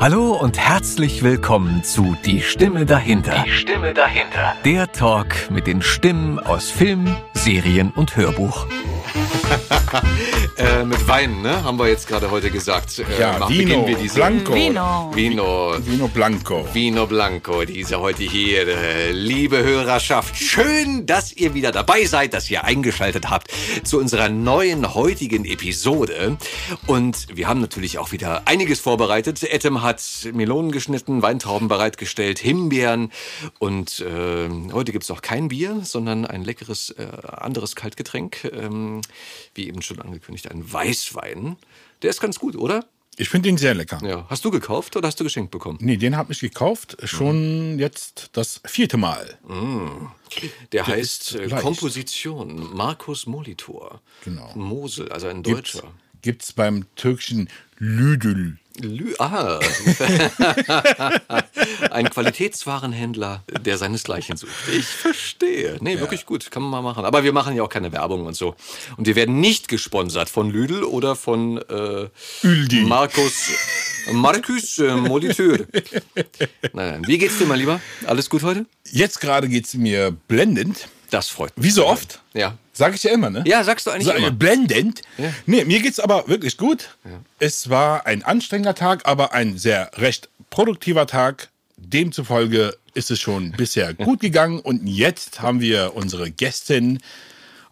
Hallo und herzlich willkommen zu Die Stimme dahinter. Die Stimme dahinter. Der Talk mit den Stimmen aus Film, Serien und Hörbuch. Äh, mit Wein, ne? Haben wir jetzt gerade heute gesagt. Äh, Ja, Vino Beginn wir diese Blanco. Vino. Vino. Vino Blanco. Vino Blanco, diese heute hier. Äh, liebe Hörerschaft, schön, dass ihr wieder dabei seid, dass ihr eingeschaltet habt zu unserer neuen heutigen Episode. Und wir haben natürlich auch wieder einiges vorbereitet. Etem hat Melonen geschnitten, Weintrauben bereitgestellt, Himbeeren. Und äh, heute gibt's auch kein Bier, sondern ein leckeres äh, anderes Kaltgetränk. Ähm, wie eben schon angekündigt, ein Weißwein. Der ist ganz gut, oder? Ich finde ihn sehr lecker. Ja. Hast du gekauft oder hast du geschenkt bekommen? Nee, den habe ich gekauft, schon jetzt das vierte Mal. Der heißt ist äh. Komposition Markus Molitor. Genau. Mosel, also ein Gibt's, Deutscher. gibt's beim türkischen Lüdül. Lü ah. ein Qualitätswarenhändler, der seinesgleichen sucht. Ich verstehe. Nee, wirklich gut. Kann man mal machen. Aber wir machen ja auch keine Werbung und so. Und wir werden nicht gesponsert von Lüdel oder von äh. Markus Markus äh, Molitor. Nein, nein. Wie geht's dir, mein Lieber? Alles gut heute? Jetzt gerade geht's mir blendend. Das freut mich. Wie so oft. Ja. Sag ich ja immer, ne? Ja, sagst du eigentlich Sag, immer. Blendend. Ja. Nee, mir geht's aber wirklich gut. Es war ein anstrengender Tag, aber ein sehr recht produktiver Tag. Demzufolge ist es schon bisher gut gegangen und jetzt haben wir unsere Gästin,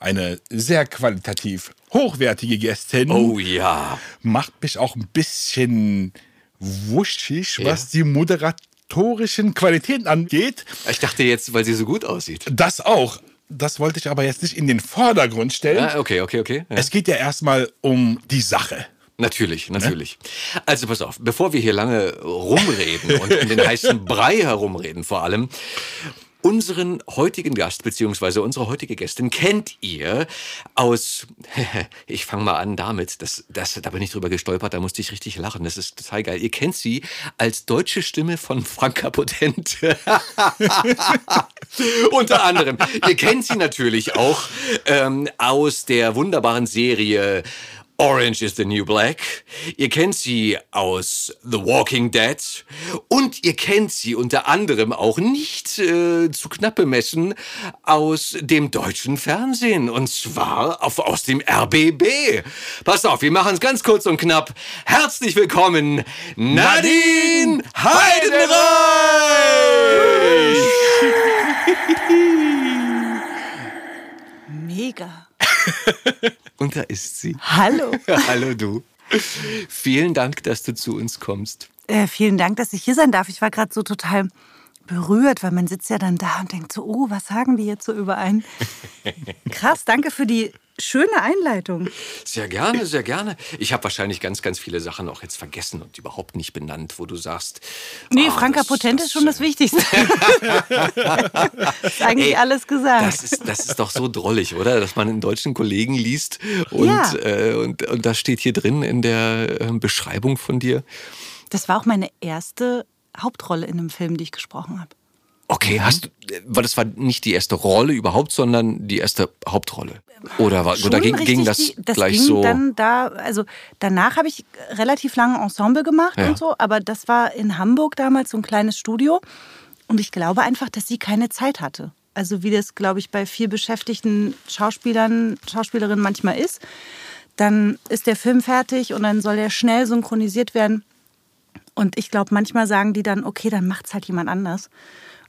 eine sehr qualitativ hochwertige Gästin. Oh ja. macht mich auch ein bisschen wuschig, Ja. was die moderatorischen Qualitäten angeht. Ich dachte jetzt, weil sie so gut aussieht. Das auch. Das wollte ich aber jetzt nicht in den Vordergrund stellen. Ja, okay, okay, okay. Ja. Es geht ja erstmal um die Sache. Natürlich, natürlich. Also pass auf, bevor wir hier lange rumreden und in den heißen Brei herumreden vor allem, unseren heutigen Gast beziehungsweise unsere heutige Gästin kennt ihr aus, ich fange mal an damit, das, das, da bin ich drüber gestolpert, da musste ich richtig lachen, das ist total geil. Ihr kennt sie als deutsche Stimme von Franka Potent. Unter anderem. Ihr kennt sie natürlich auch ähm, aus der wunderbaren Serie Orange is the New Black. Ihr kennt sie aus The Walking Dead. Und ihr kennt sie unter anderem auch nicht äh, zu knapp bemessen aus dem deutschen Fernsehen. Und zwar auf, aus dem RBB. Passt auf, wir machen es ganz kurz und knapp. Herzlich willkommen, Nadine Heidenreich! Mega. Und da ist sie. Hallo. Hallo du. Vielen Dank, dass du zu uns kommst. Äh, vielen Dank, dass ich hier sein darf. Ich war gerade so total berührt, weil man sitzt ja dann da und denkt so, oh, was sagen die jetzt so über einen? Krass, danke für die schöne Einleitung. Sehr gerne, sehr gerne. Ich habe wahrscheinlich ganz, ganz viele Sachen auch jetzt vergessen und überhaupt nicht benannt, wo du sagst. Nee, ah, Franka das- Potent das, ist schon das äh, Wichtigste. ist eigentlich Ey, alles gesagt. Das ist, das ist doch so drollig, oder? Dass man einen deutschen Kollegen liest und, Ja. äh, und, und das steht hier drin in der äh, Beschreibung von dir. Das war auch meine erste Hauptrolle in einem Film, die ich gesprochen habe. Okay, hast du, weil das war nicht die erste Rolle überhaupt, sondern die erste Hauptrolle. Oder, war, oder Schon ging, ging richtig das, die- das gleich ging so? Dann da, also danach habe ich relativ lange Ensemble gemacht Ja. und so, aber das war in Hamburg damals so ein kleines Studio. Und ich glaube einfach, dass sie keine Zeit hatte. Also wie das, glaube ich, bei viel beschäftigten Schauspielern, Schauspielerinnen manchmal ist. Dann ist der Film fertig und dann soll der schnell synchronisiert werden. Und ich glaube, manchmal sagen die dann, okay, dann macht's halt jemand anders.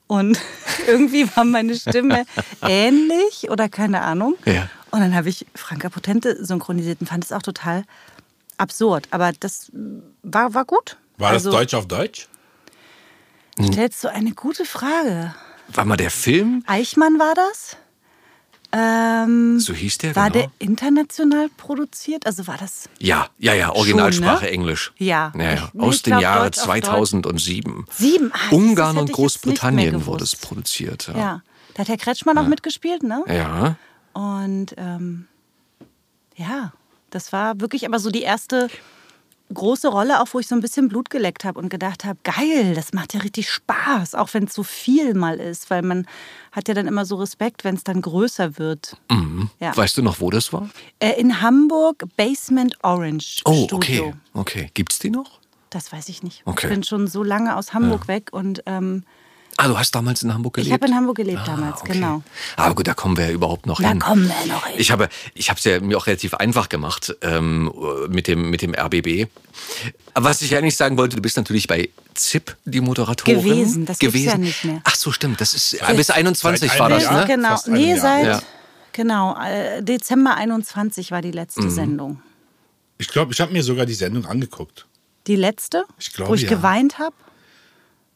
Und irgendwie war meine Stimme ähnlich oder keine Ahnung. Ja. Und dann habe ich Franka Potente synchronisiert und fand es auch total absurd. Aber das war, war gut. War also, das Deutsch auf Deutsch? Stellst du eine gute Frage. War mal der Film? Eichmann war das? Ähm, So hieß der, war genau. der international produziert? Also war das. Ja, ja, ja, Originalsprache ne? Englisch. Ja. ja, ja. Ich- Aus ich dem glaub, Jahre Deutsch auf Deutsch. 2007. Sieben? Das Ungarn und Großbritannien wurde es produziert. Ja. Ja. Da hat Herr Kretschmann auch mitgespielt, ne? ja. Und ähm, ja, das war wirklich aber so die erste große Rolle, auch wo ich so ein bisschen Blut geleckt habe und gedacht habe, geil, das macht ja richtig Spaß, auch wenn es so viel mal ist, weil man hat ja dann immer so Respekt, wenn es dann größer wird. Ja. Weißt du noch, wo das war? Äh, in Hamburg Basement Orange Oh, Studio. okay. Okay. Gibt's die noch? Das weiß ich nicht. Okay. Ich bin schon so lange aus Hamburg weg und ähm, Ah, du hast damals in Hamburg gelebt? ich habe in Hamburg gelebt Ah, damals, okay. genau. Aber gut, da kommen wir ja überhaupt noch Da hin. kommen wir noch hin. Ich habe ich es ja mir auch relativ einfach gemacht ähm, mit, dem, mit dem RBB. Was ich eigentlich sagen wollte, du bist natürlich bei ZIP die Moderatorin. Gewesen, das gibt's gewesen. ja nicht mehr. Ach so, stimmt. Das ist äh, bis 21 Seit war das, ne? Genau, Fast nee, seit Ja. genau äh, Dezember 21 war die letzte Mhm. Sendung. Ich glaube, ich habe mir sogar die Sendung angeguckt. Die letzte, Ich glaube, wo ich ja. geweint habe.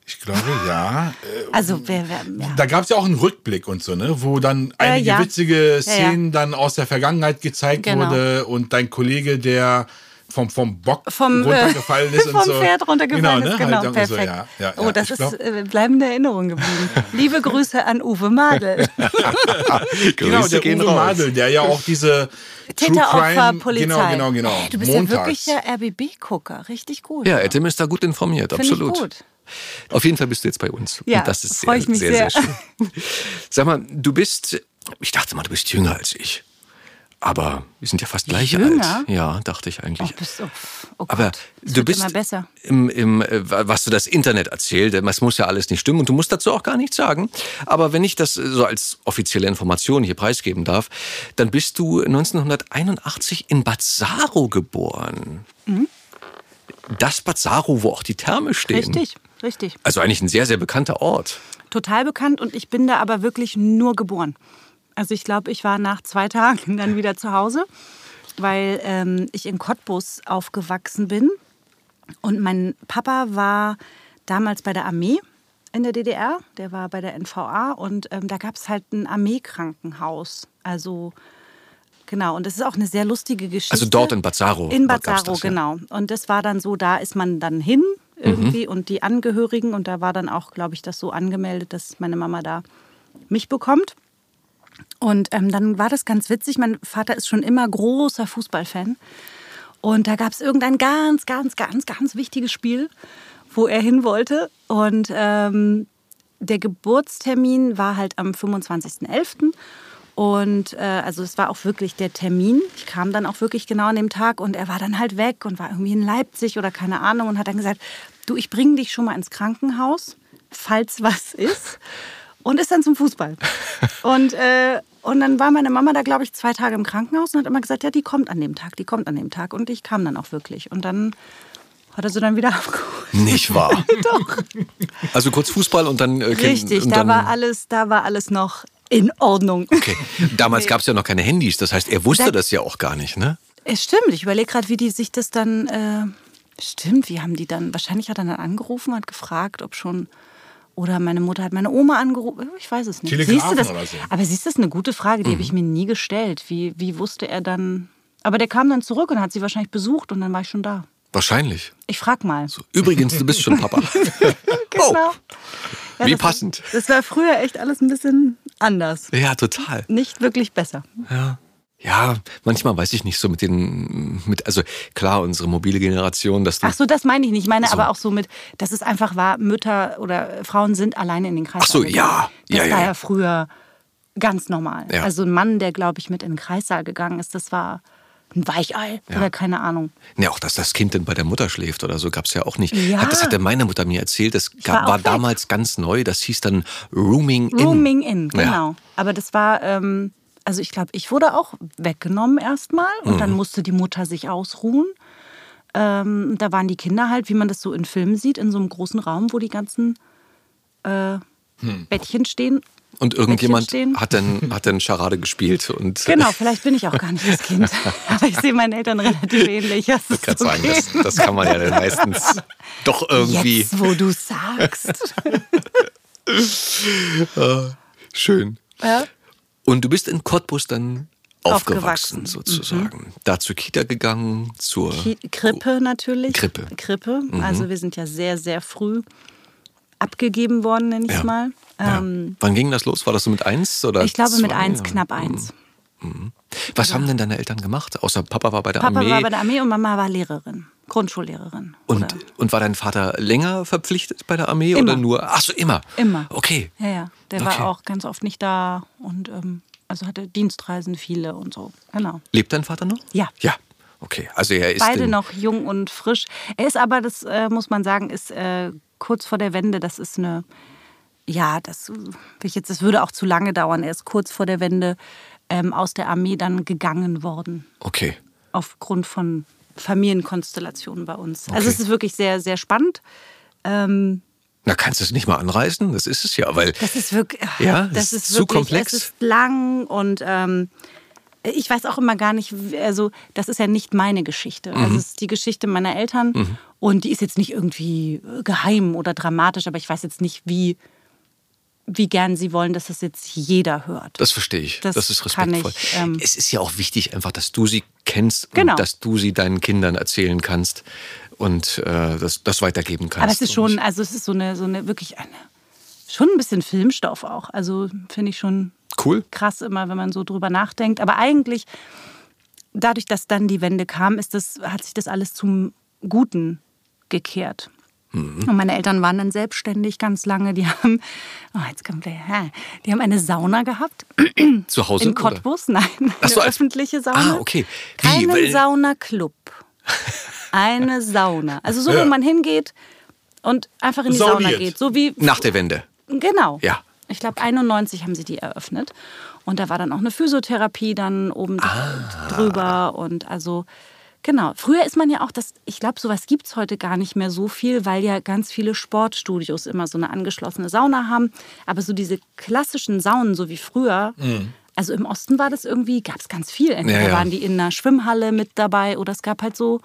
Ich glaube, ja. Äh, Also wer, wer ja. Da gab es ja auch einen Rückblick und so, ne? Wo dann einige ja. witzige Ja, Szenen dann aus der Vergangenheit gezeigt Genau. wurde und dein Kollege, der vom, vom Bock vom, runtergefallen ist vom und so. Pferd runtergefallen ist. Genau, Halt perfekt. So, ja, ja, oh, ja. das ist glaub- äh, bleibende Erinnerung geblieben. Liebe Grüße an Uwe Madel. Genau, Grüße der gehen Uwe raus. Madel, der ja auch diese True Täteropfer, Crime, Polizei. genau, genau, genau. Ey, du bist Montags. ja wirklich der RBB-Gucker. Richtig gut. Ja, Etim ist da gut informiert, Finde absolut. Ich gut. Auf jeden Fall bist du jetzt bei uns. Ja, Und das ist sehr, ich mich sehr, sehr, sehr. schön. Sag mal, du bist, ich dachte mal, du bist jünger als ich. Aber wir sind ja fast gleich Jünger? alt. Ja, dachte ich eigentlich. Oh, bist oh Gott, Aber du bist immer besser. Im, im, äh, was du das Internet erzählt, das muss ja alles nicht stimmen und du musst dazu auch gar nichts sagen. Aber wenn ich das äh, so als offizielle Information hier preisgeben darf, dann bist du 1981 in Bad Saro geboren. Das Bad Saro, wo auch die Therme stehen. Richtig, richtig. Also eigentlich ein sehr, sehr bekannter Ort. Total bekannt und ich bin da aber wirklich nur geboren. Also ich glaube, ich war nach zwei Tagen dann wieder zu Hause, weil ähm, ich in Cottbus aufgewachsen bin. Und mein Papa war damals bei der Armee in der DDR. Der war bei der NVA und ähm, da gab es halt ein Armeekrankenhaus. Also genau, und das ist auch eine sehr lustige Geschichte. Also dort in Bad Saro In Saro, das, ja. genau. Und das war dann so, da ist man dann hin irgendwie und die Angehörigen und da war dann auch, glaube ich, das so angemeldet, dass meine Mama da mich bekommt. Und ähm, dann war das ganz witzig. Mein Vater ist schon immer großer Fußballfan. Und da gab es irgendein ganz, ganz, ganz, ganz wichtiges Spiel, wo er hin wollte. Und ähm, der Geburtstermin war halt am 25.11. Und äh, also es war auch wirklich der Termin. Ich kam dann auch wirklich genau an dem Tag und er war dann halt weg und war irgendwie in Leipzig oder keine Ahnung und hat dann gesagt, du, ich bringe dich schon mal ins Krankenhaus, falls was ist. Und ist dann zum Fußball. Und, äh, und dann war meine Mama da, glaube ich, zwei Tage im Krankenhaus und hat immer gesagt, ja, die kommt an dem Tag, die kommt an dem Tag. Und ich kam dann auch wirklich. Und dann hat er sie dann wieder abgeholt. Nicht wahr? Doch. Also kurz Fußball und dann... Äh, Richtig, und da dann, war alles, da war alles noch in Ordnung. Okay. Damals gab es ja noch keine Handys, das heißt, er wusste Da- das ja auch gar nicht, ne? Es stimmt, ich überlege gerade, wie die sich das dann. Äh, stimmt, wie haben die dann. Wahrscheinlich hat er dann angerufen, hat gefragt, ob schon. Oder meine Mutter hat meine Oma angerufen. Ich weiß es nicht. Siehst du das? so. Aber siehst du, das ist eine gute Frage, die habe ich mir nie gestellt. Wie, wie wusste er dann. Aber der kam dann zurück und hat sie wahrscheinlich besucht und dann war ich schon da. Wahrscheinlich. Ich frag mal. Übrigens, du bist schon Papa. Genau. Ja, Wie das- passend. Das war früher echt alles ein bisschen anders. Ja, total. Nicht wirklich besser. Ja. Ja, manchmal weiß ich nicht so mit den, mit, also klar, unsere mobile Generation, dass du. Ach so, das meine ich nicht. Ich meine So. aber auch so mit, dass es einfach war, Mütter oder Frauen sind alleine in den Kreißsaal. Ach so, ja. Das Ja, ja, war ja. ja früher ganz normal. Ja. Also ein Mann, der, glaube ich, mit in den Kreissaal gegangen ist, das war ein Weichei oder keine Ahnung. Ja, auch dass das Kind dann bei der Mutter schläft oder so gab's ja auch nicht. Ja. Hat- Das hatte meine Mutter mir erzählt. Das war gab, war weg. damals ganz neu. Das hieß dann Rooming In. Rooming in, Ja. genau. Aber das war, ähm, also ich glaube, ich wurde auch weggenommen erstmal und Mhm. dann musste die Mutter sich ausruhen. Ähm, da waren die Kinder halt, wie man das so in Filmen sieht, in so einem großen Raum, wo die ganzen äh, Hm. Bettchen stehen. Und irgendjemand stehen. hat dann, hat dann Charade gespielt und. Genau, vielleicht bin ich auch gar nicht das Kind. Aber ich sehe meinen Eltern relativ ähnlich. Das Ich kann sagen, okay. das, das kann man ja dann meistens doch irgendwie. Jetzt, wo du sagst. Schön. Ja. Und du bist in Cottbus dann aufgewachsen, Aufgewachsen. Mhm. sozusagen. Da zur Kita gegangen, zur. Ki- Krippe natürlich. Krippe. Krippe. Also wir sind ja sehr, sehr früh abgegeben worden, nenne ich es Ja. mal. Ja. Ähm, Wann ging das los? War das so mit eins oder? ich glaube mit zwei? eins, Ja. knapp eins. Was haben denn deine Eltern gemacht? Außer Papa war bei der Papa Armee. war bei der Armee und Mama war Lehrerin, Grundschullehrerin. und, Oder- und war dein Vater länger verpflichtet bei der Armee oder Immer. nur? Ach so, immer. Immer. Okay. Ja, ja. Der Okay. war auch ganz oft nicht da und ähm, also hatte Dienstreisen viele und so. Genau. Lebt dein Vater noch? Ja. Ja. Okay, also er ist Beide noch jung und frisch. Er ist aber, das äh, muss man sagen, ist äh, kurz vor der Wende. Das ist eine, ja, das, ich jetzt, das würde auch zu lange dauern. Er ist kurz vor der Wende ähm, aus der Armee dann gegangen worden. Okay. Aufgrund von Familienkonstellationen bei uns. Also Okay. es ist wirklich sehr, sehr spannend. Ähm, Na, kannst du es nicht mal anreißen? Das ist es ja, weil Das ist wirklich, Ja, das es ist ist zu wirklich, komplex. Es ist lang und ähm, ich weiß auch immer gar nicht, also das ist ja nicht meine Geschichte. Mhm. Also es ist die Geschichte meiner Eltern und die ist jetzt nicht irgendwie äh, geheim oder dramatisch, aber ich weiß jetzt nicht, wie, wie gern sie wollen, dass das jetzt jeder hört. das verstehe ich. Das, Das ist respektvoll. ich, ähm, es ist ja auch wichtig, einfach, dass du sie kennst Genau. und dass du sie deinen Kindern erzählen kannst und äh, das, das weitergeben kannst. aber es ist schon, also es ist so eine, so eine wirklich eine, schon ein bisschen Filmstoff auch. Also finde ich schon cool. krass immer, wenn man so drüber nachdenkt. Aber eigentlich, dadurch, dass dann die Wende kam, ist das, hat sich das alles zum Guten gekehrt. Mhm. Und meine Eltern waren dann selbstständig ganz lange. Die haben, oh, jetzt kommt der, die haben eine Sauna gehabt Zu Hause? in oder? Cottbus. Nein, eine Ach so, als- öffentliche Sauna. Ah, okay. Wie, Keinen weil- Saunaclub. Eine Sauna. Also so, Ja. wo man hingeht und einfach in die Sauna Sauniert. geht. So wie Nach der Wende. Genau. Ja. Ich glaube, 91 haben sie die eröffnet. Und da war dann auch eine Physiotherapie dann oben Ah. drüber. Und also, genau. Früher ist man ja auch, das, ich glaube, sowas gibt es heute gar nicht mehr so viel, weil ja ganz viele Sportstudios immer so eine angeschlossene Sauna haben. Aber so diese klassischen Saunen, so wie früher, also im Osten war das irgendwie, gab es ganz viel. Entweder Ja, ja. waren die in einer Schwimmhalle mit dabei oder es gab halt so,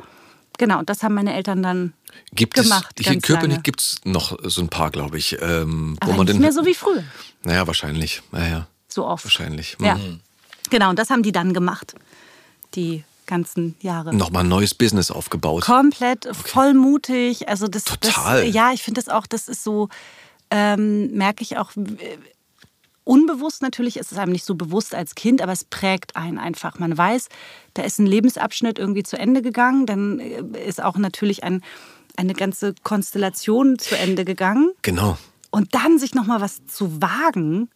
genau, und das haben meine Eltern dann Gibt gemacht. es, hier in Köpenick gibt es noch so ein paar, glaube ich. Ähm, Aber wo man nicht den, mehr so wie früher. Naja, wahrscheinlich. Naja, So oft. wahrscheinlich. Ja. Mhm. Genau, und das haben die dann gemacht. Die ganzen Jahre. Nochmal ein neues Business aufgebaut. Komplett voll mutig. Also das, Total. Das, ja, ich finde das auch, das ist so, ähm, merke ich auch, äh, unbewusst natürlich, ist es einem nicht so bewusst als Kind, aber es prägt einen einfach. Man weiß, da ist ein Lebensabschnitt irgendwie zu Ende gegangen, dann äh, ist auch natürlich ein, eine ganze Konstellation zu Ende gegangen. Genau. Und dann sich nochmal was zu wagen,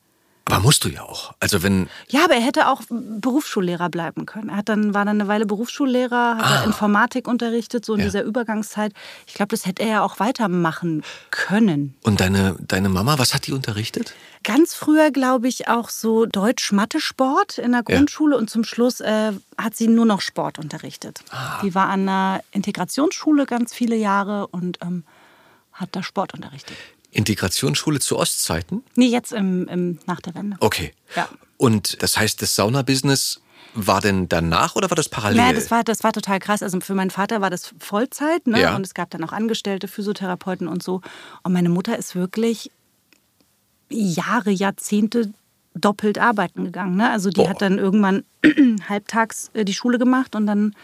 Aber musst du ja auch. Also wenn, Ja, aber er hätte auch Berufsschullehrer bleiben können. Er hat dann, war dann eine Weile Berufsschullehrer, hat er Informatik unterrichtet, so in Ah. Ja. dieser Übergangszeit. Ich glaube, das hätte er ja auch weitermachen können. und deine, deine Mama, was hat die unterrichtet? Ganz früher, glaube ich, auch so Deutsch-Mathe-Sport in der Ja. Grundschule und zum Schluss äh, hat sie nur noch Sport unterrichtet. Ah. Die war an einer Integrationsschule ganz viele Jahre und ähm, hat da Sport unterrichtet. Integrationsschule zu Ostzeiten? Nee, jetzt im, im, nach der Wende. Okay. Ja. Und das heißt, das Saunabusiness war denn danach oder war das parallel? Ja, das war, das war total krass. Also für meinen Vater war das Vollzeit, ne? Ja. Und es gab dann auch Angestellte, Physiotherapeuten und so. Und meine Mutter ist wirklich Jahre, Jahrzehnte doppelt arbeiten gegangen. Ne? Also die Boah. hat dann irgendwann halbtags äh, die Schule gemacht und dann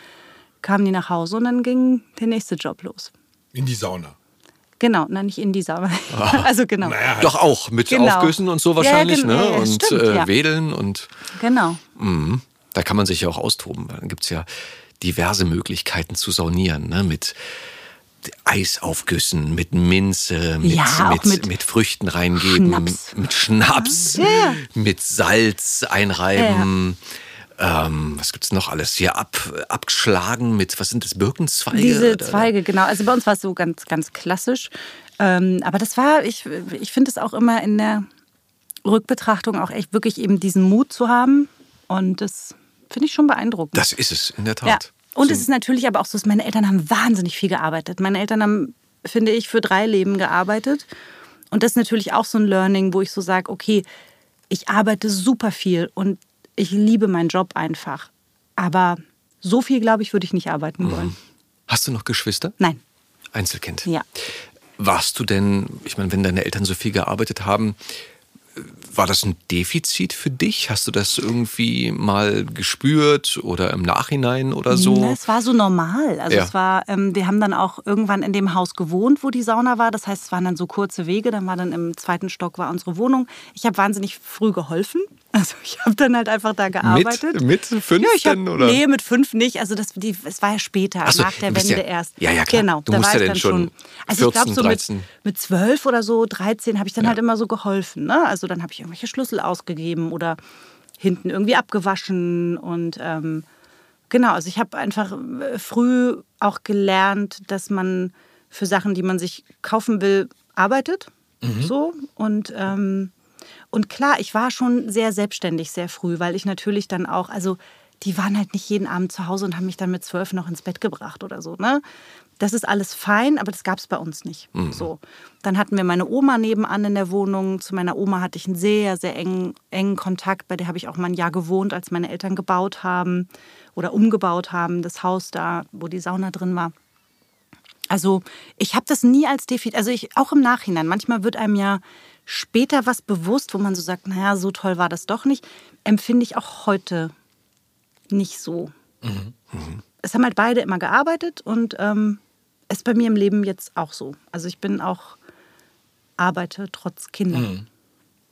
kam die nach Hause und dann ging der nächste Job los. In die Sauna. Genau, na nicht in dieser. Also genau. Naja, halt. Doch auch mit Genau. Aufgüssen und so Ja, wahrscheinlich, genau, ne? ja, ja, und stimmt, äh, ja. Wedeln und Genau. mhm. da kann man sich ja auch austoben. weil Dann gibt es ja diverse Möglichkeiten zu saunieren, ne? Mit Eisaufgüssen, mit Minze, mit, Ja, auch mit, mit Früchten reingeben, Schnaps. mit Schnaps, Ja, ja. mit Salz einreiben. Ähm, was gibt's noch alles? Hier ab, abgeschlagen mit, was sind das, Birkenzweige? Diese Zweige, genau. Also bei uns war es so ganz, ganz klassisch. Ähm, aber das war, ich, ich finde es auch immer in der Rückbetrachtung auch echt wirklich eben diesen Mut zu haben. Und das finde ich schon beeindruckend. Das ist es, in der Tat. ja. Und es ist natürlich aber auch so, dass meine Eltern haben wahnsinnig viel gearbeitet. Meine Eltern haben, finde ich, für drei Leben gearbeitet. Und das ist natürlich auch so ein Learning, wo ich so sage, okay, ich arbeite super viel und ich liebe meinen Job einfach. Aber so viel, glaube ich, würde ich nicht arbeiten wollen. Hast du noch Geschwister? Nein. Einzelkind. Ja. Warst du denn, ich meine, wenn deine Eltern so viel gearbeitet haben, war das ein Defizit für dich? Hast du das irgendwie mal gespürt oder im Nachhinein oder so? Es war so normal. Also Ja. es war, ähm, wir haben dann auch irgendwann in dem Haus gewohnt, wo die Sauna war. Das heißt, es waren dann so kurze Wege. Dann war dann im zweiten Stock war unsere Wohnung. Ich habe wahnsinnig früh geholfen. Also ich habe dann halt einfach da gearbeitet. mit fünf ja, ich hab, denn, oder? Nee, mit fünf nicht. Also das, die, es war ja später, so, nach der Wende ja- erst. ja, ja, klar. Genau, Du da musst war ja ich dann schon schon. Also ich 14, glaube so 13. mit, mit zwölf oder so, 13 habe ich dann halt immer so geholfen. Ne? Also dann habe ich irgendwelche Schlüssel ausgegeben oder hinten irgendwie abgewaschen und ähm, Genau, also ich habe einfach äh, früh auch gelernt, dass man für Sachen, die man sich kaufen will, arbeitet. So. Und, ähm, und klar, ich war schon sehr selbstständig sehr früh, weil ich natürlich dann auch, also die waren halt nicht jeden Abend zu Hause und haben mich dann mit zwölf noch ins Bett gebracht oder so. Ne? Das ist alles fein, aber das gab es bei uns nicht. So. Dann hatten wir meine Oma nebenan in der Wohnung. Zu meiner Oma hatte ich einen sehr, sehr engen, engen Kontakt. Bei der habe ich auch mal ein Jahr gewohnt, als meine Eltern gebaut haben oder umgebaut haben, das Haus da, wo die Sauna drin war. Also ich habe das nie als Defizit, also ich auch im Nachhinein. Manchmal wird einem ja später was bewusst, wo man so sagt, naja, so toll war das doch nicht. Empfinde ich auch heute nicht so. Es haben halt beide immer gearbeitet und ähm, ist bei mir im Leben jetzt auch so. Also ich bin auch arbeite trotz Kinder.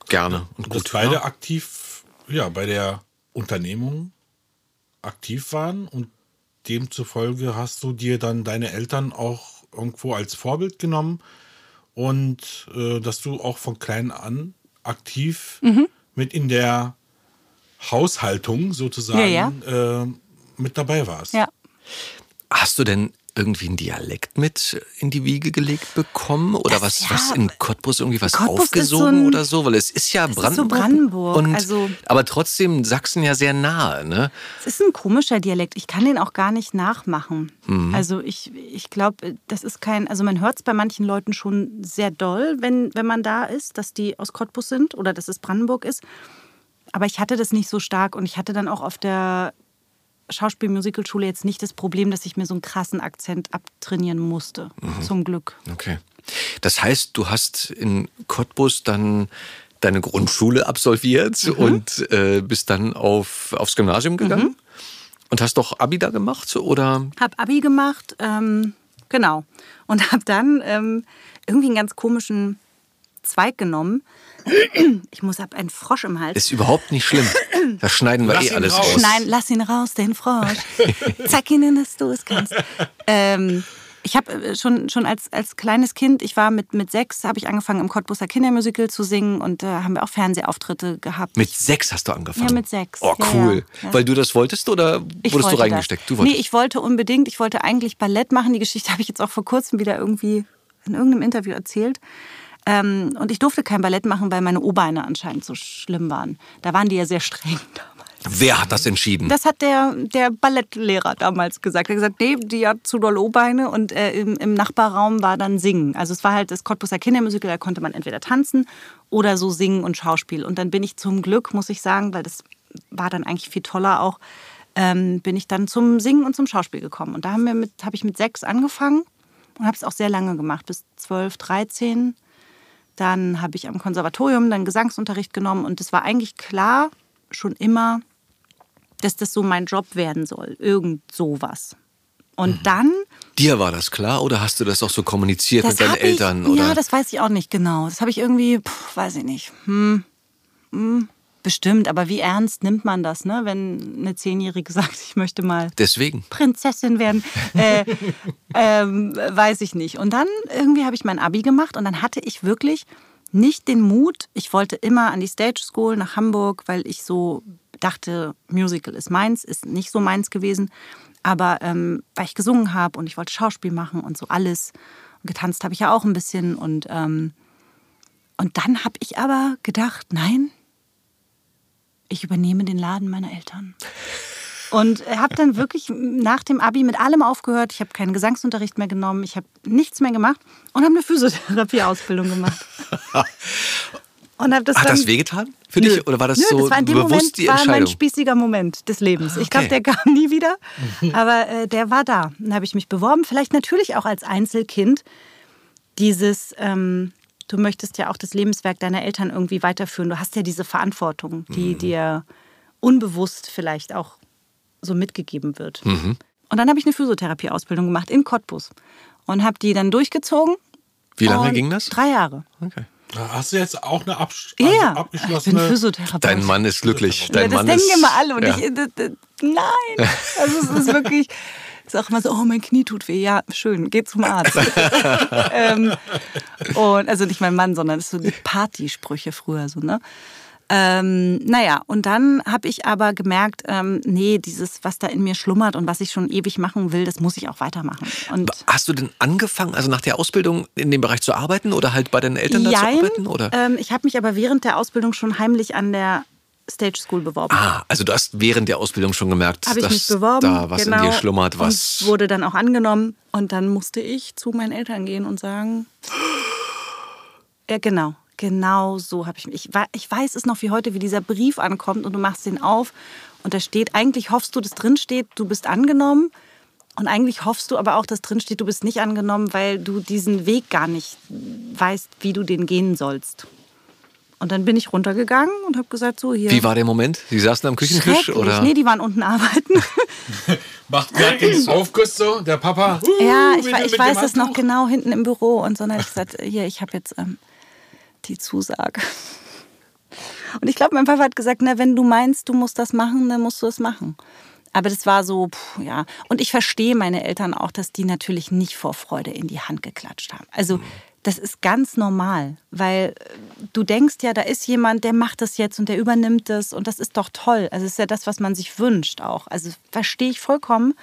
Gerne und Dass gut. beide aktiv ja, bei der Unternehmung aktiv waren und demzufolge hast du dir dann deine Eltern auch irgendwo als Vorbild genommen und äh, dass du auch von klein an aktiv Mhm. mit in der Haushaltung sozusagen Ja, Äh, mit dabei warst. Ja. Hast du denn irgendwie einen Dialekt mit in die Wiege gelegt bekommen? Oder Das- was, ja, was in Cottbus irgendwie was Cottbus aufgesogen so ein- oder so? Weil es ist ja ist so Brandenburg. Brandenburg, Und, also- aber trotzdem Sachsen ja sehr nahe, ne? Es ist ein komischer Dialekt. Ich kann den auch gar nicht nachmachen. Also ich, ich glaube, das ist kein, also man hört es bei manchen Leuten schon sehr doll, wenn, wenn man da ist, dass die aus Cottbus sind oder dass es Brandenburg ist. Aber ich hatte das nicht so stark und ich hatte dann auch auf der Schauspiel-Musical-Schule jetzt nicht das Problem, dass ich mir so einen krassen Akzent abtrainieren musste. Zum Glück. Okay. Das heißt, du hast in Cottbus dann deine Grundschule absolviert Mhm. und äh, bist dann auf, aufs Gymnasium gegangen? Und hast doch Abi da gemacht? Oder? Hab Abi gemacht, ähm, genau. Und hab dann ähm, irgendwie einen ganz komischen Zweig genommen. Ich muss ab einen Frosch im Hals. Ist überhaupt nicht schlimm. Das schneiden wir Lass eh alles raus. raus. Nein, lass ihn raus, den Frosch. Zeig ihnen, dass du es kannst. Ähm, ich habe schon, schon als, als kleines Kind, ich war mit, mit sechs, habe ich angefangen im Cottbuser Kindermusical zu singen und da haben wir auch Fernsehauftritte gehabt. Mit sechs hast du angefangen? Ja, mit sechs. Oh, cool. ja, ja. Weil du das wolltest oder Ich wurdest du wollte reingesteckt? Das. Du wolltest. nee, ich wollte unbedingt, ich wollte eigentlich Ballett machen. Die Geschichte habe ich jetzt auch vor kurzem wieder irgendwie in irgendeinem Interview erzählt. Ähm, und ich durfte kein Ballett machen, weil meine O-Beine anscheinend so schlimm waren. Da waren die ja sehr streng damals. Wer hat das entschieden? Das hat der, der Ballettlehrer damals gesagt. Er hat gesagt, nee, die hat zu doll O-Beine und äh, im, im Nachbarraum war dann Singen. Also es war halt das Cottbuser Kindermusical, da konnte man entweder tanzen oder so singen und Schauspiel. Und dann bin ich zum Glück, muss ich sagen, weil das war dann eigentlich viel toller auch, ähm, bin ich dann zum Singen und zum Schauspiel gekommen. Und da habe ich mit sechs angefangen und habe es auch sehr lange gemacht, bis zwölf, dreizehn. Dann habe ich am Konservatorium dann Gesangsunterricht genommen und es war eigentlich klar schon immer, dass das so mein Job werden soll. Irgend sowas. Und dann. Dir war das klar oder hast du das auch so kommuniziert mit deinen hab Eltern? Ich, oder? Ja, das weiß ich auch nicht genau. Das habe ich irgendwie, pff, weiß ich nicht. Hm, hm, bestimmt, aber wie ernst nimmt man das, ne? wenn eine Zehnjährige sagt, ich möchte mal Deswegen. Prinzessin werden, äh, ähm, weiß ich nicht. Und dann irgendwie habe ich mein Abi gemacht und dann hatte ich wirklich nicht den Mut. Ich wollte immer an die Stage School nach Hamburg, weil ich so dachte, Musical ist meins, ist nicht so meins gewesen. Aber ähm, weil ich gesungen habe und ich wollte Schauspiel machen und so alles. Und getanzt habe ich ja auch ein bisschen. Und, ähm, und dann habe ich aber gedacht, nein, ich übernehme den Laden meiner Eltern. Und habe dann wirklich nach dem Abi mit allem aufgehört. Ich habe keinen Gesangsunterricht mehr genommen. Ich habe nichts mehr gemacht und habe eine Physiotherapie-Ausbildung gemacht. Und hab das Hat das wehgetan für Nö. dich? Oder war das Nö, so das war in dem bewusst Moment die war mein Entscheidung? spießiger Moment des Lebens. Ich glaube, Okay. der kam nie wieder, aber äh, der war da. Dann habe ich mich beworben, vielleicht natürlich auch als Einzelkind. Dieses, ähm, du möchtest ja auch das Lebenswerk deiner Eltern irgendwie weiterführen. Du hast ja diese Verantwortung, die Mhm. dir unbewusst vielleicht auch so mitgegeben wird. Mhm. Und dann habe ich eine Physiotherapie-Ausbildung gemacht in Cottbus und habe die dann durchgezogen. Wie lange ging das? Drei Jahre. Okay. Hast du jetzt auch eine Absch Ja, also ja. Ich bin abgeschlossene Physiotherapeut. Dein Mann ist glücklich. Dein ja, das Mann denken ist, immer alle. Und ja. ich, d- d- nein. Also es ist wirklich, ist auch immer so, oh, mein Knie tut weh. Ja, schön, geh zum Arzt. ähm, und also nicht mein Mann, sondern es sind so die Partysprüche früher so, ne? Ähm, naja, und dann habe ich aber gemerkt, ähm, nee, dieses, was da in mir schlummert und was ich schon ewig machen will, das muss ich auch weitermachen. Und Hast du denn angefangen, also nach der Ausbildung in dem Bereich zu arbeiten oder halt bei deinen Eltern da zu arbeiten? Oder? Ähm, ich habe mich aber während der Ausbildung schon heimlich an der Stage School beworben. Ah, also du hast während der Ausbildung schon gemerkt, ich dass mich beworben. da was genau, in dir schlummert, was. Und wurde dann auch angenommen. Und dann musste ich zu meinen Eltern gehen und sagen. Ja, genau. Genau so habe ich mich. Ich weiß es noch wie heute, wie dieser Brief ankommt und du machst den auf und da steht, eigentlich hoffst du, dass drin steht, du bist angenommen. Und eigentlich hoffst du aber auch, dass drin steht, du bist nicht angenommen, weil du diesen Weg gar nicht weißt, wie du den gehen sollst. Und dann bin ich runtergegangen und habe gesagt, so hier. Wie war der Moment? Sie saßen am Küchentisch oder? Nee, die waren unten arbeiten. Macht gerade den Aufguss so, der Papa. Uh, Ja, ich, ich weiß das noch genau hinten im Büro. Und so dann habe ich gesagt, hier, ich habe jetzt ähm, die Zusage. Und ich glaube, mein Papa hat gesagt, na, wenn du meinst, du musst das machen, dann musst du es machen. Aber das war so, puh, ja. Und ich verstehe meine Eltern auch, dass die natürlich nicht vor Freude in die Hand geklatscht haben. Also das ist ganz normal, weil äh, du denkst ja, da ist jemand, der macht das jetzt und der übernimmt das und das ist doch toll. Also ist ja das, was man sich wünscht auch. Also verstehe ich vollkommen.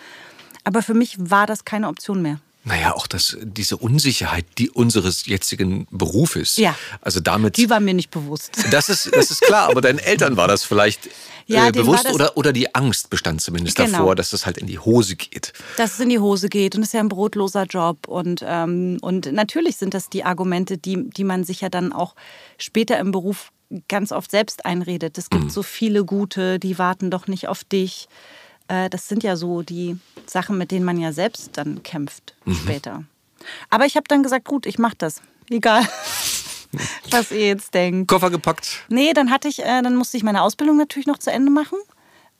Aber für mich war das keine Option mehr. Naja, auch das, diese Unsicherheit, die unseres jetzigen Berufes. Ja. Also damit. Die war mir nicht bewusst. das ist, das ist klar, aber deinen Eltern war das vielleicht Ja, äh, bewusst das- oder, oder die Angst bestand zumindest Genau. davor, dass das halt in die Hose geht. dass es in die Hose geht und es ist ja ein brotloser Job. Und, ähm, und natürlich sind das die Argumente, die, die man sich ja dann auch später im Beruf ganz oft selbst einredet. Es gibt so viele gute, die warten doch nicht auf dich. Äh, das sind ja so die Sachen, mit denen man ja selbst dann kämpft später. Aber ich habe dann gesagt, gut, ich mache das. Egal, was ihr jetzt denkt. Koffer gepackt. Nee, dann hatte ich, äh, dann musste ich meine Ausbildung natürlich noch zu Ende machen.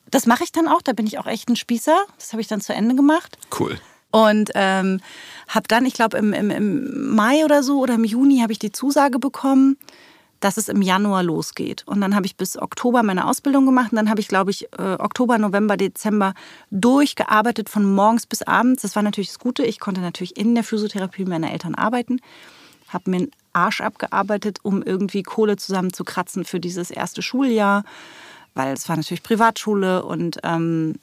Das mache ich dann auch. Da bin ich auch echt ein Spießer. Das habe ich dann zu Ende gemacht. Cool. Und ähm, habe dann, ich glaube, im, im, im Mai oder so oder im Juni habe ich die Zusage bekommen, dass es im Januar losgeht. Und dann habe ich bis Oktober meine Ausbildung gemacht. Und dann habe ich, glaube ich, äh, Oktober, November, Dezember durchgearbeitet von morgens bis abends. Das war natürlich das Gute. Ich konnte natürlich in der Physiotherapie meiner Eltern arbeiten. Habe mir den Arsch abgearbeitet, um irgendwie Kohle zusammenzukratzen für dieses erste Schuljahr. Weil es war natürlich Privatschule und ähm,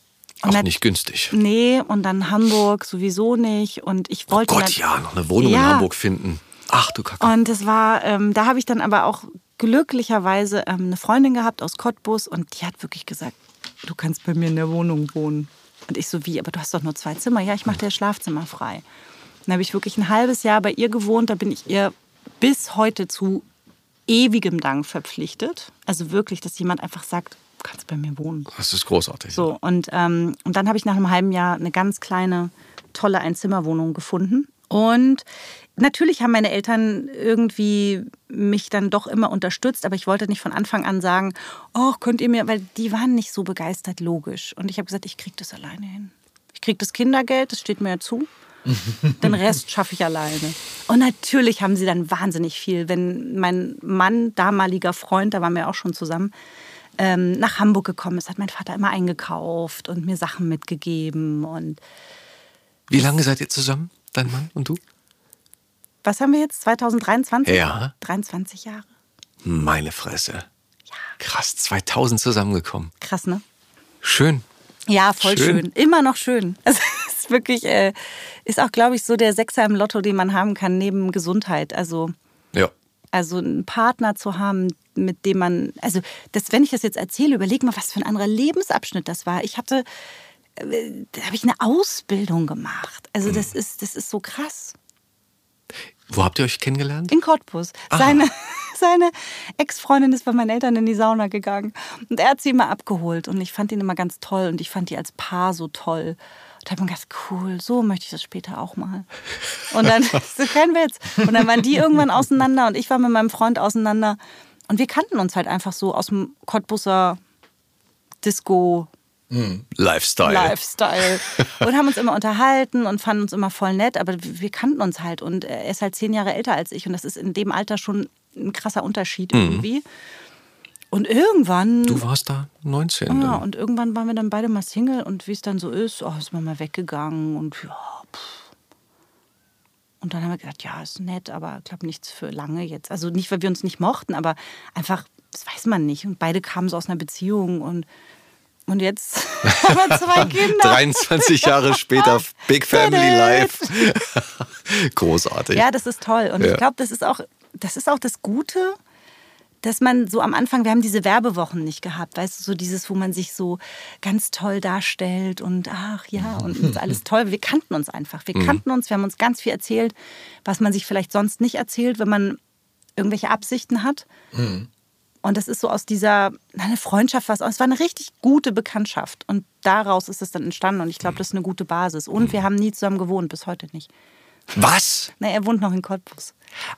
Auch nicht günstig. Nee, und dann Hamburg sowieso nicht. Und ich wollte. Oh Gott, ja, noch eine Wohnung in Ja. Hamburg finden. Ach du Kacke. Und es war, ähm, da habe ich dann aber auch glücklicherweise ähm, eine Freundin gehabt aus Cottbus und die hat wirklich gesagt, du kannst bei mir in der Wohnung wohnen. Und ich so, wie, aber du hast doch nur zwei Zimmer. Ja, ich mache dir das Schlafzimmer frei. Dann habe ich wirklich ein halbes Jahr bei ihr gewohnt. Da bin ich ihr bis heute zu ewigem Dank verpflichtet. Also wirklich, dass jemand einfach sagt, du kannst bei mir wohnen. Das ist großartig. So, und, ähm, und dann habe ich nach einem halben Jahr eine ganz kleine, tolle Einzimmerwohnung gefunden. Und natürlich haben meine Eltern irgendwie mich dann doch immer unterstützt, aber ich wollte nicht von Anfang an sagen, oh, könnt ihr mir, weil die waren nicht so begeistert, logisch. Und ich habe gesagt, ich kriege das alleine hin. Ich kriege das Kindergeld, das steht mir ja zu. Den Rest schaffe ich alleine. Und natürlich haben sie dann wahnsinnig viel. Wenn mein Mann, damaliger Freund, da waren wir auch schon zusammen, ähm, nach Hamburg gekommen ist, hat mein Vater immer eingekauft und mir Sachen mitgegeben. Und Wie lange seid ihr zusammen, dein Mann und du? Was haben wir jetzt? 2023? Ja. 23 Jahre. Meine Fresse. Krass, 2000 zusammengekommen. Krass, ne? Schön. Ja, voll Schön. schön. Immer noch schön. Also, es ist wirklich, äh, ist auch, glaube ich, so der Sechser im Lotto, den man haben kann, neben Gesundheit. Also, Ja. also einen Partner zu haben, mit dem man, also das, wenn ich das jetzt erzähle, überleg mal, was für ein anderer Lebensabschnitt das war. Ich hatte, äh, da habe ich eine Ausbildung gemacht. Also Mhm. das ist, das ist so krass. Wo habt ihr euch kennengelernt? In Cottbus. Seine, seine Ex-Freundin ist bei meinen Eltern in die Sauna gegangen. Und er hat sie immer abgeholt. Und ich fand ihn immer ganz toll. Und ich fand die als Paar so toll. Und da habe ich mir gedacht, cool, so möchte ich das später auch mal. Und dann, so kein Witz. Und dann waren die irgendwann auseinander und ich war mit meinem Freund auseinander. Und wir kannten uns halt einfach so aus dem Cottbuser Disco Lifestyle. Lifestyle. Und haben uns immer unterhalten und fanden uns immer voll nett, aber wir kannten uns halt. Und er ist halt zehn Jahre älter als ich und das ist in dem Alter schon ein krasser Unterschied irgendwie. Und irgendwann. Du warst da 19. ja, dann. und irgendwann waren wir dann beide mal Single und wie es dann so ist, oh, ist man mal weggegangen und ja, pff. Und dann haben wir gedacht, ja, ist nett, aber ich glaube nichts für lange jetzt. Also nicht, weil wir uns nicht mochten, aber einfach, das weiß man nicht. Und beide kamen so aus einer Beziehung und, und jetzt haben wir zwei Kinder. 23 Jahre später, Big Family Life. Großartig. Ja, das ist toll. Und Ja. ich glaube, das ist auch, das ist auch das Gute, dass man so am Anfang, wir haben diese Werbewochen nicht gehabt, weißt du, so dieses, wo man sich so ganz toll darstellt und ach ja, und ist alles toll. Wir kannten uns einfach. Wir kannten uns, wir haben uns ganz viel erzählt, was man sich vielleicht sonst nicht erzählt, wenn man irgendwelche Absichten hat. Und das ist so aus dieser, eine Freundschaft was, es war eine richtig gute Bekanntschaft. Und daraus ist es dann entstanden. Und ich glaube, das ist eine gute Basis. Und wir haben nie zusammen gewohnt, bis heute nicht. Was? Na, er wohnt noch in Cottbus.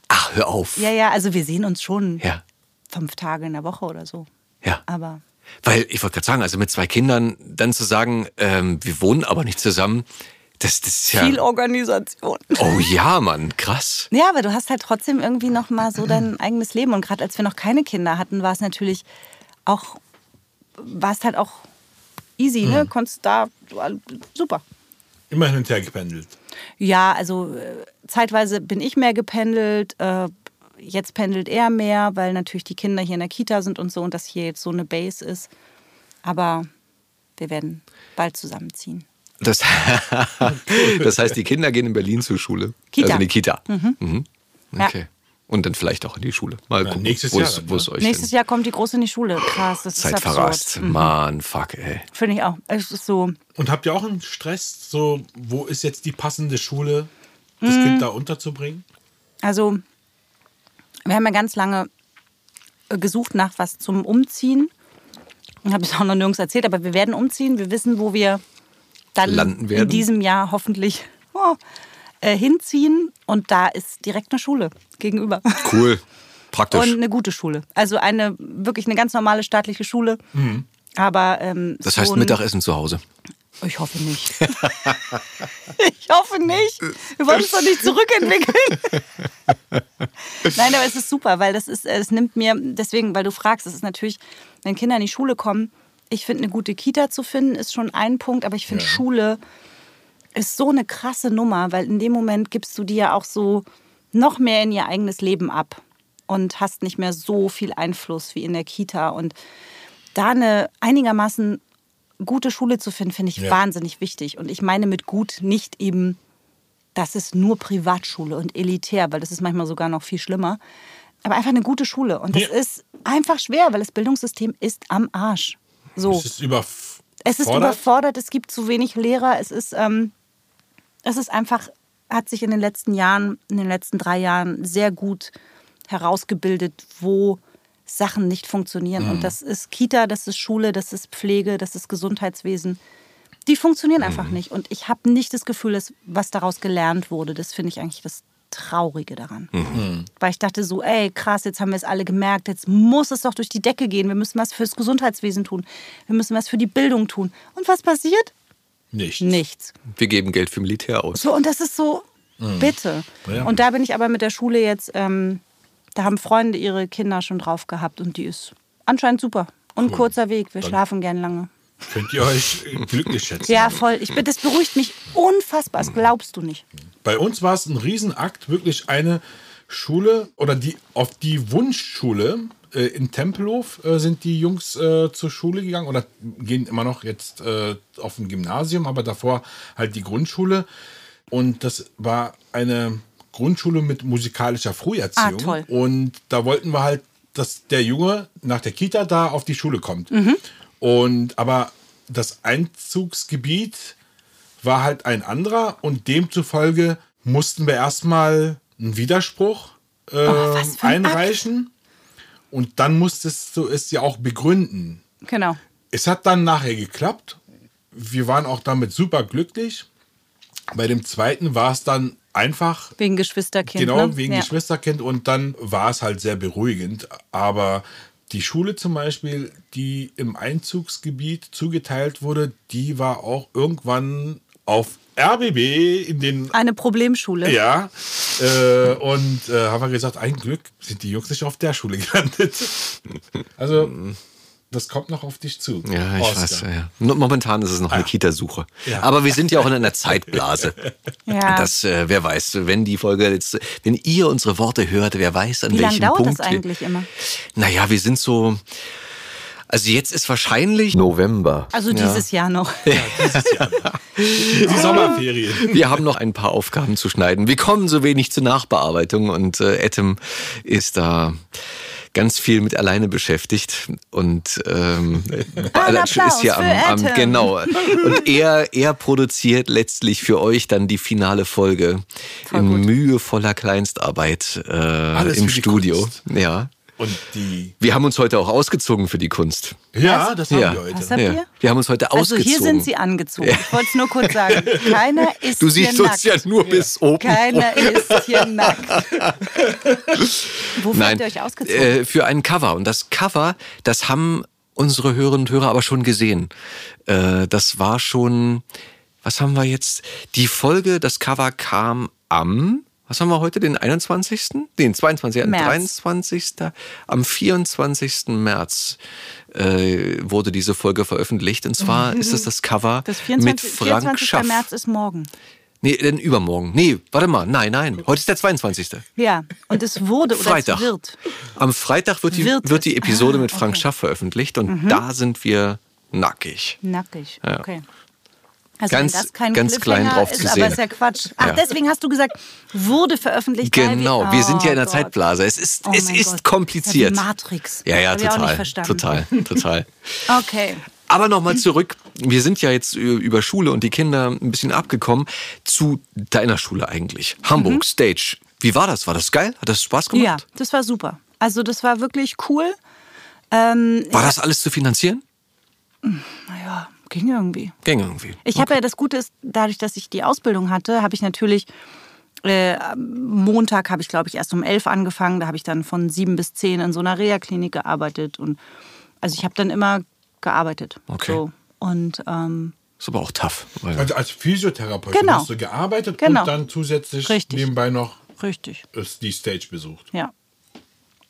Ach, hör auf. Ja, ja, also wir sehen uns schon Ja. fünf Tage in der Woche oder so. Ja. Aber Weil ich wollte gerade sagen, also mit zwei Kindern dann zu sagen, ähm, wir wohnen aber nicht zusammen, das, das ist ja. viel Organisation. Oh ja, Mann, krass. Ja, aber du hast halt trotzdem irgendwie noch mal so dein eigenes Leben. Und gerade als wir noch keine Kinder hatten, war es natürlich auch, war es halt auch easy, ne? Konntest da, super. Immer hin und her gependelt. Ja, also äh, zeitweise bin ich mehr gependelt. Äh, jetzt pendelt er mehr, weil natürlich die Kinder hier in der Kita sind und so und das hier jetzt so eine Base ist. Aber wir werden bald zusammenziehen. Das, das heißt, die Kinder gehen in Berlin zur Schule. Kita. Also in die Kita. Mhm. Ja. Okay. Und dann vielleicht auch in die Schule. Mal Ja, gucken, nächstes wo Jahr es, dann, wo es ne? euch Nächstes Jahr kommt die Große in die Schule. Krass, das Zeit ist verrast. Mhm. Mann, fuck, ey. Finde ich auch. Es ist so, Und habt ihr auch einen Stress? So, wo ist jetzt die passende Schule, das Kind da unterzubringen? also wir haben ja ganz lange äh, gesucht nach was zum Umziehen. Ich habe es auch noch nirgends erzählt, aber wir werden umziehen. Wir wissen, wo wir dann Landen werden. in diesem Jahr hoffentlich oh, äh, hinziehen. Und da ist direkt eine Schule gegenüber. Cool. Praktisch. Und eine gute Schule. Also eine wirklich eine ganz normale staatliche Schule. Aber ähm, Mhm. das so heißt ein- Mittagessen zu Hause. Ich hoffe nicht. ich hoffe nicht. Wir wollen uns doch nicht zurückentwickeln. Nein, aber es ist super, weil das ist, es nimmt mir, deswegen, weil du fragst, es ist natürlich, wenn Kinder in die Schule kommen, ich finde, eine gute Kita zu finden, ist schon ein Punkt, aber ich finde, Schule ist so eine krasse Nummer, weil in dem Moment gibst du dir ja auch so noch mehr in ihr eigenes Leben ab und hast nicht mehr so viel Einfluss wie in der Kita. Und da eine einigermaßen gute Schule zu finden, finde ich Ja. wahnsinnig wichtig. Und ich meine mit gut nicht eben, das ist nur Privatschule und elitär, weil das ist manchmal sogar noch viel schlimmer. Aber einfach eine gute Schule. Und das Ja. ist einfach schwer, weil das Bildungssystem ist am Arsch. So. Es ist über Es ist überfordert, es gibt zu wenig Lehrer, es ist, ähm, es ist einfach, hat sich in den letzten Jahren, in den letzten drei Jahren sehr gut herausgebildet, wo Sachen nicht funktionieren. Und das ist Kita, das ist Schule, das ist Pflege, das ist Gesundheitswesen. Die funktionieren einfach nicht. Und ich habe nicht das Gefühl, dass was daraus gelernt wurde. Das finde ich eigentlich das Traurige daran. Weil ich dachte so, ey, krass, jetzt haben wir es alle gemerkt, jetzt muss es doch durch die Decke gehen. Wir müssen was fürs Gesundheitswesen tun. Wir müssen was für die Bildung tun. Und was passiert? Nichts. Nichts. Wir geben Geld für Militär aus. So, und das ist so, bitte. Ja. Und da bin ich aber mit der Schule jetzt, ähm, da haben Freunde ihre Kinder schon drauf gehabt und die ist anscheinend super. Und kurzer Weg, wir schlafen gern lange. Könnt ihr euch äh, glücklich schätzen. Ja, voll. Ich, bin- das beruhigt mich unfassbar, das glaubst du nicht. Bei uns war es ein Riesenakt, wirklich eine Schule oder die auf die Wunschschule äh, in Tempelhof äh, sind die Jungs äh, zur Schule gegangen oder gehen immer noch jetzt äh, auf ein Gymnasium, aber davor halt die Grundschule. Und das war eine Grundschule mit musikalischer Früherziehung. Ah, toll. Und da wollten wir halt, dass der Junge nach der Kita da auf die Schule kommt. Und aber das Einzugsgebiet war halt ein anderer und demzufolge mussten wir erstmal einen Widerspruch äh, für ein einreichen und dann musstest du es ja auch begründen. Genau. Es hat dann nachher geklappt. Wir waren auch damit super glücklich. Bei dem zweiten war es dann einfach Wegen Geschwisterkind. Genau, ne? wegen ja. Geschwisterkind und dann war es halt sehr beruhigend. Aber die Schule zum Beispiel, die im Einzugsgebiet zugeteilt wurde, die war auch irgendwann auf RBB in den Eine Problemschule. ja, äh, und äh, haben wir gesagt, ein Glück sind die Jungs nicht auf der Schule gelandet. Also, Das kommt noch auf dich zu. Ja, ich Oscar. weiß. Ja. Momentan ist es noch eine Kita-Suche. Ja. Aber wir sind ja auch in einer Zeitblase. Ja. Das, äh, wer weiß, wenn die Folge jetzt, wenn ihr unsere Worte hört, wer weiß, an Wie lange welchem dauert Punkt. das eigentlich immer? Naja, wir sind so. Also jetzt ist wahrscheinlich November. Also dieses Jahr noch. Die Sommerferien. Wir haben noch ein paar Aufgaben zu schneiden. Wir kommen so wenig zur Nachbearbeitung und äh, Etem ist da ganz viel mit alleine beschäftigt und ähm, Applaus ist hier am, am genau und er er produziert letztlich für euch dann die finale Folge Voll in gut. mühevoller Kleinstarbeit äh, im Studio. Ja, Und die. wir haben uns heute auch ausgezogen für die Kunst. Ja, das haben Ja. wir heute. Was habt Ja. ihr? Wir haben uns heute Also ausgezogen. hier sind sie angezogen. Ich wollte es nur kurz sagen. Keiner ist Du hier siehst nackt. uns ja nur bis oben. Keiner ist hier nackt. Wofür habt ihr euch ausgezogen? Äh, für ein Cover. Und das Cover, das haben unsere Hörerinnen und Hörer aber schon gesehen. Äh, das war schon, was haben wir jetzt? Die Folge, das Cover kam am, was haben wir heute, den 21., den 22., März. 23., am 24. März äh, wurde diese Folge veröffentlicht. Und zwar ist es das Cover das mit 24, Frank 24. Schaff. März ist morgen. Nee, denn übermorgen. Nee, warte mal. Nein, nein. Heute ist der 22. Ja, und es wurde oder Freitag. es wird. Am Freitag wird die, Wird wird die. Episode Ah, mit Frank okay. Mhm. Schaff veröffentlicht und da sind wir nackig. Nackig. Ja. Okay. Also Ganz- wenn das kein ganz klein drauf ist, zu aber sehen. ist ja Quatsch. Ach, Ja. deswegen hast du gesagt, wurde veröffentlicht. Genau, wir sind ja in der Oh Zeitblase. Es ist, Oh es ist Gott. kompliziert. Ja, Matrix. Ja, ja, total. verstanden. Total, total. Okay. Aber nochmal zurück. Wir sind ja jetzt über Schule und die Kinder ein bisschen abgekommen zu deiner Schule eigentlich. Hamburg Stage. Wie war das? War das geil? Hat das Spaß gemacht? Mhm. Ja, das war super. Also das war wirklich cool. Ähm, War das alles zu finanzieren? naja, ging irgendwie. Ging irgendwie. Ich habe ja das Gute ist, dadurch, dass ich die Ausbildung hatte, habe ich natürlich äh, Montag habe ich, glaube ich, erst um elf angefangen. Da habe ich dann von sieben bis zehn in so einer Reha-Klinik gearbeitet. Und also ich habe dann immer gearbeitet. Okay. So. Und ähm, Ist aber auch tough. weil- Also als Physiotherapeutin Genau. hast du gearbeitet Genau. und dann zusätzlich Richtig. nebenbei noch richtig. ist die Stage besucht. Ja.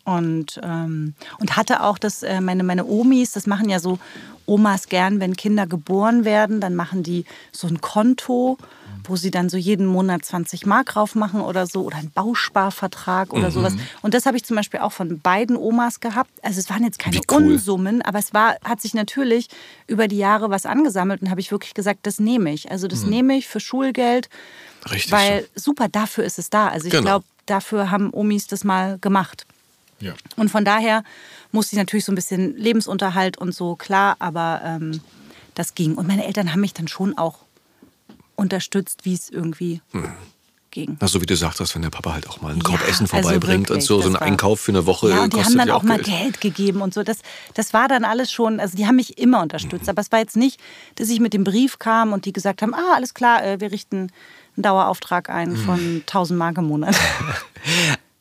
Und, ähm, und hatte auch das, äh, meine, meine Omis, das machen ja so Omas gern, wenn Kinder geboren werden, dann machen die so ein Konto, wo sie dann so jeden Monat 20 Mark drauf machen oder so oder einen Bausparvertrag oder sowas. Und das habe ich zum Beispiel auch von beiden Omas gehabt. Also es waren jetzt keine cool. Unsummen, aber es war, hat sich natürlich über die Jahre was angesammelt und habe ich wirklich gesagt, das nehme ich. Also das nehme ich für Schulgeld, Richtig weil super, dafür ist es da. Also ich Genau. glaube, dafür haben Omis das mal gemacht. Ja. Und von daher musste ich natürlich so ein bisschen Lebensunterhalt und so, klar, aber ähm, das ging. Und meine Eltern haben mich dann schon auch unterstützt, wie es irgendwie ging. Na, so wie du sagtest, wenn der Papa halt auch mal einen Korb Ja, Essen also vorbeibringt und wirklich, so, so das ein war- Einkauf für eine Woche Ja, und die haben dann ja auch mal Geld. Geld gegeben und so. Das, das war dann alles schon, also die haben mich immer unterstützt. Aber es war jetzt nicht, dass ich mit dem Brief kam und die gesagt haben, ah, alles klar, äh, wir richten einen Dauerauftrag ein Mhm. von 1000 Mark im Monat.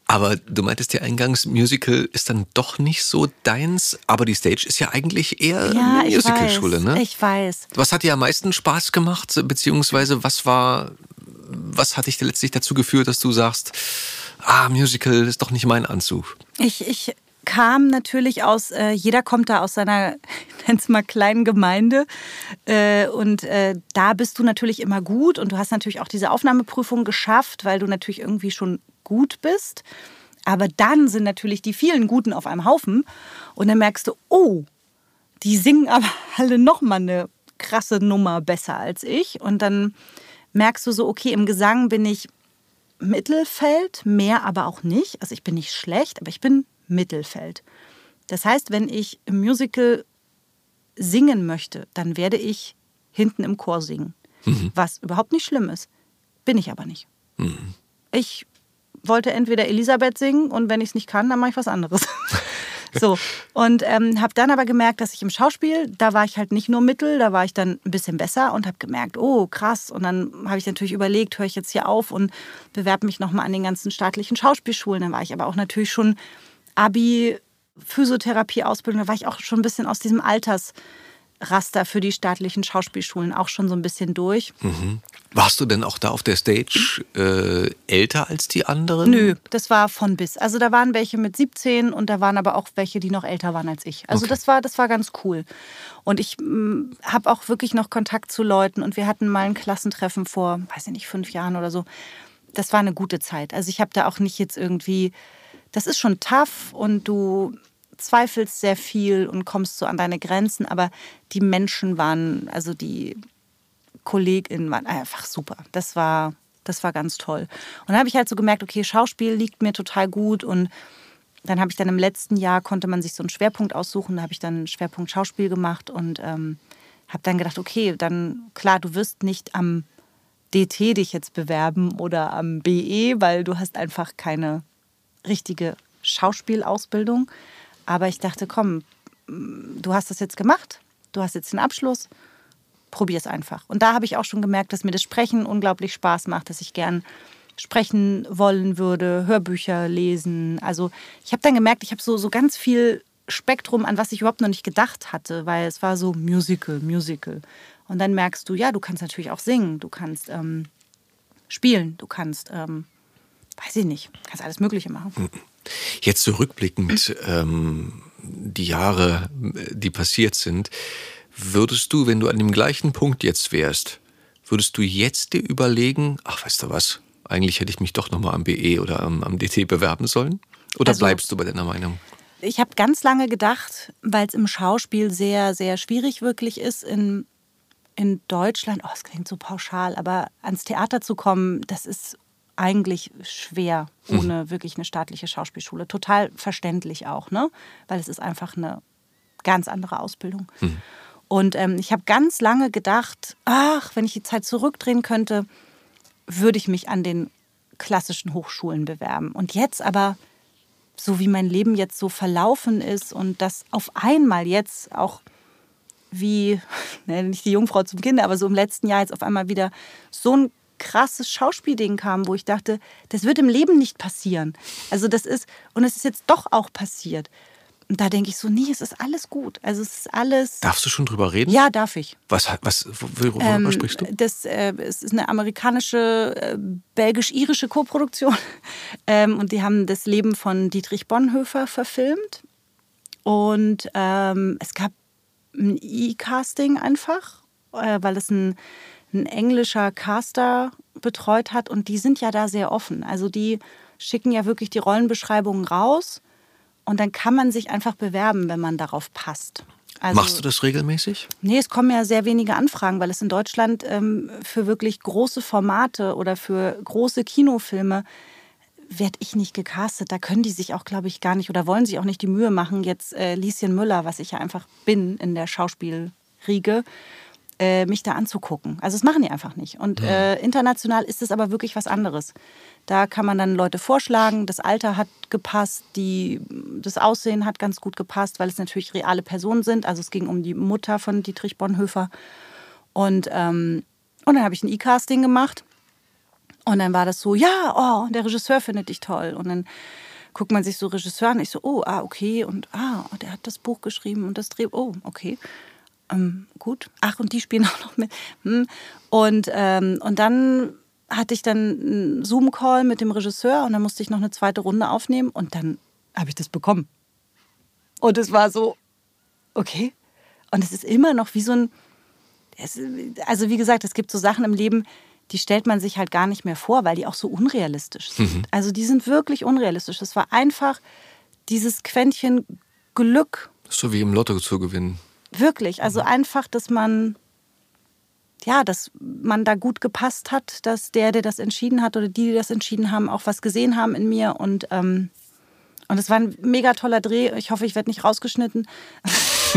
Aber du meintest ja eingangs, Musical ist dann doch nicht so deins, aber die Stage ist ja eigentlich eher ja, eine Musicalschule, ne? ich weiß. Was hat dir am meisten Spaß gemacht, beziehungsweise was war, was hat dich letztlich dazu geführt, dass du sagst, ah, Musical ist doch nicht mein Anzug? Ich, ich kam natürlich aus, äh, jeder kommt da aus seiner, ich nenn's mal, kleinen Gemeinde. Äh, und äh, da bist du natürlich immer gut und du hast natürlich auch diese Aufnahmeprüfung geschafft, weil du natürlich irgendwie schon gut bist. Aber dann sind natürlich die vielen Guten auf einem Haufen und dann merkst du, oh, die singen aber alle noch mal eine krasse Nummer besser als ich. Und dann merkst du so, okay, im Gesang bin ich Mittelfeld, mehr aber auch nicht. Also ich bin nicht schlecht, aber ich bin Mittelfeld. Das heißt, wenn ich im Musical singen möchte, dann werde ich hinten im Chor singen. Was überhaupt nicht schlimm ist. Bin ich aber nicht. Ich wollte entweder Elisabeth singen und wenn ich es nicht kann, dann mache ich was anderes. so. Und ähm, habe dann aber gemerkt, dass ich im Schauspiel, da war ich halt nicht nur Mittel, da war ich dann ein bisschen besser und habe gemerkt, oh krass. Und dann habe ich natürlich überlegt, höre ich jetzt hier auf und bewerbe mich nochmal an den ganzen staatlichen Schauspielschulen. Dann war ich aber auch natürlich schon Abi, Physiotherapie-Ausbildung, da war ich auch schon ein bisschen aus diesem Alters Raster für die staatlichen Schauspielschulen auch schon so ein bisschen durch. Warst du denn auch da auf der Stage äh, älter als die anderen? Nö, das war von bis. Also da waren welche mit 17 und da waren aber auch welche, die noch älter waren als ich. Also Okay. das war das war ganz cool. Und ich habe auch wirklich noch Kontakt zu Leuten und wir hatten mal ein Klassentreffen vor, weiß ich nicht, fünf Jahren oder so. Das war eine gute Zeit. Also ich habe da auch nicht jetzt irgendwie, das ist schon tough und du zweifelst sehr viel und kommst so an deine Grenzen, aber die Menschen waren, also die KollegInnen waren einfach super. Das war, das war ganz toll. Und dann habe ich halt so gemerkt, okay, Schauspiel liegt mir total gut und dann habe ich dann im letzten Jahr konnte man sich so einen Schwerpunkt aussuchen. Da habe ich dann einen Schwerpunkt Schauspiel gemacht und ähm, habe dann gedacht, okay, dann klar, du wirst nicht am DT dich jetzt bewerben oder am BE, weil du hast einfach keine richtige Schauspielausbildung. Aber ich dachte, komm, du hast das jetzt gemacht, du hast jetzt den Abschluss, probier es einfach. Und da habe ich auch schon gemerkt, dass mir das Sprechen unglaublich Spaß macht, dass ich gern sprechen wollen würde, Hörbücher lesen. Also ich habe dann gemerkt, ich habe so, so ganz viel Spektrum, an was ich überhaupt noch nicht gedacht hatte, weil es war so Musical, Musical. Und dann merkst du, ja, du kannst natürlich auch singen, du kannst ähm, spielen, du kannst, ähm, weiß ich nicht, kannst alles Mögliche machen. Jetzt zurückblickend, ähm, die Jahre, die passiert sind, würdest du, wenn du an dem gleichen Punkt jetzt wärst, würdest du jetzt dir überlegen, ach, weißt du was, eigentlich hätte ich mich doch nochmal am BE oder am, am DT bewerben sollen? Oder Also- bleibst du bei deiner Meinung? Ich habe ganz lange gedacht, weil es im Schauspiel sehr, sehr schwierig wirklich ist, in, in Deutschland, oh, es klingt so pauschal, aber ans Theater zu kommen, das ist eigentlich schwer ohne wirklich eine staatliche Schauspielschule. Total verständlich auch, ne? Weil es ist einfach eine ganz andere Ausbildung. Und ähm, ich habe ganz lange gedacht, ach, wenn ich die Zeit zurückdrehen könnte, würde ich mich an den klassischen Hochschulen bewerben. Und jetzt aber so wie mein Leben jetzt so verlaufen ist und das auf einmal jetzt auch wie, ne, nicht die Jungfrau zum Kind, aber so im letzten Jahr jetzt auf einmal wieder so ein krasses Schauspielding kam, wo ich dachte, das wird im Leben nicht passieren. Also das ist, und es ist jetzt doch auch passiert. Und da denke ich so, nee, es ist alles gut. Also es ist alles. Darfst du schon drüber reden? Ja, darf ich. Was, was, worüber Ähm, sprichst du? Das äh, es ist eine amerikanische, äh, belgisch-irische Koproduktion. Ähm, und die haben das Leben von Dietrich Bonhoeffer verfilmt. Und ähm, es gab ein E-Casting einfach, äh, weil es ein, ein englischer Caster betreut hat. Und die sind ja da sehr offen. Also die schicken ja wirklich die Rollenbeschreibungen raus. Und dann kann man sich einfach bewerben, wenn man darauf passt. Also, Machst du das regelmäßig? Nee, es kommen ja sehr wenige Anfragen, weil es in Deutschland ähm, für wirklich große Formate oder für große Kinofilme werde ich nicht gecastet. Da können die sich auch, glaube ich, gar nicht oder wollen sich auch nicht die Mühe machen, jetzt äh, Lieschen Müller, was ich ja einfach bin in der Schauspielriege, äh, mich da anzugucken. Also das machen die einfach nicht. Und äh, international ist es aber wirklich was anderes. Da kann man dann Leute vorschlagen, das Alter hat gepasst, die, das Aussehen hat ganz gut gepasst, weil es natürlich reale Personen sind. Also es ging um die Mutter von Dietrich Bonhoeffer. Und, ähm, und dann habe ich ein E-Casting gemacht. Und dann war das so, ja, oh, der Regisseur findet dich toll. Und dann guckt man sich so Regisseur an. Ich so, oh, ah, okay. Und ah, der hat das Buch geschrieben und das Dreh, oh, okay. Ähm, gut. Ach, und die spielen auch noch mit. Hm. Und, ähm, und dann hatte ich dann einen Zoom-Call mit dem Regisseur und dann musste ich noch eine zweite Runde aufnehmen und dann habe ich das bekommen. Und es war so, okay. Und es ist immer noch wie so ein, es, also wie gesagt, es gibt so Sachen im Leben, die stellt man sich halt gar nicht mehr vor, weil die auch so unrealistisch sind. Also die sind wirklich unrealistisch. Es war einfach dieses Quäntchen Glück, So wie im Lotto zu gewinnen. Wirklich. Also einfach, dass man, ja, dass man da gut gepasst hat, dass der, der das entschieden hat oder die, die das entschieden haben, auch was gesehen haben in mir und ähm, und es war ein mega toller Dreh. Ich hoffe, ich werde nicht rausgeschnitten.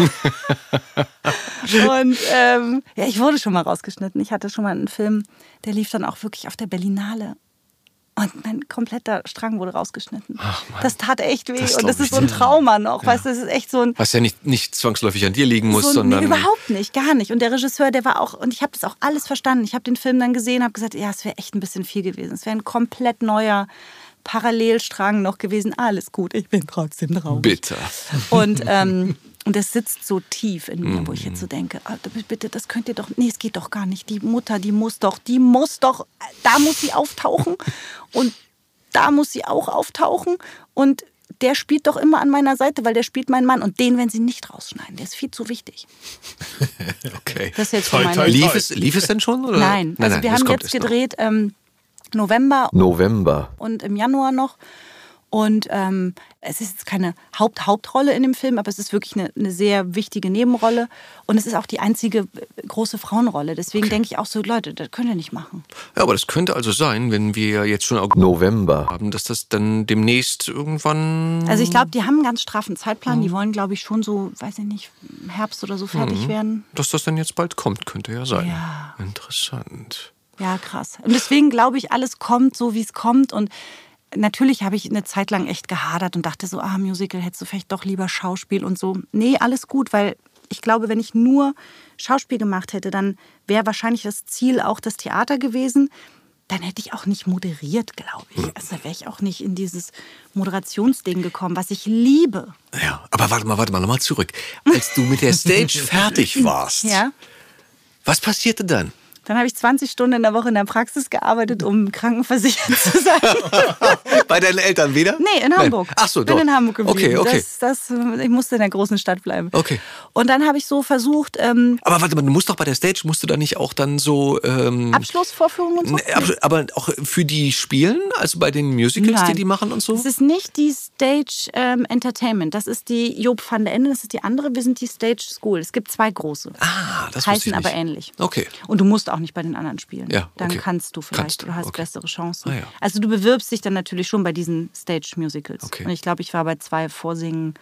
und ähm, ja, ich wurde schon mal rausgeschnitten. Ich hatte schon mal einen Film, der lief dann auch wirklich auf der Berlinale. Und mein kompletter Strang wurde rausgeschnitten. das tat echt weh. Das und das ist so ein. Trauma noch. Weißt du, das ist echt so ein. Was ja nicht, nicht zwangsläufig an dir liegen muss, so, sondern. Nee, überhaupt nicht, gar nicht. Und der Regisseur, der war auch, und ich habe das auch alles verstanden. Ich habe den Film dann gesehen, habe gesagt, ja, es wäre echt ein bisschen viel gewesen. Es wäre ein komplett neuer Parallelstrang noch gewesen. Alles gut, ich bin trotzdem traurig. Bitter. Und, ähm, Und das sitzt so tief in mir, wo ich jetzt so denke, ah, bitte, das könnt ihr doch, nee, es geht doch gar nicht. Die Mutter, die muss doch, die muss doch, da muss sie auftauchen und da muss sie auch auftauchen und der spielt doch immer an meiner Seite, weil der spielt meinen Mann und den werden sie nicht rausschneiden. Der ist viel zu wichtig. Okay. Das ist jetzt so meine toll, Lief es, lief es denn schon? Oder? Nein, also wir das haben kommt jetzt gedreht ähm, November November. und im Januar noch. Und ähm, es ist jetzt keine Haupt Hauptrolle in dem Film, aber es ist wirklich eine, eine sehr wichtige Nebenrolle. Und es ist auch die einzige äh, große Frauenrolle. Deswegen denke ich auch so, Leute, das könnt ihr nicht machen. Ja, aber das könnte also sein, wenn wir jetzt schon August November. haben, dass das dann demnächst irgendwann. Also ich glaube, die haben einen ganz straffen Zeitplan. Mhm. Die wollen, glaube ich, schon so, weiß ich nicht, im Herbst oder so fertig Mhm. werden. Dass das dann jetzt bald kommt, könnte ja sein. Ja. Interessant. Ja, krass. Und deswegen glaube ich, alles kommt so, wie es kommt. Und natürlich habe ich eine Zeit lang echt gehadert und dachte so, ah, Musical hättest du vielleicht doch lieber Schauspiel und so. Nee, alles gut, weil ich glaube, wenn ich nur Schauspiel gemacht hätte, dann wäre wahrscheinlich das Ziel auch das Theater gewesen. Dann hätte ich auch nicht moderiert, glaube ich. Also wäre ich auch nicht in dieses Moderationsding gekommen, was ich liebe. Ja, aber warte mal, warte mal, nochmal zurück. Als du mit der Stage fertig warst, Ja. was passierte dann? Dann habe ich 20 Stunden in der Woche in der Praxis gearbeitet, um krankenversichert zu sein. Bei deinen Eltern wieder? Nee, in Hamburg. Ach so, Bin doch. in Hamburg geblieben. Okay, okay. Das, das, ich musste in der großen Stadt bleiben. Okay. Und dann habe ich so versucht, ähm, Aber warte mal, du musst doch bei der Stage, musst du da nicht auch dann so. Ähm, Abschlussvorführungen und so. ne, aber auch für die spielen, also bei den Musicals, die Nein. die machen und so? Das ist nicht die Stage ähm, Entertainment. Das ist die Job van der Ende, das ist die andere. Wir sind die Stage School. Es gibt zwei große. ah, das heißen aber ähnlich. Okay. Und du musst auch nicht bei den anderen spielen. Ja, Dann okay. kannst du vielleicht Kannst du, oder hast okay. bessere Chancen. Ah, ja. Also du bewirbst dich dann natürlich schon bei diesen Stage Musicals. Okay. Und ich glaube, ich war bei zwei Vorsingen.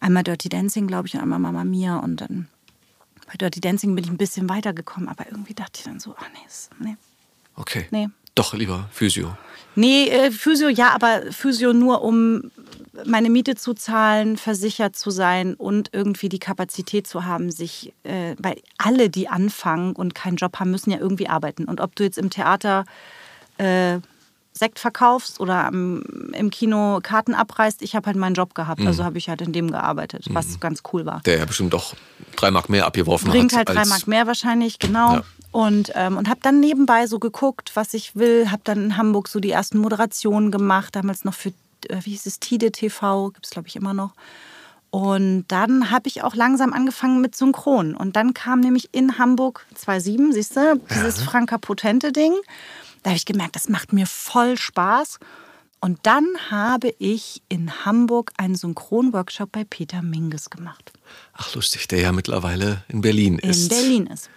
Einmal Dirty Dancing, glaube ich, und einmal Mama Mia. Und dann bei Dirty Dancing bin ich ein bisschen weitergekommen. Aber irgendwie dachte ich dann so, ach nee, nee. Okay. Nee. Doch, lieber Physio. Nee, äh, Physio ja, aber Physio nur, um meine Miete zu zahlen, versichert zu sein und irgendwie die Kapazität zu haben, sich, äh, weil alle, die anfangen und keinen Job haben, müssen ja irgendwie arbeiten. Und ob du jetzt im Theater äh, Sekt verkaufst oder am, im Kino Karten abreißt, ich habe halt meinen Job gehabt. Also habe ich halt in dem gearbeitet, was ganz cool war. Der ja bestimmt doch drei Mark mehr abgeworfen Bringt hat. halt drei Mark mehr wahrscheinlich, genau. Ja. Und, ähm, und habe dann nebenbei so geguckt, was ich will. Habe dann in Hamburg so die ersten Moderationen gemacht, damals noch für, wie hieß es, Tide TV, gibt es glaube ich immer noch. Und dann habe ich auch langsam angefangen mit Synchron. Und dann kam nämlich in Hamburg 2007, siehst du, dieses Franka Potente Ding. Da habe ich gemerkt, das macht mir voll Spaß. Und dann habe ich in Hamburg einen Synchronworkshop bei Peter Minges gemacht. Ach, lustig, der ja mittlerweile in Berlin In ist. Berlin ist.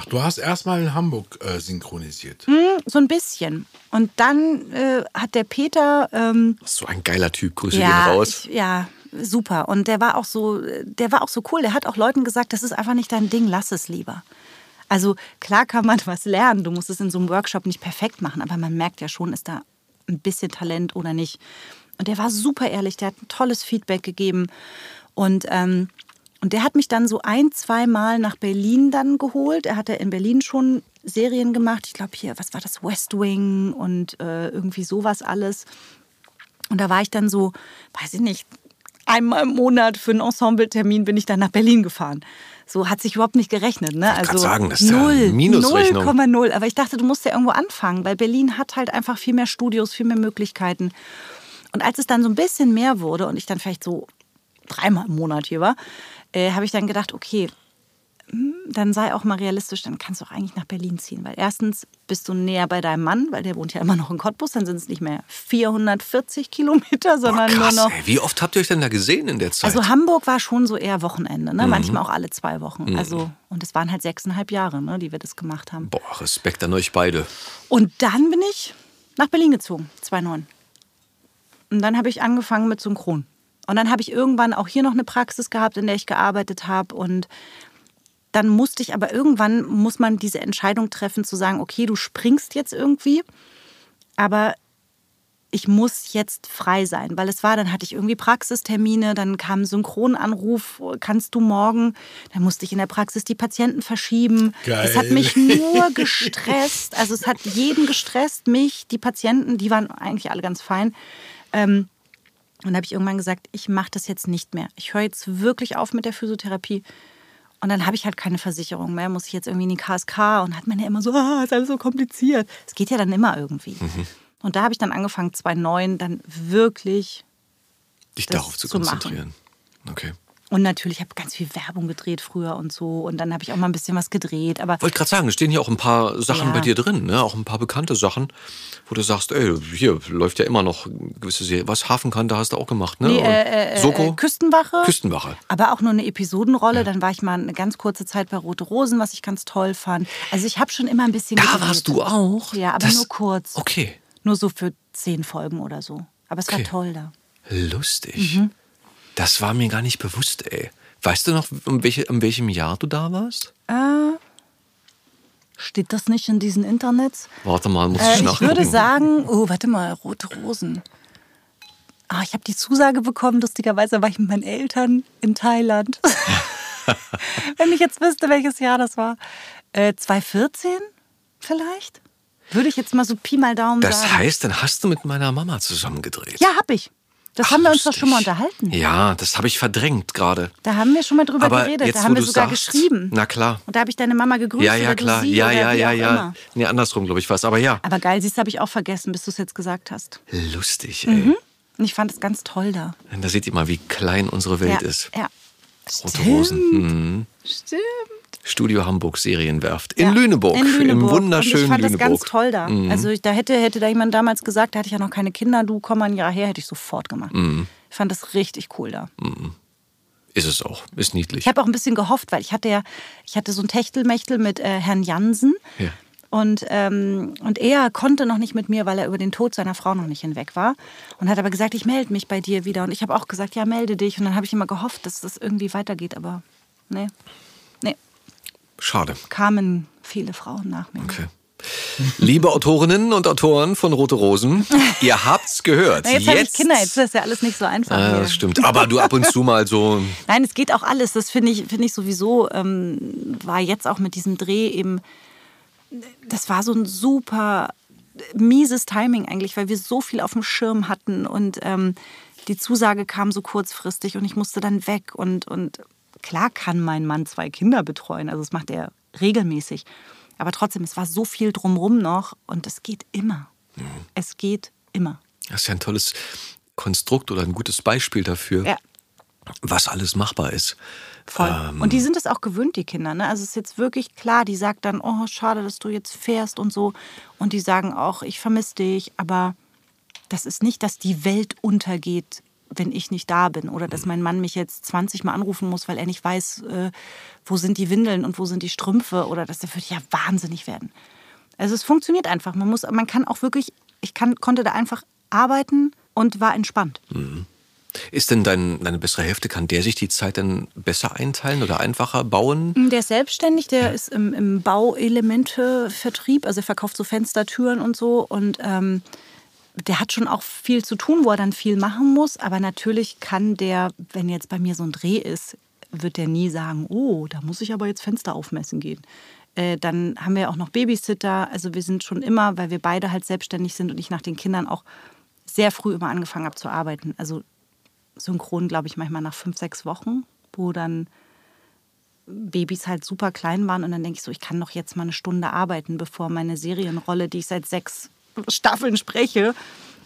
Ach, du hast erstmal in Hamburg äh, synchronisiert. So ein bisschen. Und dann äh, hat der Peter, ähm, So ein geiler Typ, Grüße ja, gehen raus. ich, ja, super. Und der war auch so, der war auch so cool. Der hat auch Leuten gesagt, das ist einfach nicht dein Ding, lass es lieber. Also klar kann man was lernen. Du musst es in so einem Workshop nicht perfekt machen, aber man merkt ja schon, ist da ein bisschen Talent oder nicht. Und der war super ehrlich, der hat ein tolles Feedback gegeben. Und, ähm, und der hat mich dann so ein, zwei Mal nach Berlin dann geholt. Er hatte in Berlin schon Serien gemacht. Ich glaube hier, was war das? West Wing und äh, irgendwie sowas alles. Und da war ich dann so, weiß ich nicht, einmal im Monat für einen Ensembletermin bin ich dann nach Berlin gefahren. So hat sich überhaupt nicht gerechnet. Ne? wollte grad sagen, das ist ja null, eine Minusrechnung. 0,0. Aber ich dachte, du musst ja irgendwo anfangen, weil Berlin hat halt einfach viel mehr Studios, viel mehr Möglichkeiten. Und als es dann so ein bisschen mehr wurde und ich dann vielleicht so dreimal im Monat hier war, äh, habe ich dann gedacht, okay, hm, dann sei auch mal realistisch, dann kannst du auch eigentlich nach Berlin ziehen. Weil erstens bist du näher bei deinem Mann, weil der wohnt ja immer noch in Cottbus, dann sind es nicht mehr 440 Kilometer, Boah, sondern krass, nur noch. ey. Wie oft habt ihr euch denn da gesehen in der Zeit? Also Hamburg war schon so eher Wochenende, Mhm. ne? manchmal auch alle zwei Wochen. Also, und es waren halt sechseinhalb Jahre, ne, die wir das gemacht haben. Boah, Respekt an euch beide. Und dann bin ich nach Berlin gezogen, 2009. Und dann habe ich angefangen mit Synchron. Und dann habe ich irgendwann auch hier noch eine Praxis gehabt, in der ich gearbeitet habe. Und dann musste ich aber irgendwann, muss man diese Entscheidung treffen, zu sagen, okay, du springst jetzt irgendwie, aber ich muss jetzt frei sein, weil es war, dann hatte ich irgendwie Praxistermine, dann kam ein Synchronanruf, kannst du morgen, dann musste ich in der Praxis die Patienten verschieben. Geil. Es hat mich nur gestresst, also es hat jeden gestresst, mich, die Patienten, die waren eigentlich alle ganz fein. Ähm, Und da habe ich irgendwann gesagt, ich mache das jetzt nicht mehr. Ich höre jetzt wirklich auf mit der Physiotherapie. Und dann habe ich halt keine Versicherung mehr, muss ich jetzt irgendwie in die KSK und hat man ja immer so, ah, ist alles so kompliziert. Es geht ja dann immer irgendwie. Mhm. Und da habe ich dann angefangen, 2009 dann wirklich Dich darauf zu zu machen. konzentrieren. Okay. Und natürlich habe ich ganz viel Werbung gedreht früher und so. Und dann habe ich auch mal ein bisschen was gedreht. Aber Wollte gerade sagen, es stehen hier auch ein paar Sachen Ja. bei dir drin, ne? auch ein paar bekannte Sachen, wo du sagst, ey, hier läuft ja immer noch gewisse Serien. Was, Hafenkante hast du auch gemacht, ne? nee, Und äh, äh, Soko? äh, Küstenwache. Küstenwache. Aber auch nur eine Episodenrolle. Dann war ich mal eine ganz kurze Zeit bei Rote Rosen, was ich ganz toll fand. Also ich habe schon immer ein bisschen Da gedreht. warst du auch? Ja, aber Das- nur kurz. Okay, Nur so für zehn Folgen oder so. Aber es Okay. war toll da. lustig. Mhm. Das war mir gar nicht bewusst, ey. Weißt du noch, um welche, in welchem Jahr du da warst? Äh, steht das nicht in diesen Internets? Warte mal, muss Äh, ich ich nachgucken. würde sagen, oh, warte mal, Rote Rosen. Ah, ich habe die Zusage bekommen, lustigerweise war ich mit meinen Eltern in Thailand. Wenn ich jetzt wüsste, welches Jahr das war. Äh, 2014 vielleicht? Würde ich jetzt mal so Pi mal Daumen Das sagen. heißt, dann hast du mit meiner Mama zusammen gedreht. ja, hab ich. Das Ach, haben wir uns doch lustig. schon mal unterhalten. Ja, das habe ich verdrängt gerade. Da haben wir schon mal drüber Aber geredet. jetzt, da haben wir sogar sagst, geschrieben. Na klar. Und da habe ich deine Mama gegrüßt Ja, ja, oder klar. Ja, ja, ja, ja. Immer. Nee, andersrum, glaube ich, was. Aber ja. Aber geil, siehst du, habe ich auch vergessen, bis du es jetzt gesagt hast. Lustig, ey. Mhm. Und ich fand es ganz toll da. Da seht ihr mal, wie klein unsere Welt ja, ist. Ja. Rote Rosen. Mhm. Stimmt. Studio Hamburg Serienwerft. In Ja, Lüneburg. In Lüneburg. Im Und wunderschönen ich fand das Lüneburg. Mhm. ganz toll da. Also ich, da hätte, hätte da jemand damals gesagt, da hatte ich ja noch keine Kinder, du komm mal ein Jahr her, hätte ich sofort gemacht. Mhm. Ich fand das richtig cool da. Ist es auch. Ist niedlich. Ich habe auch ein bisschen gehofft, weil ich hatte ja, ich hatte so ein Techtelmechtel mit äh, Herrn Jansen. Ja. Und, ähm, und er konnte noch nicht mit mir, weil er über den Tod seiner Frau noch nicht hinweg war. Und hat aber gesagt, ich melde mich bei dir wieder. Und ich habe auch gesagt, ja, melde dich. Und dann habe ich immer gehofft, dass das irgendwie weitergeht. Aber nee, nee, Schade. kamen viele Frauen nach mir. Okay. Liebe Autorinnen und Autoren von Rote Rosen, ihr habt's gehört. Na, jetzt habe ich Kinder, jetzt ist das ja alles nicht so einfach. Ah, hier. das stimmt. Aber du ab und zu mal so. Nein, es geht auch alles. Das finde ich, finde ich sowieso, ähm, war jetzt auch mit diesem Dreh eben, das war so ein super mieses Timing eigentlich, weil wir so viel auf dem Schirm hatten und ähm, die Zusage kam so kurzfristig und ich musste dann weg und, und klar kann mein Mann zwei Kinder betreuen, also das macht er regelmäßig. Aber trotzdem, es war so viel drumrum noch und es geht immer. Es geht immer. Das ist ja ein tolles Konstrukt oder ein gutes Beispiel dafür, Ja. was alles machbar ist. Voll. Ähm, und die sind es auch gewöhnt, die Kinder. Ne? Also es ist jetzt wirklich klar, die sagt dann, oh, schade, dass du jetzt fährst und so. Und die sagen auch, ich vermisse dich. Aber das ist nicht, dass die Welt untergeht, wenn ich nicht da bin. Oder dass mein Mann mich jetzt 20 Mal anrufen muss, weil er nicht weiß, äh, wo sind die Windeln und wo sind die Strümpfe. Oder das würde ja wahnsinnig werden. Also es funktioniert einfach. Man, muss, man kann auch wirklich, ich kann, konnte da einfach arbeiten und war entspannt. Ist denn dein, deine bessere Hälfte, kann der sich die Zeit dann besser einteilen oder einfacher bauen? Der ist selbstständig, der ist im, im Bauelemente-Vertrieb, also er verkauft so Fenster, Türen und so. Und ähm, der hat schon auch viel zu tun, wo er dann viel machen muss. Aber natürlich kann der, wenn jetzt bei mir so ein Dreh ist, wird der nie sagen, oh, da muss ich aber jetzt Fenster aufmessen gehen. Äh, dann haben wir auch noch Babysitter. Also wir sind schon immer, weil wir beide halt selbstständig sind und ich nach den Kindern auch sehr früh immer angefangen habe zu arbeiten. Also synchron, glaube ich, manchmal nach fünf, sechs Wochen, wo dann Babys halt super klein waren und dann denke ich so, ich kann doch jetzt mal eine Stunde arbeiten, bevor meine Serienrolle, die ich seit sechs Staffeln spreche,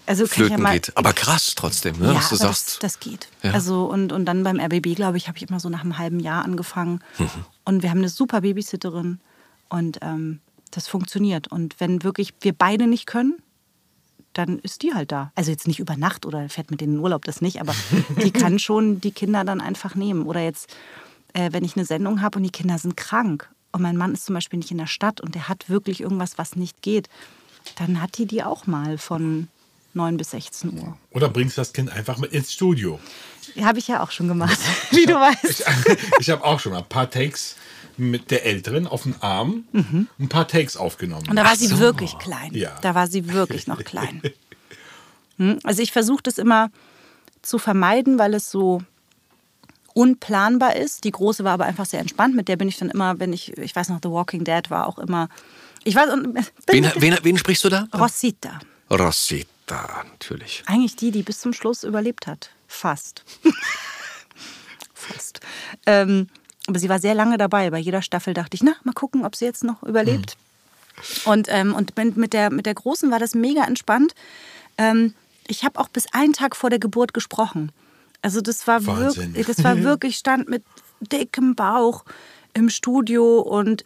also kann ich Flöten ja mal, geht. Aber krass trotzdem, ne? ja, dass du sagst. das, das geht. Ja. Also und, und dann beim RBB, glaube ich, habe ich immer so nach einem halben Jahr angefangen. Mhm. Und wir haben eine super Babysitterin und ähm, das funktioniert. Und wenn wirklich wir beide nicht können, dann ist die halt da. Also jetzt nicht über Nacht oder fährt mit denen in Urlaub, das nicht, aber die kann schon die Kinder dann einfach nehmen. Oder jetzt, äh, wenn ich eine Sendung habe und die Kinder sind krank und mein Mann ist zum Beispiel nicht in der Stadt und der hat wirklich irgendwas, was nicht geht, dann hat die die auch mal von 9 bis 16 Uhr. Oder bringst das Kind einfach mit ins Studio. Habe ich ja auch schon gemacht, wie du weißt. Ich, ich habe auch schon mal ein paar Takes mit der Älteren auf den Arm, ein paar Takes aufgenommen. Mhm. Und da war sie so. wirklich klein. Ja. Da war sie wirklich noch klein. Hm, Also ich versuche das immer zu vermeiden, weil es so unplanbar ist. Die große war aber einfach sehr entspannt. Mit der bin ich dann immer, wenn ich, ich weiß noch, The Walking Dead war auch immer. Ich weiß, und Wen, wen, wen sprichst du da? Rosita. Rosita. Natürlich. Eigentlich die, die bis zum Schluss überlebt hat. Fast. Fast. Ähm, aber sie war sehr lange dabei. Bei jeder Staffel dachte ich, na, mal gucken, ob sie jetzt noch überlebt. Und, ähm, und mit, der, mit der Großen war das mega entspannt. Ähm, ich habe auch bis einen Tag vor der Geburt gesprochen. Also das war, Wahnsinn. wirklich, das war wirklich, stand mit dickem Bauch im Studio und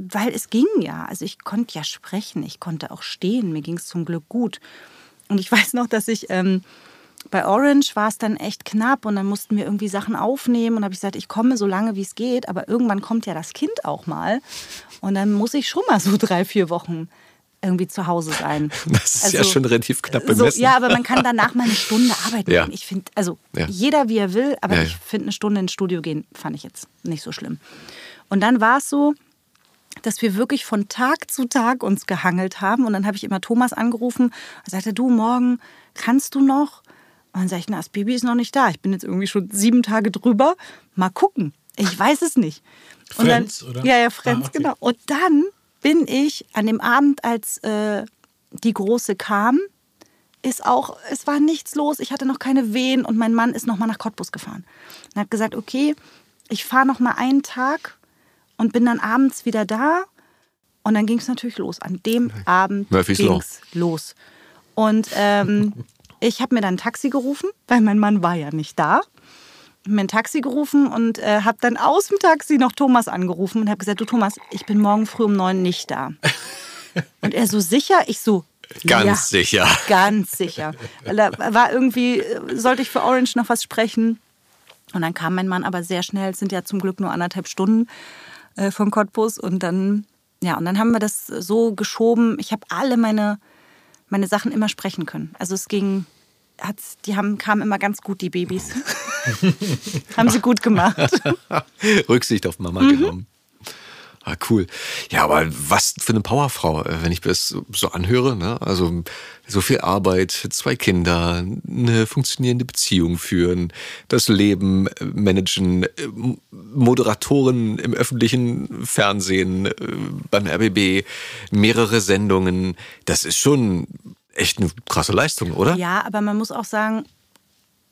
weil es ging ja. Also ich konnte ja sprechen, ich konnte auch stehen, mir ging es zum Glück gut. Und ich weiß noch, dass ich ähm, bei Orange war es dann echt knapp und dann mussten wir irgendwie Sachen aufnehmen und habe ich gesagt, ich komme so lange wie es geht, aber irgendwann kommt ja das Kind auch mal und dann muss ich schon mal so drei, vier Wochen irgendwie zu Hause sein. Das ist ja schon relativ knapp so, bemessen. ja, aber man kann danach mal eine Stunde arbeiten. Ja. Ich finde, also Ja. jeder wie er will, aber Ja, ich finde eine Stunde ins Studio gehen, fand ich jetzt nicht so schlimm. Und dann war es so, dass wir wirklich von Tag zu Tag uns gehangelt haben. Und dann habe ich immer Thomas angerufen und sagte, du, morgen kannst du noch? Und dann sage ich, na, das Baby ist noch nicht da. Ich bin jetzt irgendwie schon sieben Tage drüber. Mal gucken. Ich weiß es nicht. Und Friends, dann, oder? Ja, ja, Friends, Ah, okay. genau. Und dann bin ich an dem Abend, als äh, die Große kam, ist auch, es war nichts los. Ich hatte noch keine Wehen und mein Mann ist noch mal nach Cottbus gefahren. Und hat gesagt, okay, ich fahre noch mal einen Tag und bin dann abends wieder da. Und dann ging es natürlich los. An dem Abend Murphy's ging es los. Und ähm, ich habe mir dann ein Taxi gerufen, weil mein Mann war ja nicht da. Hab mir ein Taxi gerufen und äh, habe dann aus dem Taxi noch Thomas angerufen und habe gesagt, du Thomas, ich bin morgen früh um neun nicht da. Und er so sicher, ich so Ganz ja, sicher. Ganz sicher. Weil da war irgendwie, äh, sollte ich für Orange noch was sprechen. Und dann kam mein Mann aber sehr schnell, es sind ja zum Glück nur anderthalb Stunden äh, von Cottbus. Und dann, ja, und dann haben wir das so geschoben. Ich habe alle meine, meine Sachen immer sprechen können. Also es ging, hat's, die haben, kamen immer ganz gut, die Babys. haben sie gut gemacht. Rücksicht auf Mama Mhm. genommen. Ah, cool. Ja, aber was für eine Powerfrau, äh, wenn ich das so- anhöre. Ne? Also so viel Arbeit, zwei Kinder, eine funktionierende Beziehung führen, das Leben äh, managen, äh, Moderatoren im öffentlichen Fernsehen, beim RBB, mehrere Sendungen. Das ist schon echt eine krasse Leistung, oder? Ja, aber man muss auch sagen,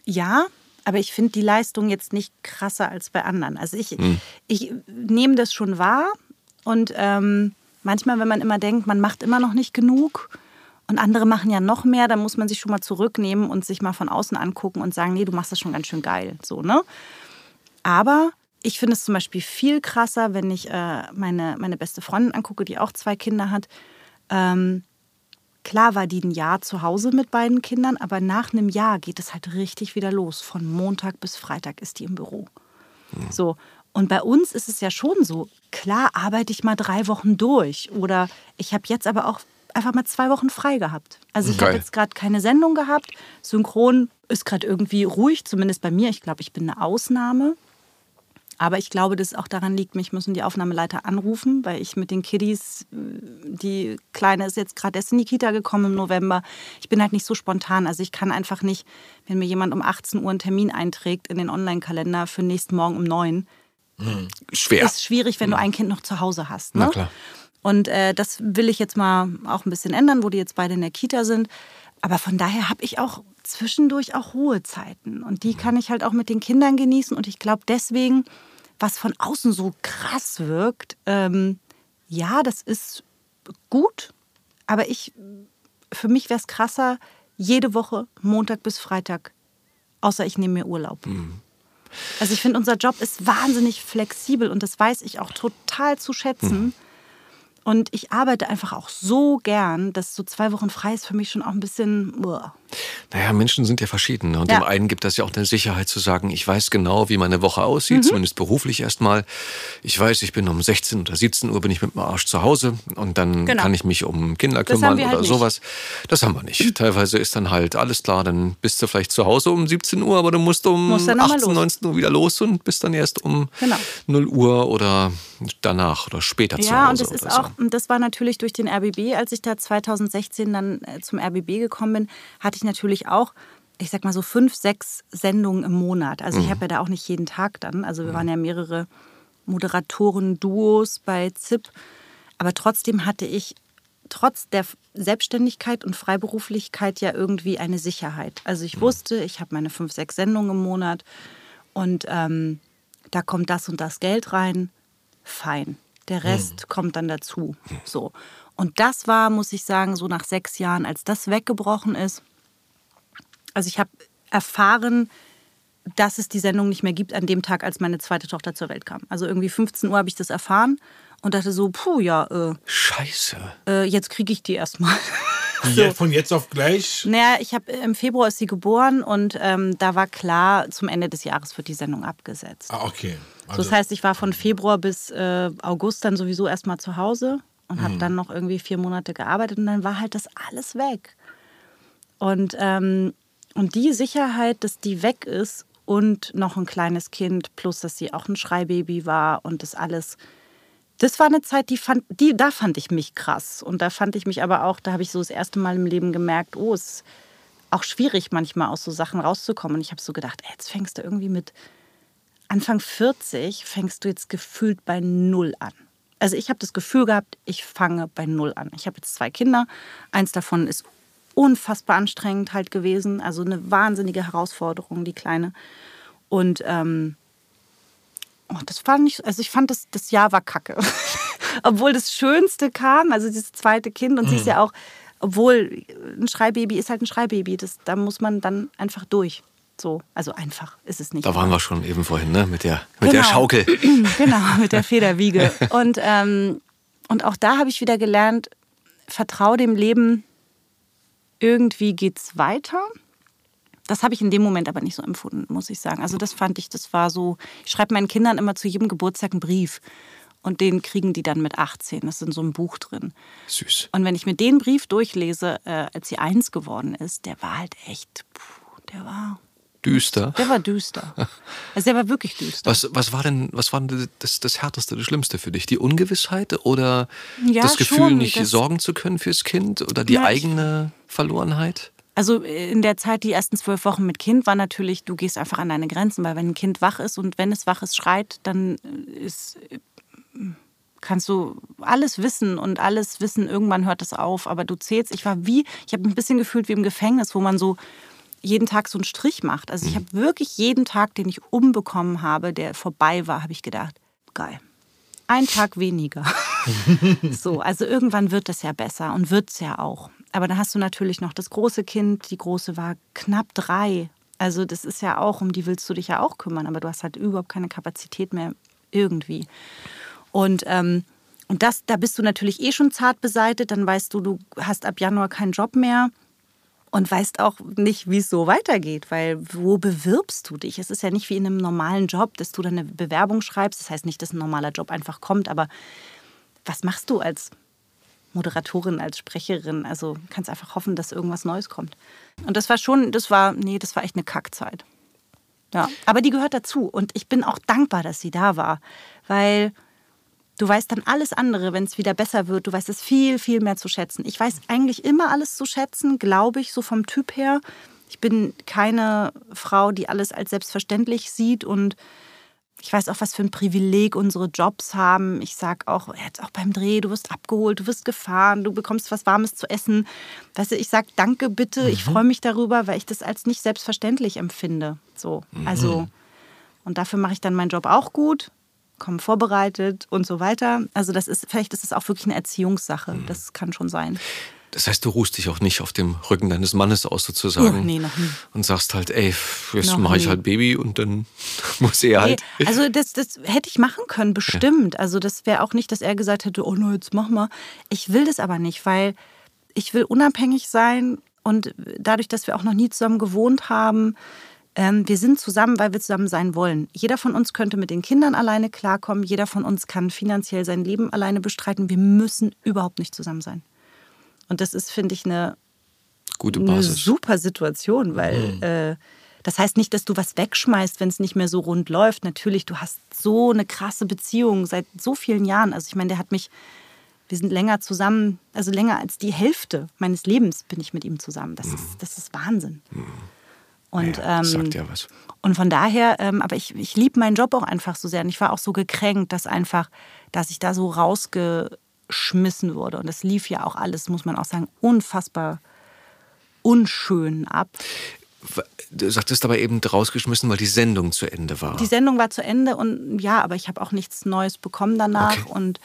ja, aber ich finde die Leistung jetzt nicht krasser als bei anderen. Also ich, ich nehme das schon wahr und ähm, manchmal, wenn man immer denkt, man macht immer noch nicht genug und andere machen ja noch mehr, dann muss man sich schon mal zurücknehmen und sich mal von außen angucken und sagen, nee, du machst das schon ganz schön geil. So, ne? Aber ich finde es zum Beispiel viel krasser, wenn ich äh, meine, meine beste Freundin angucke, die auch zwei Kinder hat. Ähm, klar war die ein Jahr zu Hause mit beiden Kindern, aber nach einem Jahr geht es halt richtig wieder los. Von Montag bis Freitag ist die im Büro. So. Und bei uns ist es ja schon so, klar arbeite ich mal drei Wochen durch oder ich habe jetzt aber auch einfach mal zwei Wochen frei gehabt. Also ich habe jetzt gerade keine Sendung gehabt. Synchron ist gerade irgendwie ruhig, zumindest bei mir. Ich glaube, ich bin eine Ausnahme. Aber ich glaube, dass es auch daran liegt, mich müssen die Aufnahmeleiter anrufen, weil ich mit den Kiddies, die Kleine ist jetzt gerade erst in die Kita gekommen im November. Ich bin halt nicht so spontan. Also ich kann einfach nicht, wenn mir jemand um 18 Uhr einen Termin einträgt in den Online-Kalender für nächsten Morgen um 9, Schwer. ist schwierig, wenn du ein Kind noch zu Hause hast. Ne? Na klar. Und äh, das will ich jetzt mal auch ein bisschen ändern, wo die jetzt beide in der Kita sind. Aber von daher habe ich auch zwischendurch auch Ruhezeiten. Und die kann ich halt auch mit den Kindern genießen. Und ich glaube deswegen, was von außen so krass wirkt, ähm, ja, das ist gut. Aber ich, für mich wäre es krasser, jede Woche, Montag bis Freitag. Außer ich nehme mir Urlaub. Also ich finde, unser Job ist wahnsinnig flexibel und das weiß ich auch total zu schätzen. Und ich arbeite einfach auch so gern, dass so zwei Wochen frei ist für mich schon auch ein bisschen. uah. Naja, Menschen sind ja verschieden. ne? Und Ja. dem einen gibt das ja auch eine Sicherheit zu sagen, ich weiß genau, wie meine Woche aussieht, Mhm. zumindest beruflich erstmal. Ich weiß, ich bin um 16 oder 17 Uhr bin ich mit dem Arsch zu Hause und dann Genau. kann ich mich um Kinder kümmern wir oder halt nicht. sowas. Das haben wir nicht. Teilweise ist dann halt alles klar, dann bist du vielleicht zu Hause um 17 Uhr, aber du musst um Musst dann noch mal 18, los. 19 Uhr wieder los und bist dann erst um Genau. 0 Uhr oder danach oder später zu Ja, Hause. und das ist so. auch, und das war natürlich durch den RBB, als ich da 2016 dann äh, zum RBB gekommen bin, hatte ich natürlich auch, ich sag mal so fünf, sechs Sendungen im Monat. Also Mhm. ich habe ja da auch nicht jeden Tag dann. Also wir waren ja mehrere Moderatoren-Duos bei ZIP. Aber trotzdem hatte ich trotz der Selbstständigkeit und Freiberuflichkeit ja irgendwie eine Sicherheit. Also ich wusste, ich habe meine fünf, sechs Sendungen im Monat und ähm, da kommt das und das Geld rein. Fein. Der Rest kommt dann dazu. So. Und das war, muss ich sagen, so nach sechs Jahren, als das weggebrochen ist. Also ich habe erfahren, dass es die Sendung nicht mehr gibt an dem Tag, als meine zweite Tochter zur Welt kam. Also irgendwie 15 Uhr habe ich das erfahren und dachte so, puh, ja, äh, Scheiße. äh, jetzt kriege ich die erstmal. Ja, von jetzt auf gleich. Naja, ich habe im Februar ist sie geboren und ähm, da war klar, zum Ende des Jahres wird die Sendung abgesetzt. Ah, okay. So, Also, das heißt, ich war von Februar bis äh, August dann sowieso erstmal zu Hause und Mhm. habe dann noch irgendwie vier Monate gearbeitet und dann war halt das alles weg. Und, ähm, und die Sicherheit, dass die weg ist und noch ein kleines Kind, plus dass sie auch ein Schreibaby war und das alles, das war eine Zeit, die fand, die, da fand ich mich krass. Und da fand ich mich aber auch, da habe ich so das erste Mal im Leben gemerkt, oh, es ist auch schwierig manchmal aus so Sachen rauszukommen. Und ich habe so gedacht, ey, jetzt fängst du irgendwie mit Anfang 40 fängst du jetzt gefühlt bei Null an. Also ich habe das Gefühl gehabt, ich fange bei Null an. Ich habe jetzt zwei Kinder. Eins davon ist unfassbar anstrengend halt gewesen. Also eine wahnsinnige Herausforderung, die Kleine. Und ähm, oh, das fand ich, also ich fand, das, das Jahr war kacke. obwohl das Schönste kam, also dieses zweite Kind. Und sie ist ja auch, obwohl ein Schreibaby ist halt ein Schreibaby. Das, da muss man dann einfach durch. So, also einfach ist es nicht. Da waren wir schon eben vorhin, ne? Mit der, mit der Genau. Schaukel. genau, mit der Federwiege. Und, ähm, und auch da habe ich wieder gelernt, vertrau dem Leben, irgendwie geht's weiter. Das habe ich in dem Moment aber nicht so empfunden, muss ich sagen. Also das fand ich, das war so, ich schreibe meinen Kindern immer zu jedem Geburtstag einen Brief. Und den kriegen die dann mit 18. Das ist in so einem Buch drin. Süß. Und wenn ich mir den Brief durchlese, äh, als sie eins geworden ist, der war halt echt, puh, der war, Düster. der war düster. Also der war wirklich düster. Was, was war denn, was war denn das, das Härteste, das Schlimmste für dich? Die Ungewissheit oder Ja, das Gefühl, schon, nicht das- sorgen zu können fürs Kind oder die Ja, eigene Verlorenheit? Also in der Zeit, die ersten zwölf Wochen mit Kind, war natürlich, du gehst einfach an deine Grenzen, weil wenn ein Kind wach ist und wenn es wach ist, schreit, dann ist, kannst du alles wissen und alles wissen, irgendwann hört es auf, aber du zählst, ich war wie, ich habe ein bisschen gefühlt wie im Gefängnis, wo man so jeden Tag so einen Strich macht. Also ich habe wirklich jeden Tag, den ich umbekommen habe, der vorbei war, habe ich gedacht, geil. Ein Tag weniger. so, also irgendwann wird es ja besser und wird es ja auch. Aber dann hast du natürlich noch das große Kind. Die große war knapp drei. Also das ist ja auch, um die willst du dich ja auch kümmern, aber du hast halt überhaupt keine Kapazität mehr irgendwie. Und, ähm, und das, da bist du natürlich eh schon zart beseitet. Dann weißt du, du hast ab Januar keinen Job mehr und weißt auch nicht, wie es so weitergeht, weil wo bewirbst du dich? Es ist ja nicht wie in einem normalen Job, dass du dann eine Bewerbung schreibst. Das heißt nicht, dass ein normaler Job einfach kommt, aber was machst du als Moderatorin, als Sprecherin? Also kannst einfach hoffen, dass irgendwas Neues kommt. Und das war schon, das war, nee, das war echt eine Kackzeit. Ja, aber die gehört dazu und ich bin auch dankbar, dass sie da war, weil Du weißt dann alles andere, wenn es wieder besser wird. Du weißt es viel, viel mehr zu schätzen. Ich weiß eigentlich immer alles zu schätzen, glaube ich, so vom Typ her. Ich bin keine Frau, die alles als selbstverständlich sieht und ich weiß auch, was für ein Privileg unsere Jobs haben. Ich sage auch, jetzt auch beim Dreh, du wirst abgeholt, du wirst gefahren, du bekommst was Warmes zu essen. Weißt du, ich sage danke bitte, ich freue mich darüber, weil ich das als nicht selbstverständlich empfinde. So, also und dafür mache ich dann meinen Job auch gut, komme vorbereitet und so weiter. Also das ist, vielleicht ist es auch wirklich eine Erziehungssache. Das kann schon sein. Das heißt, du ruhst dich auch nicht auf dem Rücken deines Mannes aus sozusagen. Oh, nee, noch nie. Und sagst halt, ey, jetzt Noch mache ich halt Baby und dann muss er halt. Nee, also das, das hätte ich machen können, bestimmt. Also das wäre auch nicht, dass er gesagt hätte, oh no, jetzt mach mal. Ich will das aber nicht, weil ich will unabhängig sein und dadurch, dass wir auch noch nie zusammen gewohnt haben, ähm, wir sind zusammen, weil wir zusammen sein wollen. Jeder von uns könnte mit den Kindern alleine klarkommen, jeder von uns kann finanziell sein Leben alleine bestreiten. Wir müssen überhaupt nicht zusammen sein. Und das ist, finde ich, eine Gute eine Basis. super Situation, weil äh, das heißt nicht, dass du was wegschmeißt, wenn es nicht mehr so rund läuft. Natürlich, du hast so eine krasse Beziehung seit so vielen Jahren. Also ich meine, der hat mich, wir sind länger zusammen, also länger als die Hälfte meines Lebens bin ich mit ihm zusammen. Das, ist, das ist Wahnsinn. Und, ja, das ähm, sagt ja was. und von daher, ähm, aber ich, ich liebe meinen Job auch einfach so sehr. Und ich war auch so gekränkt, dass einfach, dass ich da so rausgeschmissen wurde. Und das lief ja auch alles, muss man auch sagen, unfassbar unschön ab. Du sagtest aber eben rausgeschmissen, weil die Sendung zu Ende war. Die Sendung war zu Ende und ja, aber ich habe auch nichts Neues bekommen danach Okay. und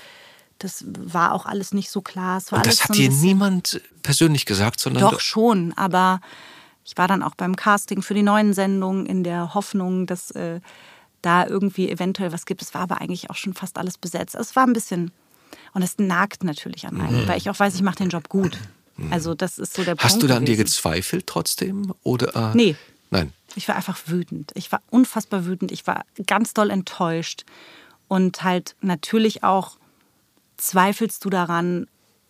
das war auch alles nicht so klar. Es Und das hat dir niemand persönlich gesagt, sondern Doch schon, aber ich war dann auch beim Casting für die neuen Sendungen in der Hoffnung, dass äh, da irgendwie eventuell was gibt. Es war aber eigentlich auch schon fast alles besetzt. Es war ein bisschen und es nagt natürlich an Mhm. einem, weil ich auch weiß, ich mache den Job gut. Also das ist so der Punkt. Hast du da an dir gezweifelt trotzdem? Oder? Nee. Nein. Ich war einfach wütend. Ich war unfassbar wütend. Ich war ganz doll enttäuscht. Und halt natürlich auch zweifelst du daran,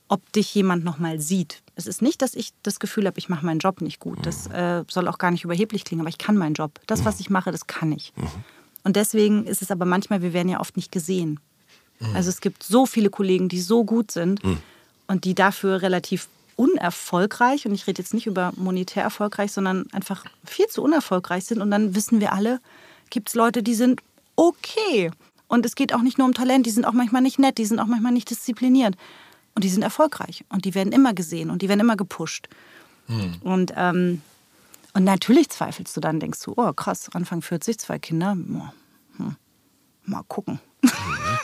ob dich jemand noch mal sieht. Es ist nicht, dass ich das Gefühl habe, ich mache meinen Job nicht gut. Das äh, soll auch gar nicht überheblich klingen, aber ich kann meinen Job. Das, was ich mache, das kann ich. Und deswegen ist es aber manchmal, wir werden ja oft nicht gesehen. Also es gibt so viele Kollegen, die so gut sind und die dafür relativ unerfolgreich, und ich rede jetzt nicht über monetär erfolgreich, sondern einfach viel zu unerfolgreich sind. Und dann wissen wir alle, gibt es Leute, die sind okay. Und es geht auch nicht nur um Talent, die sind auch manchmal nicht nett, die sind auch manchmal nicht diszipliniert. Und die sind erfolgreich. Und die werden immer gesehen und die werden immer gepusht. Und, ähm, und natürlich zweifelst du dann, denkst du, oh krass, Anfang 40, zwei Kinder, hm, mal gucken.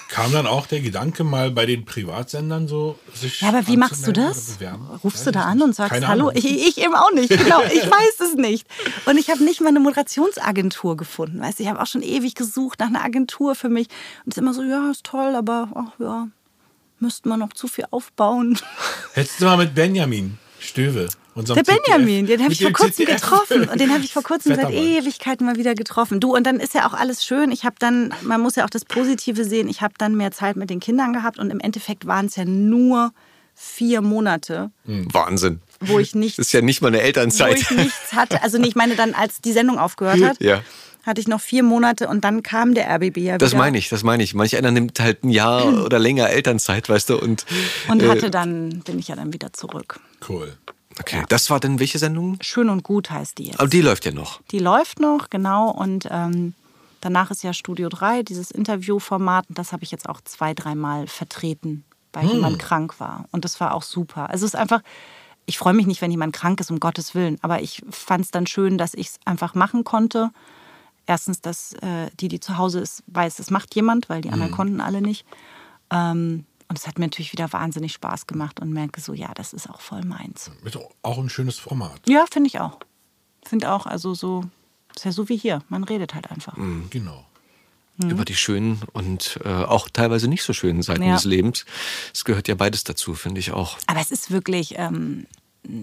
Kam dann auch der Gedanke mal bei den Privatsendern so sich Ja, aber wie machst du das? Rufst du da an und sagst Keine Hallo? Ich, ich eben auch nicht, genau. Ich weiß es nicht. Und ich habe nicht mal eine Moderationsagentur gefunden. Weißt ich habe auch schon ewig gesucht nach einer Agentur für mich. Und es ist immer so, ja, ist toll, aber ach ja, müsste man noch zu viel aufbauen. Hättest du mal mit Benjamin Stöwe, Der Benjamin, den habe ich vor kurzem ZDF getroffen. Und den habe ich vor kurzem seit. Ewigkeiten mal wieder getroffen. Du, und dann ist ja auch alles schön. Ich habe dann, man muss ja auch das Positive sehen, ich habe dann mehr Zeit mit den Kindern gehabt und im Endeffekt waren es ja nur vier Monate, Wahnsinn. wo ich nichts Das ist ja nicht mal eine wo Elternzeit. ich nichts hatte. Also nicht, ich meine dann, als die Sendung aufgehört hat, Ja. hatte ich noch vier Monate und dann kam der RBB ja Das wieder. meine ich, das meine ich. Manch einer nimmt halt ein Jahr oder länger Elternzeit, weißt du, und. Und äh, hatte dann, bin ich ja dann wieder zurück. Cool. Okay, das war dann welche Sendung? Schön und gut heißt die jetzt. Aber die läuft ja noch. Die läuft noch, genau. Und ähm, danach ist ja Studio 3, dieses Interviewformat. Und das habe ich jetzt auch zwei, dreimal vertreten, weil jemand krank war. Und das war auch super. Also es ist einfach, ich freue mich nicht, wenn jemand krank ist, um Gottes Willen. Aber ich fand es dann schön, dass ich es einfach machen konnte. Erstens, dass äh, die, die zu Hause ist, weiß, das macht jemand, weil die anderen konnten alle nicht. Ähm, und es hat mir natürlich wieder wahnsinnig Spaß gemacht und merke so, ja, das ist auch voll meins. Ist auch ein schönes Format. Ja, finde ich auch. Finde auch, also so, ist ja so wie hier. Man redet halt einfach. Genau. Über die schönen und äh, auch teilweise nicht so schönen Seiten Ja. des Lebens. Es gehört ja beides dazu, finde ich auch. Aber es ist wirklich ähm,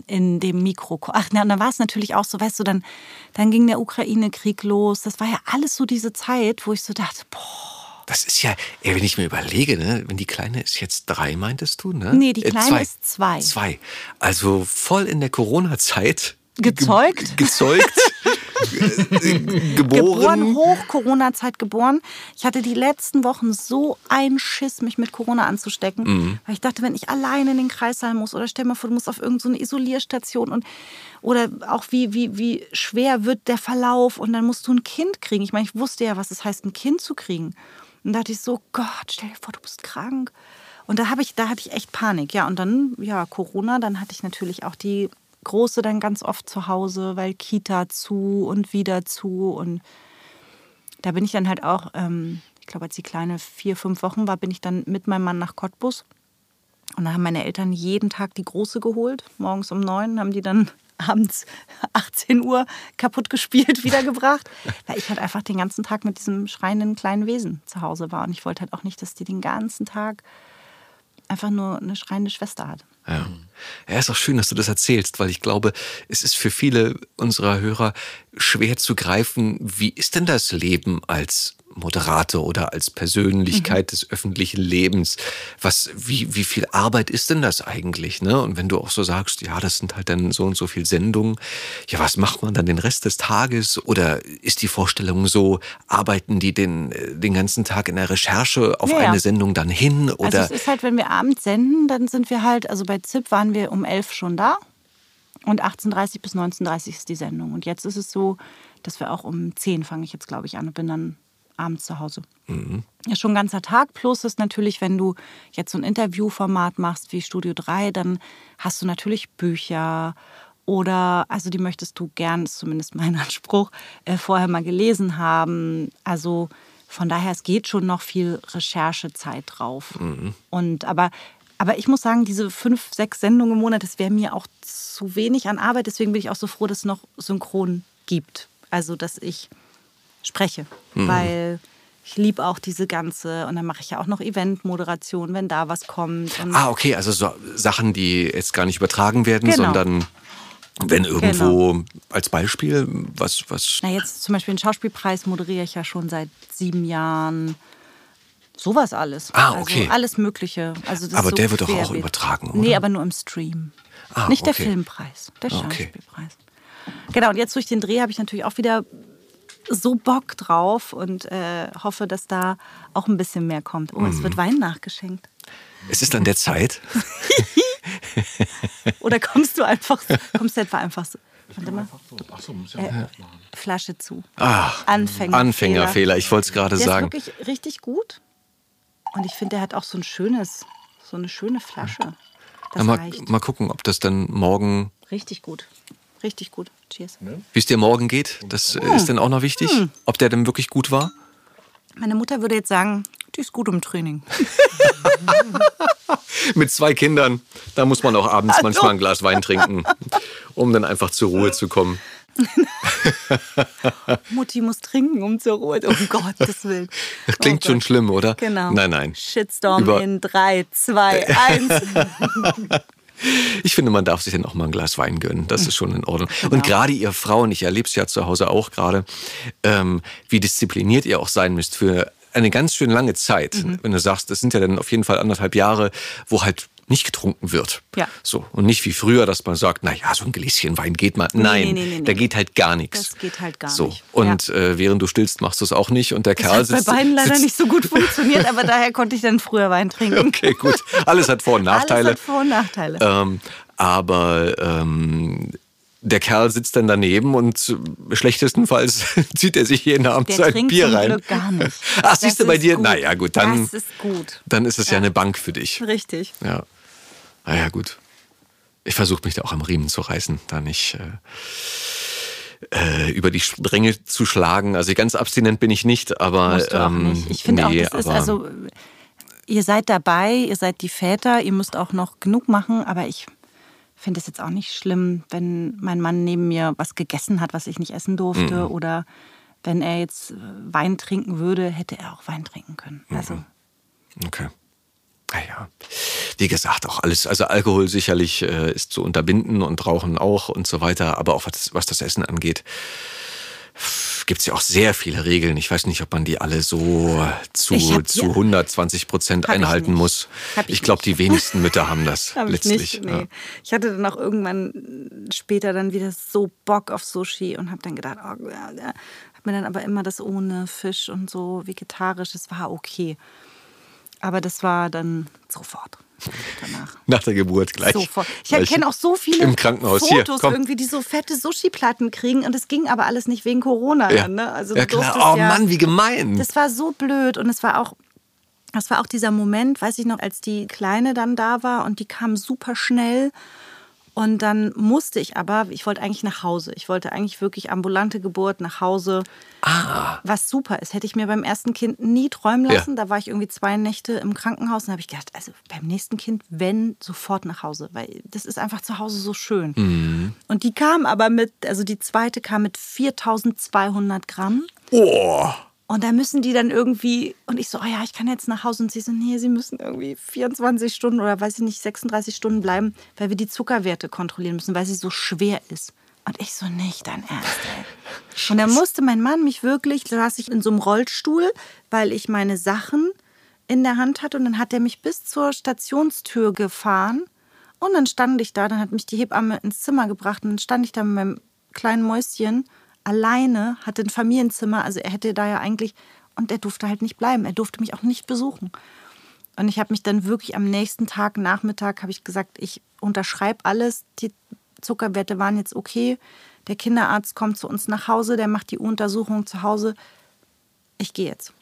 in dem Mikro. Ach, na, und dann war es natürlich auch so, weißt du, dann, dann ging der Ukraine-Krieg los. Das war ja alles so diese Zeit, wo ich so dachte, boah, Das ist ja, ey, wenn ich mir überlege, ne, wenn die Kleine ist jetzt drei, meintest du, ne? Nee, die Kleine ist zwei. Zwei. Also voll in der Corona-Zeit. Gezeugt? Ge gezeugt. äh, geboren, geboren. hoch Corona-Zeit geboren. Ich hatte die letzten Wochen so einen Schiss, mich mit Corona anzustecken, Mhm. weil ich dachte, wenn ich alleine in den Kreissaal muss oder stell mal vor, du musst auf irgendeine Isolierstation und oder auch wie, wie, wie schwer wird der Verlauf und dann musst du ein Kind kriegen. Ich meine, ich wusste ja, was es heißt, ein Kind zu kriegen. Und da dachte ich so, Gott, stell dir vor, du bist krank. Und da habe ich, da hatte ich echt Panik. Ja, und dann, ja, Corona, dann hatte ich natürlich auch die Große dann ganz oft zu Hause, weil Kita zu und wieder zu. Und da bin ich dann halt auch, ähm, ich glaube, als die Kleine vier, fünf Wochen war, bin ich dann mit meinem Mann nach Cottbus. Und da haben meine Eltern jeden Tag die Große geholt. Morgens um neun haben die dann abends 18 Uhr kaputt gespielt wiedergebracht. Weil ich halt einfach den ganzen Tag mit diesem schreienden kleinen Wesen zu Hause war. Und ich wollte halt auch nicht, dass die den ganzen Tag einfach nur eine schreiende Schwester hat. Ja. ja, ist auch schön, dass du das erzählst, weil ich glaube, es ist für viele unserer Hörer schwer zu greifen, wie ist denn das Leben als Moderator oder als Persönlichkeit des öffentlichen Lebens? Was, wie, wie viel Arbeit ist denn das eigentlich? Ne? Und wenn du auch so sagst, ja, das sind halt dann so und so viel Sendungen, ja, was macht man dann den Rest des Tages? Oder ist die Vorstellung so, arbeiten die den, äh, den ganzen Tag in der Recherche auf Ja, ja. eine Sendung dann hin? Oder Also es ist halt, wenn wir abends senden, dann sind wir halt, also bei ZIP waren wir um 11 schon da und 18.30 bis 19.30 ist die Sendung. Und jetzt ist es so, dass wir auch um 10 fange ich jetzt, glaube ich, an und bin dann abends zu Hause. Ja, schon ein ganzer Tag. Plus ist natürlich, wenn du jetzt so ein Interviewformat machst wie Studio 3, dann hast du natürlich Bücher oder, also die möchtest du gern, ist zumindest mein Anspruch, äh, vorher mal gelesen haben. Also von daher, es geht schon noch viel Recherchezeit drauf. Und aber, aber ich muss sagen, diese fünf, sechs Sendungen im Monat, das wäre mir auch zu wenig an Arbeit. Deswegen bin ich auch so froh, dass es noch synchron gibt. Also, dass ich spreche. Weil ich liebe auch diese ganze, und dann mache ich ja auch noch Eventmoderation, wenn da was kommt. Ah, okay, also so Sachen, die jetzt gar nicht übertragen werden, Genau. sondern wenn irgendwo als Beispiel was, was. Na, jetzt zum Beispiel den Schauspielpreis moderiere ich ja schon seit sieben Jahren. Sowas alles. Ah, okay. Also alles Mögliche. Also Aber so der wird doch auch querbeet. übertragen, oder? Nee, aber nur im Stream. Ah, Nicht der okay. Filmpreis, der Ah, okay. Schauspielpreis. Genau, und jetzt durch den Dreh habe ich natürlich auch wieder so Bock drauf und äh, hoffe, dass da auch ein bisschen mehr kommt. Oh, Mhm. es wird Wein nachgeschenkt. Es ist an der Zeit. Oder kommst du einfach, kommst du etwa einfach so, warte mal, Ach so, muss ja äh, Flasche zu. Ach, Anfängerfehler. Anfängerfehler, ich wollte es gerade Der sagen. ist wirklich richtig gut. Und ich finde, der hat auch so ein schönes, so eine schöne Flasche. Ja, Das mal, reicht. mal gucken, ob das dann morgen, Richtig gut. Richtig gut. Cheers. wie es dir morgen geht, das Hm. ist dann auch noch wichtig, ob der dann wirklich gut war. Meine Mutter würde jetzt sagen, die ist gut im Training. Mit zwei Kindern, da muss man auch abends manchmal ein Glas Wein trinken, um dann einfach zur Ruhe zu kommen. Mutti muss trinken, um zur Ruhe. Um Gottes Willen. Das klingt Oh schon schlimm, oder? Genau. Nein, nein. Shitstorm Über- in 3, 2, 1. Ich finde, man darf sich dann auch mal ein Glas Wein gönnen. Das ist schon in Ordnung. Genau. Und gerade ihr Frauen, ich erlebe es ja zu Hause auch gerade, ähm, wie diszipliniert ihr auch sein müsst für eine ganz schön lange Zeit. Mhm. Wenn du sagst, das sind ja dann auf jeden Fall anderthalb Jahre, wo halt nicht getrunken wird. Ja. So. Und nicht wie früher, dass man sagt, na ja, so ein Gläschen Wein geht mal. Nein, nee, nee, nee, da geht halt gar nichts. Das geht halt gar so. nicht. Und äh, während du stillst, machst du es auch nicht. Und der Das Kerl hat bei beiden leider nicht so gut funktioniert, aber daher konnte ich dann früher Wein trinken. Okay, gut. Alles hat Vor- und Nachteile. Alles hat Vor- und Nachteile. Ähm, aber ähm, der Kerl sitzt dann daneben und schlechtestenfalls zieht er sich jeden Abend Der sein trinkt Bier rein. Glück gar nicht. Ach, siehst du Das bei dir? gut. Naja, gut, dann, Das ist gut. dann ist es ja. eine Bank für dich. Richtig. Ja. Naja, gut. Ich versuche mich da auch am Riemen zu reißen, da nicht äh, äh, über die Stränge zu schlagen. Also ganz abstinent bin ich nicht, aber Musst du auch ähm, nicht. Ich finde nee, auch, das ist also, ihr seid dabei, ihr seid die Väter, ihr müsst auch noch genug machen, aber ich finde es jetzt auch nicht schlimm, wenn mein Mann neben mir was gegessen hat, was ich nicht essen durfte Mhm. oder wenn er jetzt Wein trinken würde, hätte er auch Wein trinken können. Mhm. Also Okay. Naja, wie gesagt, auch alles, also Alkohol sicherlich äh, ist zu unterbinden und Rauchen auch und so weiter, aber auch was, was das Essen angeht, gibt es ja auch sehr viele Regeln. Ich weiß nicht, ob man die alle so zu, Ich zu die- 120 Prozent ich einhalten nicht. muss. Ich Ich glaube, die wenigsten Mütter haben das Hab ich letztlich. nicht. Nee. ja. Ich hatte dann auch irgendwann später dann wieder so Bock auf Sushi und habe dann gedacht, oh, ja, ja. hab mir dann aber immer das ohne Fisch und so vegetarisch, das war okay. Aber das war dann sofort danach. Nach der Geburt gleich. Sofort. Ich kenne auch so viele im Krankenhaus. Hier, Fotos komm. irgendwie, die so fette Sushi-Platten kriegen und es ging aber alles nicht wegen Corona. Ja, ne? also ja klar. Oh ja- Mann, wie gemein. das war so blöd und es war auch, das war auch dieser Moment, weiß ich noch, als die Kleine dann da war und die kam super schnell. Und dann musste ich aber, ich wollte eigentlich nach Hause. Ich wollte eigentlich wirklich ambulante Geburt nach Hause. ah, Was super ist, hätte ich mir beim ersten Kind nie träumen Ja. lassen. Da war ich irgendwie zwei Nächte im Krankenhaus und habe ich gedacht, also beim nächsten Kind, wenn, sofort nach Hause. Weil das ist einfach zu Hause so schön. Mhm. Und die kam aber mit, also die zweite kam mit 4200 Gramm. oh. Und da müssen die dann irgendwie, und ich so, oh ja, ich kann jetzt nach Hause. Und sie so, nee, sie müssen irgendwie 24 Stunden oder weiß ich nicht, 36 Stunden bleiben, weil wir die Zuckerwerte kontrollieren müssen, weil sie so schwer ist. Und ich so, nicht dein Ernst, ey. Und dann musste mein Mann mich wirklich, da saß ich in so einem Rollstuhl, weil ich meine Sachen in der Hand hatte. Und dann hat er mich bis zur Stationstür gefahren. Und dann stand ich da, dann hat mich die Hebamme ins Zimmer gebracht. Und dann stand ich da mit meinem kleinen Mäuschen alleine, hatte ein Familienzimmer. Also er hätte da ja eigentlich, und er durfte halt nicht bleiben. Er durfte mich auch nicht besuchen. Und ich habe mich dann wirklich am nächsten Tag, Nachmittag, habe ich gesagt, ich unterschreibe alles. Die Zuckerwerte waren jetzt okay. Der Kinderarzt kommt zu uns nach Hause, der macht die Untersuchung zu Hause. ich gehe jetzt.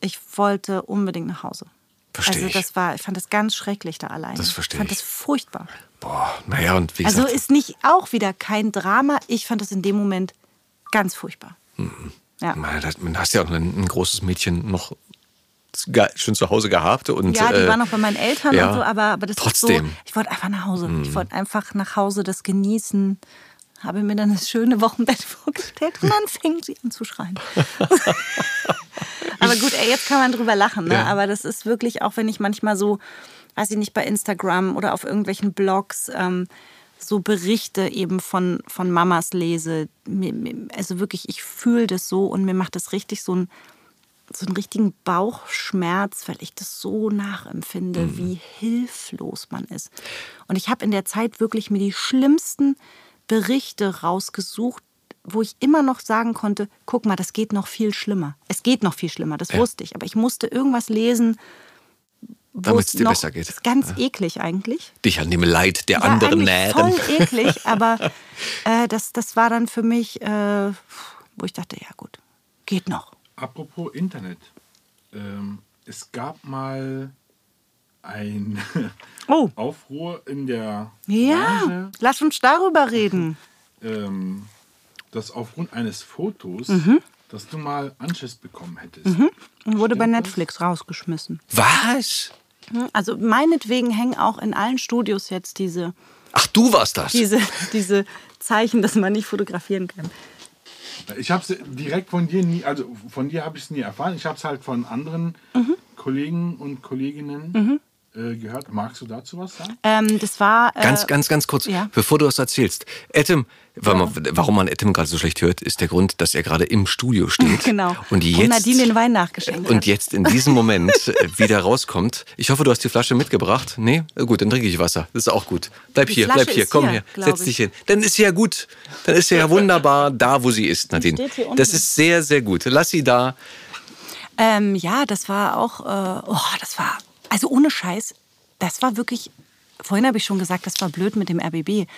Ich wollte unbedingt nach Hause. Versteh also das war, ich fand das ganz schrecklich da alleine. Das versteh ich. fand das furchtbar. Boah, naja, und wie Also gesagt, ist nicht auch wieder kein Drama. Ich fand das in dem Moment ganz furchtbar. Ja. man hast ja auch ein, ein großes Mädchen noch schon zu Hause gehabt. Und, Ja, die äh, war noch bei meinen Eltern ja, und so, aber, aber das trotzdem. ist so, ich wollte einfach nach Hause. Ich wollte einfach nach Hause das genießen. Habe mir dann das schöne Wochenbett vorgestellt und dann fing sie an zu schreien. aber gut, ey, jetzt kann man drüber lachen, ne? Ja. aber das ist wirklich, auch wenn ich manchmal so, weiß ich nicht, bei Instagram oder auf irgendwelchen Blogs ähm, so Berichte eben von, von Mamas lese, also wirklich, ich fühle das so und mir macht das richtig so ein so einen richtigen Bauchschmerz, weil ich das so nachempfinde, wie hilflos man ist. Und ich habe in der Zeit wirklich mir die schlimmsten Berichte rausgesucht, wo ich immer noch sagen konnte, guck mal, das geht noch viel schlimmer. Es geht noch viel schlimmer, das Ja. wusste ich. Aber ich musste irgendwas lesen, wo Damit's es dir noch, besser geht. Ist ganz eklig eigentlich. dich an dem Leid der Ja, anderen nähren. voll eklig, aber äh, das, das war dann für mich, äh, wo ich dachte, ja gut, geht noch. Apropos Internet. Ähm, es gab mal ein Oh. Aufruhr in der Ja, Branche, lass uns darüber reden. ähm, dass aufgrund eines Fotos, Mhm. Dass du mal Anschiss bekommen hättest. Und wurde bei Stimmt das? Netflix rausgeschmissen. Was? Also meinetwegen hängen auch in allen Studios jetzt diese, Ach, du warst das. diese, diese Zeichen, dass man nicht fotografieren kann. Ich habe es direkt von dir nie, also von dir habe ich es nie erfahren. Ich habe es halt von anderen Mhm. Kollegen und Kolleginnen äh, gehört. Magst du dazu was sagen? Ähm, das war. Äh, Ganz, ganz, ganz kurz, ja. bevor du das erzählst. Etem, weil man, warum man Etem gerade so schlecht hört, ist der Grund, dass er gerade im Studio steht. Genau. Und Und jetzt, Nadine den Wein nachgeschenkt Und hat. jetzt in diesem Moment äh, wieder rauskommt. Ich hoffe, du hast die Flasche mitgebracht. Nee? Gut, dann trinke ich Wasser. Das ist auch gut. Bleib Die hier, Flasche bleib hier, komm hier, her. glaub Setz ich. dich hin. Dann ist sie ja gut. Dann ist sie ja wunderbar da, wo sie ist, Nadine. steht hier unten. Das ist sehr, sehr gut. Lass sie da. Ähm, ja, das war auch, äh, oh, das war, also ohne Scheiß, das war wirklich, vorhin habe ich schon gesagt, das war blöd mit dem RBB,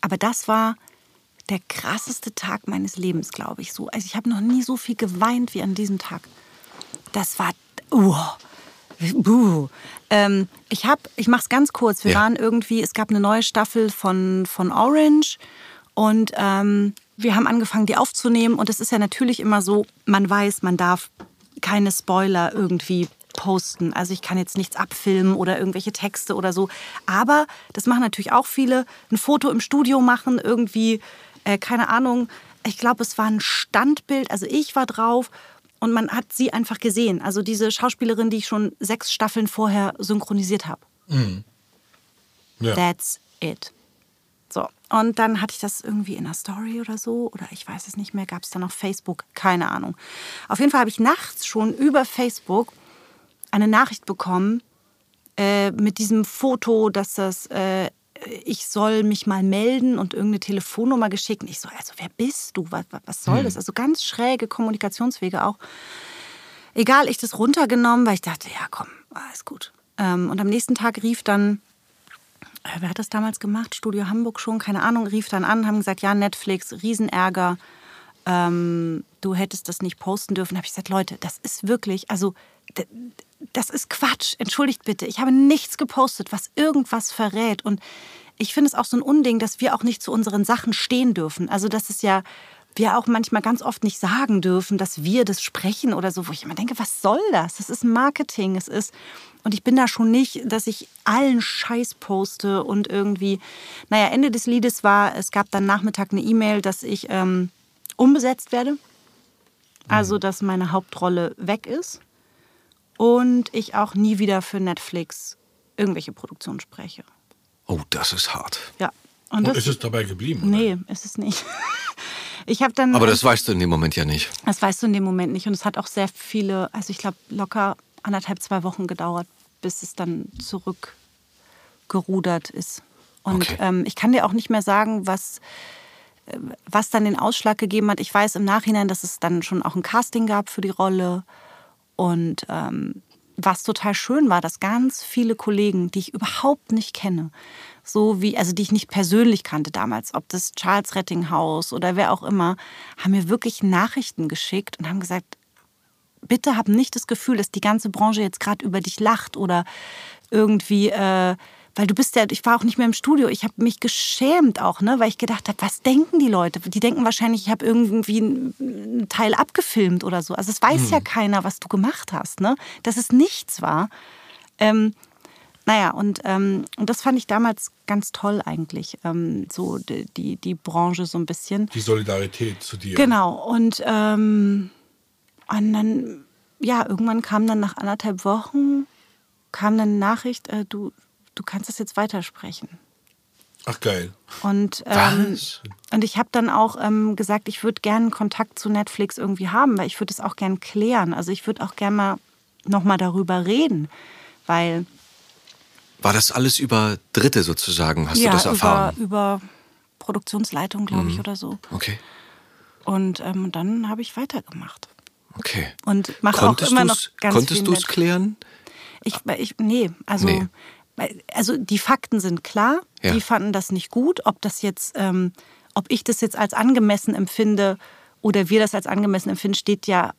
aber das war der krasseste Tag meines Lebens, glaube ich. So, also ich habe noch nie so viel geweint wie an diesem Tag. Das war, uh, buh. Ähm, ich habe, ich mache es ganz kurz. Wir Ja. waren irgendwie, es gab eine neue Staffel von, von Orange und ähm, wir haben angefangen, die aufzunehmen. Und es ist ja natürlich immer so, man weiß, man darf keine Spoiler irgendwie posten. Also ich kann jetzt nichts abfilmen oder irgendwelche Texte oder so. Aber das machen natürlich auch viele. Ein Foto im Studio machen, irgendwie, äh, keine Ahnung. Ich glaube, es war ein Standbild. Also ich war drauf und man hat sie einfach gesehen. Also diese Schauspielerin, die ich schon sechs Staffeln vorher synchronisiert habe. Ja. That's it. So, und dann hatte ich das irgendwie in einer Story oder so, oder ich weiß es nicht mehr, gab es dann auf Facebook, keine Ahnung. Auf jeden Fall habe ich nachts schon über Facebook eine Nachricht bekommen äh, mit diesem Foto, dass das, äh, ich soll mich mal melden und irgendeine Telefonnummer geschickt. Und ich so, also wer bist du? Was, was soll das? Also ganz schräge Kommunikationswege auch. Egal, ich das runtergenommen, weil ich dachte, ja komm, alles gut. Ähm, und am nächsten Tag rief dann äh, wer hat das damals gemacht? Studio Hamburg schon, keine Ahnung, rief dann an, haben gesagt, ja, Netflix, Riesenärger, ähm, du hättest das nicht posten dürfen. Da habe ich gesagt, Leute, das ist wirklich, also das ist Quatsch, entschuldigt bitte. Ich habe nichts gepostet, was irgendwas verrät. Und ich finde es auch so ein Unding, dass wir auch nicht zu unseren Sachen stehen dürfen. Also das ist ja, wir auch manchmal ganz oft nicht sagen dürfen, dass wir das sprechen oder so, wo ich immer denke, was soll das? Das ist Marketing, es ist und ich bin da schon nicht, dass ich allen Scheiß poste und irgendwie, naja, Ende des Liedes war, es gab dann Nachmittag eine E-Mail, dass ich ähm, umbesetzt werde. Also, dass meine Hauptrolle weg ist und ich auch nie wieder für Netflix irgendwelche Produktionen spreche. Oh, das ist hart. Ja. Und Und das, ist es dabei geblieben? oder? nee, ist es nicht. Ich habe dann. Aber das weißt du in dem Moment ja nicht. Das weißt du in dem Moment nicht. Und es hat auch sehr viele, also ich glaube, locker anderthalb, zwei Wochen gedauert, bis es dann zurückgerudert ist. Und Okay. ähm, ich kann dir auch nicht mehr sagen, was, äh, was dann den Ausschlag gegeben hat. Ich weiß im Nachhinein, dass es dann schon auch ein Casting gab für die Rolle. Und ähm, was total schön war, dass ganz viele Kollegen, die ich überhaupt nicht kenne, so wie, also die ich nicht persönlich kannte damals, ob das Charles Rettinghaus oder wer auch immer, haben mir wirklich Nachrichten geschickt und haben gesagt, bitte hab nicht das Gefühl, dass die ganze Branche jetzt gerade über dich lacht oder irgendwie, äh, weil du bist ja, ich war auch nicht mehr im Studio, ich habe mich geschämt auch, ne, weil ich gedacht habe, was denken die Leute? Die denken wahrscheinlich, ich habe irgendwie einen Teil abgefilmt oder so. Also es weiß Hm. ja keiner, was du gemacht hast, ne, dass es nichts war. Ähm, naja, und, ähm, und das fand ich damals ganz toll eigentlich, ähm, so die, die, die Branche so ein bisschen. Die Solidarität zu dir. Genau, und, ähm, und dann, ja, irgendwann kam dann nach anderthalb Wochen, kam dann eine Nachricht, äh, du, du kannst das jetzt weitersprechen. Ach geil. Und, ähm, und ich habe dann auch ähm, gesagt, ich würde gerne Kontakt zu Netflix irgendwie haben, weil ich würde es auch gern klären. Also ich würde auch gerne mal nochmal darüber reden, weil War das alles über Dritte sozusagen? Hast ja, du das erfahren? Über, über Produktionsleitung, glaube ich, oder so. Okay, Und ähm, dann habe ich weitergemacht. okay. Und mache auch immer du noch es ganz konntest du's mit. klären? Ich, ich, nee, also, Nee. Also die Fakten sind klar. Ja. Die fanden das nicht gut. Ob das jetzt, ähm, ob ich das jetzt als angemessen empfinde oder wir das als angemessen empfinden, steht ja,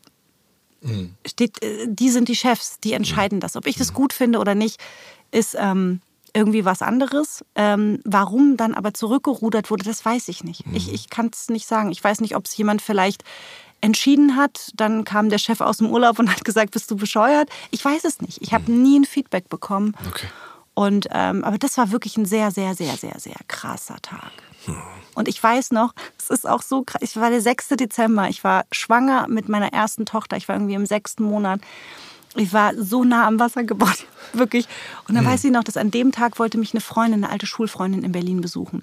steht, äh, die sind die Chefs, die entscheiden das. Ob ich das gut finde oder nicht, ist ähm, irgendwie was anderes. Ähm, warum dann aber zurückgerudert wurde, das weiß ich nicht. Ich, ich kann es nicht sagen. Ich weiß nicht, ob es jemand vielleicht entschieden hat. Dann kam der Chef aus dem Urlaub und hat gesagt, bist du bescheuert? Ich weiß es nicht. Ich habe nie ein Feedback bekommen. Okay. Und, ähm, aber das war wirklich ein sehr, sehr, sehr, sehr, sehr krasser Tag. Und ich weiß noch, es ist auch so krass, ich war der 6. Dezember, ich war schwanger mit meiner ersten Tochter, ich war irgendwie im sechsten Monat. Ich war so nah am Wasser gebaut, wirklich. Und dann weiß ich noch, dass an dem Tag wollte mich eine Freundin, eine alte Schulfreundin in Berlin besuchen.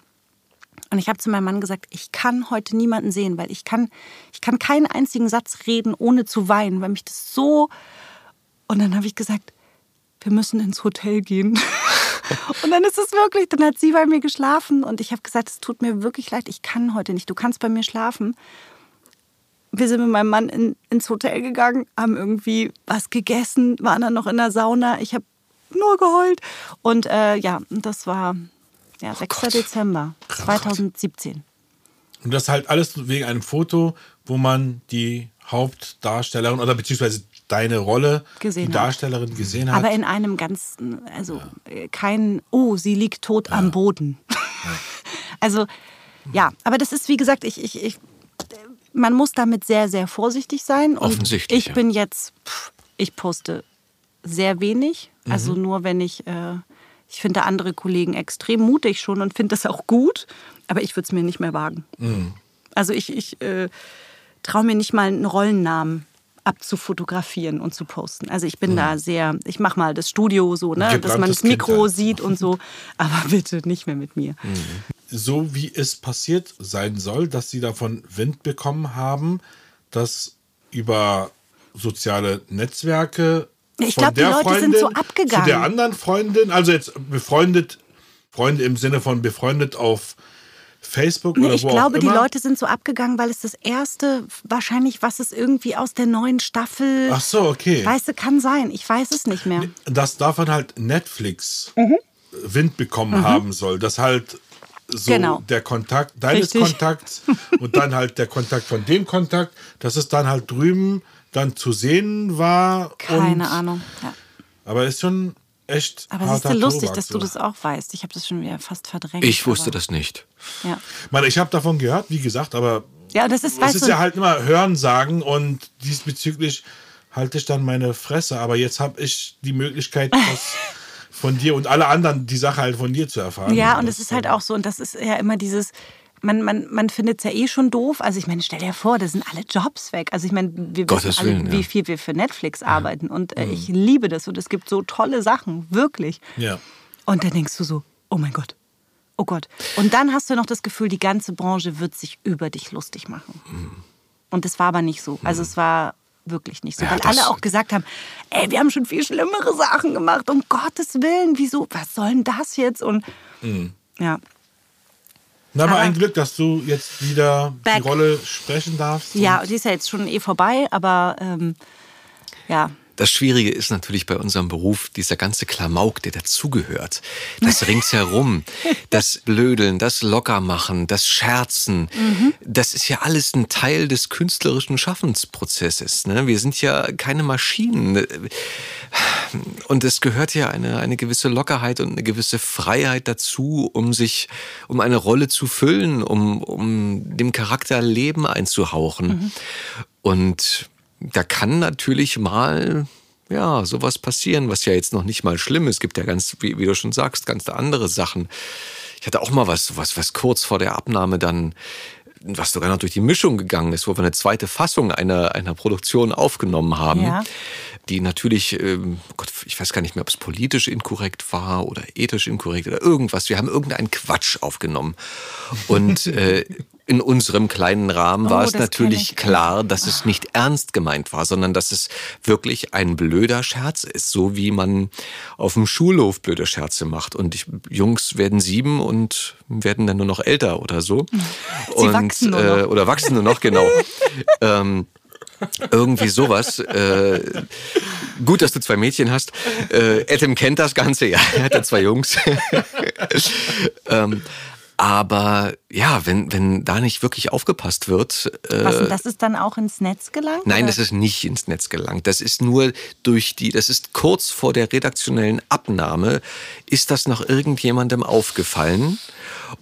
Und ich habe zu meinem Mann gesagt, ich kann heute niemanden sehen, weil ich kann, ich kann keinen einzigen Satz reden, ohne zu weinen, weil mich das so... Und dann habe ich gesagt, wir müssen ins Hotel gehen. Und dann ist es wirklich, dann hat sie bei mir geschlafen und ich habe gesagt, es tut mir wirklich leid, ich kann heute nicht, du kannst bei mir schlafen. Wir sind mit meinem Mann in, ins Hotel gegangen, haben irgendwie was gegessen, waren dann noch in der Sauna. Ich habe nur geheult. Und äh, ja, das war ja, 6. Dezember 2017. Und das halt alles wegen einem Foto, wo man die Hauptdarstellerin oder beziehungsweise deine Rolle, Gesehen die hat. Darstellerin gesehen hat. Aber in einem ganz, also äh, kein, oh, sie liegt tot am Boden. also ja, aber das ist wie gesagt, ich, ich, ich, man muss damit sehr, sehr vorsichtig sein. Und Offensichtlich, Ich ja. bin jetzt, pff, ich poste sehr wenig, also Mhm. nur wenn ich, äh, ich finde andere Kollegen extrem mutig schon und finde das auch gut, aber ich würde es mir nicht mehr wagen. Mhm. Also ich, ich äh, traue mir nicht mal einen Rollennamen abzufotografieren und zu posten. Also ich bin da sehr, ich mache mal das Studio so, ne, dass man das Mikro Kind sieht und so, aber bitte nicht mehr mit mir. so wie es passiert sein soll, dass sie davon Wind bekommen haben, dass über soziale Netzwerke Ich von glaub, die Leute sind Freundin so abgegangen. zu der anderen Freundin, also jetzt befreundet, Freunde im Sinne von befreundet auf Facebook Nee, oder ich wo glaube, auch die immer. Leute sind so abgegangen, weil es das erste, wahrscheinlich, was es irgendwie aus der neuen Staffel. Ach so, okay. Weißt du, kann sein. Ich weiß es nicht mehr. dass davon halt Netflix Mhm. Wind bekommen haben soll. Dass halt so Genau. der Kontakt deines Richtig. Kontakts und dann halt der Kontakt von dem Kontakt, dass es dann halt drüben dann zu sehen war. Keine Ahnung. Ja. Aber ist schon echt Aber es ist ja lustig, Tobak, dass du das auch weißt. Ich habe das schon wieder fast verdrängt. Ich wusste das nicht. Ja, Ich meine, ich habe davon gehört, wie gesagt, aber ja das ist, weißt ist ja halt immer Hören sagen und diesbezüglich halte ich dann meine Fresse. Aber jetzt habe ich die Möglichkeit, das von dir und alle anderen die Sache halt von dir zu erfahren. Ja, und das es ist halt auch so, und das ist ja immer dieses, man, man, man findet es ja eh schon doof. Also ich meine, stell dir vor, da sind alle Jobs weg. Also ich meine, wir Gottes wissen alle, Willen, ja. Mhm. wie viel wir für Netflix arbeiten. Und äh, ich liebe das. Und es gibt so tolle Sachen, wirklich. Ja. Und dann denkst du so, oh mein Gott, oh Gott. Und dann hast du noch das Gefühl, die ganze Branche wird sich über dich lustig machen. Mhm. Und das war aber nicht so. Also es war wirklich nicht so. Ja, weil alle auch gesagt haben, ey, wir haben schon viel schlimmere Sachen gemacht. Um Gottes Willen, wieso, was soll denn das jetzt? Und Mhm. ja, Na, aber Aber- ein Glück, dass du jetzt wieder Back. die Rolle sprechen darfst. Ja, die ist ja jetzt schon eh vorbei, aber ähm, ja, Das Schwierige ist natürlich bei unserem Beruf dieser ganze Klamauk, der dazugehört. Das ringsherum, das Blödeln, das Lockermachen, das Scherzen. Mhm. Das ist ja alles ein Teil des künstlerischen Schaffensprozesses. Ne? Wir sind ja keine Maschinen. Und es gehört ja eine, eine gewisse Lockerheit und eine gewisse Freiheit dazu, um sich, um eine Rolle zu füllen, um, um dem Charakter Leben einzuhauchen. Mhm. Und da kann natürlich mal ja, sowas passieren, was ja jetzt noch nicht mal schlimm ist. Es gibt ja ganz, wie, wie, du schon sagst, ganz andere Sachen. Ich hatte auch mal was, was, was kurz vor der Abnahme dann, was sogar noch durch die Mischung gegangen ist, wo wir eine zweite Fassung einer, einer Produktion aufgenommen haben. Ja. Die natürlich, ähm, Gott, ich weiß gar nicht mehr, ob es politisch inkorrekt war oder ethisch inkorrekt oder irgendwas. Wir haben irgendeinen Quatsch aufgenommen. Und äh, in unserem kleinen Rahmen oh, war es natürlich klar, dass es nicht ernst gemeint war, sondern dass es wirklich ein blöder Scherz ist, so wie man auf dem Schulhof blöde Scherze macht. Und die Jungs werden sieben und werden dann nur noch älter oder so. Sie und, wachsen nur noch. Äh, oder wachsen nur noch, genau. ähm, irgendwie sowas. Äh, gut, dass du zwei Mädchen hast. Äh, Adam kennt das Ganze, ja, er hat ja zwei Jungs. ähm, aber ja, wenn, wenn da nicht wirklich aufgepasst wird. Äh, Was, das ist dann auch ins Netz gelangt? Nein, oder? das ist nicht ins Netz gelangt. Das ist nur durch die, das ist kurz vor der redaktionellen Abnahme, ist das noch irgendjemandem aufgefallen.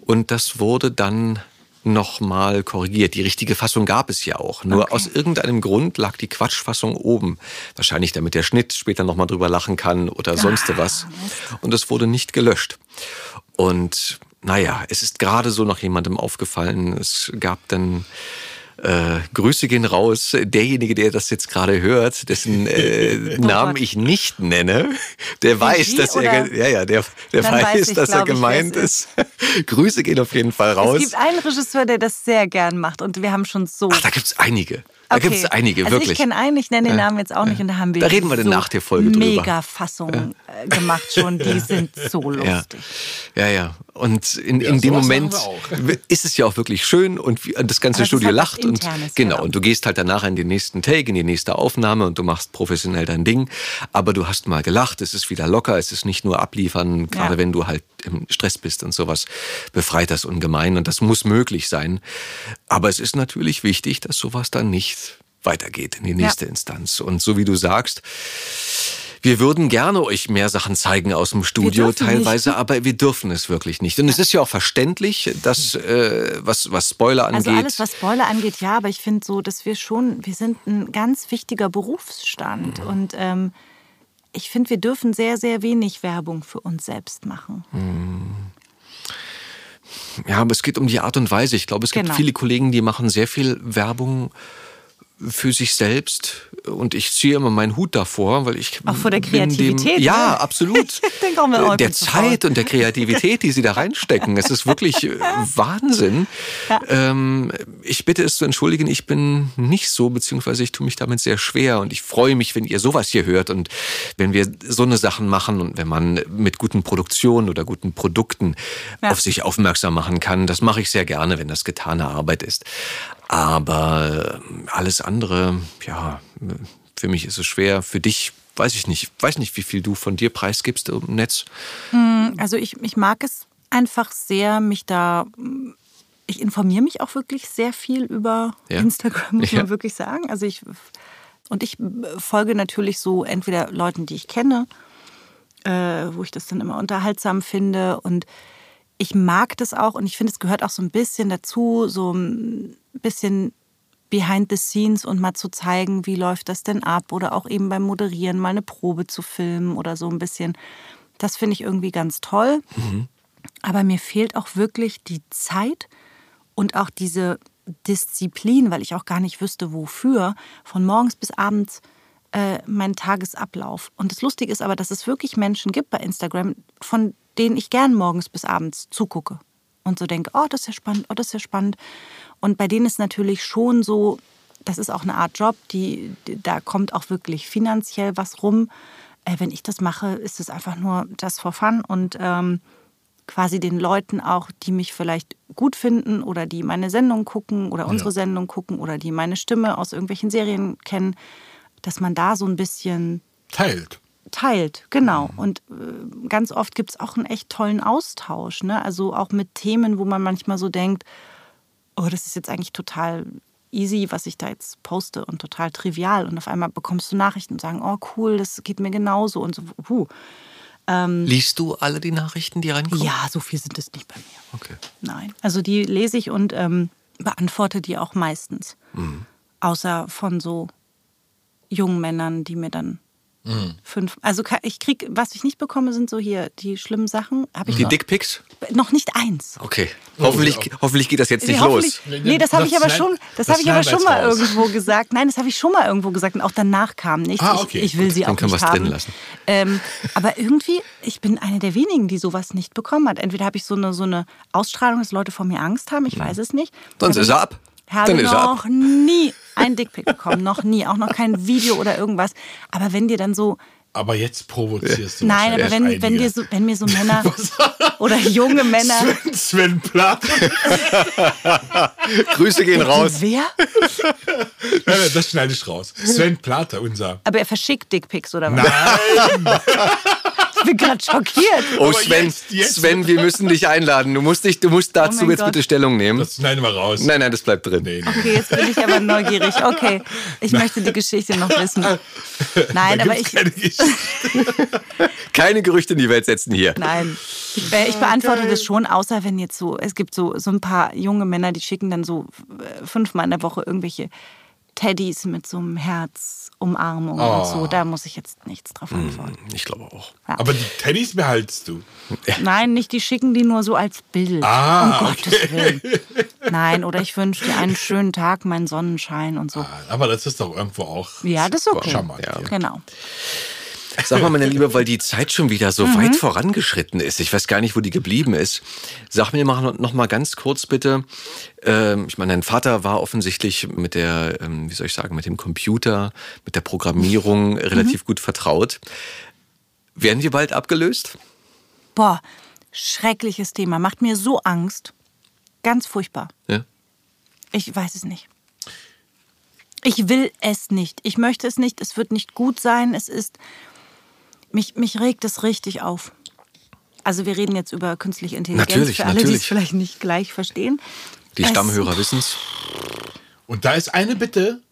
Und das wurde dann nochmal korrigiert. Die richtige Fassung gab es ja auch. Nur okay. aus irgendeinem Grund lag die Quatschfassung oben. Wahrscheinlich damit der Schnitt später nochmal drüber lachen kann oder sonst ah, was. Und es wurde nicht gelöscht. Und naja, es ist gerade so noch jemandem aufgefallen. Es gab dann äh, Grüße gehen raus. Derjenige, der das jetzt gerade hört, dessen äh, oh Namen ich nicht nenne, der weiß, dass er, ja, ja, der, der weiß, weiß ich, dass er gemeint ist. Grüße gehen auf jeden Fall raus. Es gibt einen Regisseur, der das sehr gern macht und wir haben schon so. Ach, da gibt es einige. Da okay. gibt es einige, also wirklich. Ich kenne einen, ich nenne den Namen jetzt auch nicht. Und da haben wir da reden wir dann so nach der Folge drüber. Mega-Fassungen äh, gemacht schon. Die sind so lustig. Ja, ja. ja. Und in, ja, in dem Moment ist es ja auch wirklich schön und das ganze das Studio halt lacht. Und, genau, und du gehst halt danach in den nächsten Take, in die nächste Aufnahme und du machst professionell dein Ding. Aber du hast mal gelacht, es ist wieder locker, es ist nicht nur abliefern, gerade ja. wenn du halt im Stress bist und sowas, befreit das ungemein. Und das muss möglich sein. Aber es ist natürlich wichtig, dass sowas dann nicht weitergeht in die nächste ja. Instanz. Und so wie du sagst, wir würden gerne euch mehr Sachen zeigen aus dem Studio teilweise, nicht. aber wir dürfen es wirklich nicht. Und es ist ja auch verständlich, dass äh, was, was Spoiler angeht. Also alles, was Spoiler angeht, ja, aber ich finde so, dass wir schon, wir sind ein ganz wichtiger Berufsstand mhm. und ähm, ich finde, wir dürfen sehr, sehr wenig Werbung für uns selbst machen. Mhm. Ja, aber es geht um die Art und Weise. Ich glaube, es gibt genau. viele Kollegen, die machen sehr viel Werbung für sich selbst und ich ziehe immer meinen Hut davor, weil ich auch vor der Kreativität. Dem, ja, ne? absolut. der Zeit und der Kreativität, die sie da reinstecken, es ist wirklich äh, Wahnsinn. Ja. Ähm, ich bitte es zu entschuldigen, ich bin nicht so, beziehungsweise ich tue mich damit sehr schwer und ich freue mich, wenn ihr sowas hier hört und wenn wir so eine Sachen machen und wenn man mit guten Produktionen oder guten Produkten ja. auf sich aufmerksam machen kann. Das mache ich sehr gerne, wenn das getane Arbeit ist. Aber alles andere, ja, für mich ist es schwer. Für dich weiß ich nicht. Weiß nicht, wie viel du von dir preisgibst im Netz. Hm, also ich, ich mag es einfach sehr, mich da. Ich informiere mich auch wirklich sehr viel über ja. Instagram, muss ja. man wirklich sagen. Also ich und ich folge natürlich so entweder Leuten, die ich kenne, äh, wo ich das dann immer unterhaltsam finde und ich mag das auch und ich finde, es gehört auch so ein bisschen dazu, so ein bisschen behind the scenes und mal zu zeigen, wie läuft das denn ab oder auch eben beim Moderieren mal eine Probe zu filmen oder so ein bisschen. Das finde ich irgendwie ganz toll. Mhm. Aber mir fehlt auch wirklich die Zeit und auch diese Disziplin, weil ich auch gar nicht wüsste, wofür, von morgens bis abends äh, mein Tagesablauf. Und das Lustige ist aber, dass es wirklich Menschen gibt bei Instagram, von denen ich gern morgens bis abends zugucke und so denke, oh, das ist ja spannend, oh, das ist ja spannend. Und bei denen ist natürlich schon so, das ist auch eine Art Job, die, da kommt auch wirklich finanziell was rum. Äh, wenn ich das mache, ist es einfach nur das for fun und ähm, quasi den Leuten auch, die mich vielleicht gut finden oder die meine Sendung gucken oder unsere ja. Sendung gucken oder die meine Stimme aus irgendwelchen Serien kennen, dass man da so ein bisschen Teilt. Teilt, genau. Und äh, ganz oft gibt es auch einen echt tollen Austausch. Ne? Also auch mit Themen, wo man manchmal so denkt, oh, das ist jetzt eigentlich total easy, was ich da jetzt poste und total trivial. Und auf einmal bekommst du Nachrichten und sagen, oh cool, das geht mir genauso und so. Puh. Liest du alle die Nachrichten, die reinkommen? Ja, so viel sind es nicht bei mir. Okay. Nein. Also die lese ich und ähm, beantworte die auch meistens. Außer von so jungen Männern, die mir dann fünf. Also ich krieg, was ich nicht bekomme, sind so hier die schlimmen Sachen. Hab ich Die noch, Dickpics? noch nicht eins. Okay. Hoffentlich, hoffentlich geht das jetzt nicht los. Nee, das habe ich aber schon, das das habe ich aber schon mal raus. irgendwo gesagt. Nein, das habe ich schon mal irgendwo gesagt und auch danach kam nichts. Ah, okay. Ich, ich will sie dann auch können nicht haben. drin lassen. Ähm, aber irgendwie, ich bin eine der wenigen, die sowas nicht bekommen hat. Entweder habe ich so eine, so eine Ausstrahlung, dass Leute vor mir Angst haben, ich weiß es nicht. Sonst ist er ab. Habe Dann ist er noch ab. nie ein Dickpick bekommen, noch nie, auch noch kein Video oder irgendwas. Aber wenn dir dann so Aber jetzt provozierst du Nein, aber wenn, wenn, dir so, wenn mir so Männer oder junge Männer. Sven, Sven Plath. Grüße gehen raus. Wer? Nein, nein, das schneide ich raus. Sven Plater, unser. Aber er verschickt Dickpics oder was? Nein, bin gerade schockiert. Oh Sven, jetzt, jetzt. Sven, wir müssen dich einladen. Du musst dich, du musst dazu Oh jetzt Gott. bitte Stellung nehmen. das schneiden wir raus. nein, nein, das bleibt drin. Nee, nee. Okay, jetzt bin ich aber neugierig. Okay, ich möchte die Geschichte noch wissen. Nein, Da aber ich. keine. Keine Gerüchte in die Welt setzen hier. Nein, ich, äh, ich beantworte das schon, außer wenn jetzt so, es gibt so, so ein paar junge Männer, die schicken dann so äh, fünfmal in der Woche irgendwelche Teddys mit so einem Herz, Umarmung und so. Da muss ich jetzt nichts drauf antworten. Ich glaube auch. Aber die Teddys behaltst du. Nein, nicht, die schicken die nur so als Bild. Ah, um Gottes Willen. Nein, oder ich wünsche dir einen schönen Tag, meinen Sonnenschein und so. Aber das ist doch irgendwo auch. Ja, das ist okay. Charmant, ja. Genau. Sag mal, meine Liebe, weil die Zeit schon wieder so Mhm. weit vorangeschritten ist. Ich weiß gar nicht, wo die geblieben ist. Sag mir mal noch mal ganz kurz bitte. Ähm, ich meine, dein Vater war offensichtlich mit der, ähm, wie soll ich sagen, mit dem Computer, mit der Programmierung Mhm. relativ gut vertraut. Werden wir bald abgelöst? Boah, schreckliches Thema. Macht mir so Angst. Ganz furchtbar. Ja. Ich weiß es nicht. Ich will es nicht. Ich möchte es nicht. Es wird nicht gut sein. Es ist. Mich, mich regt es richtig auf. Also, wir reden jetzt über künstliche Intelligenz. Natürlich, für alle, die es natürlich. vielleicht nicht gleich verstehen. Die Es- Stammhörer wissen's. Und da ist eine Bitte,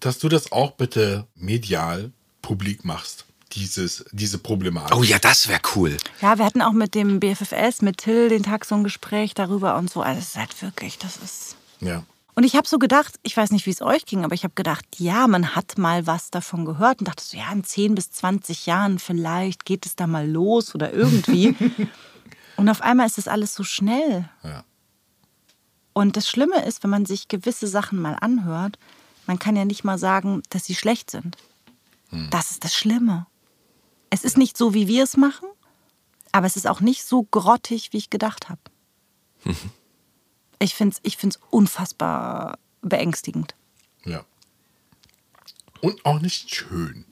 dass du das auch bitte medial publik machst. Dieses, diese Problematik. Oh ja, das wäre cool. Ja, wir hatten auch mit dem BFFS, mit Till, den Tag so ein Gespräch darüber und so. Also, es ist halt wirklich, das ist. Ja. Und ich habe so gedacht, ich weiß nicht, wie es euch ging, aber ich habe gedacht, ja, man hat mal was davon gehört und dachte so, ja, in 10 bis 20 Jahren vielleicht geht es da mal los oder irgendwie. und auf einmal ist das alles so schnell. Ja. Und das Schlimme ist, wenn man sich gewisse Sachen mal anhört, man kann ja nicht mal sagen, dass sie schlecht sind. Das ist das Schlimme. Es ist nicht so, wie wir es machen, aber es ist auch nicht so grottig, wie ich gedacht habe. Ich finde es ich find's unfassbar beängstigend. ja. Und auch nicht schön.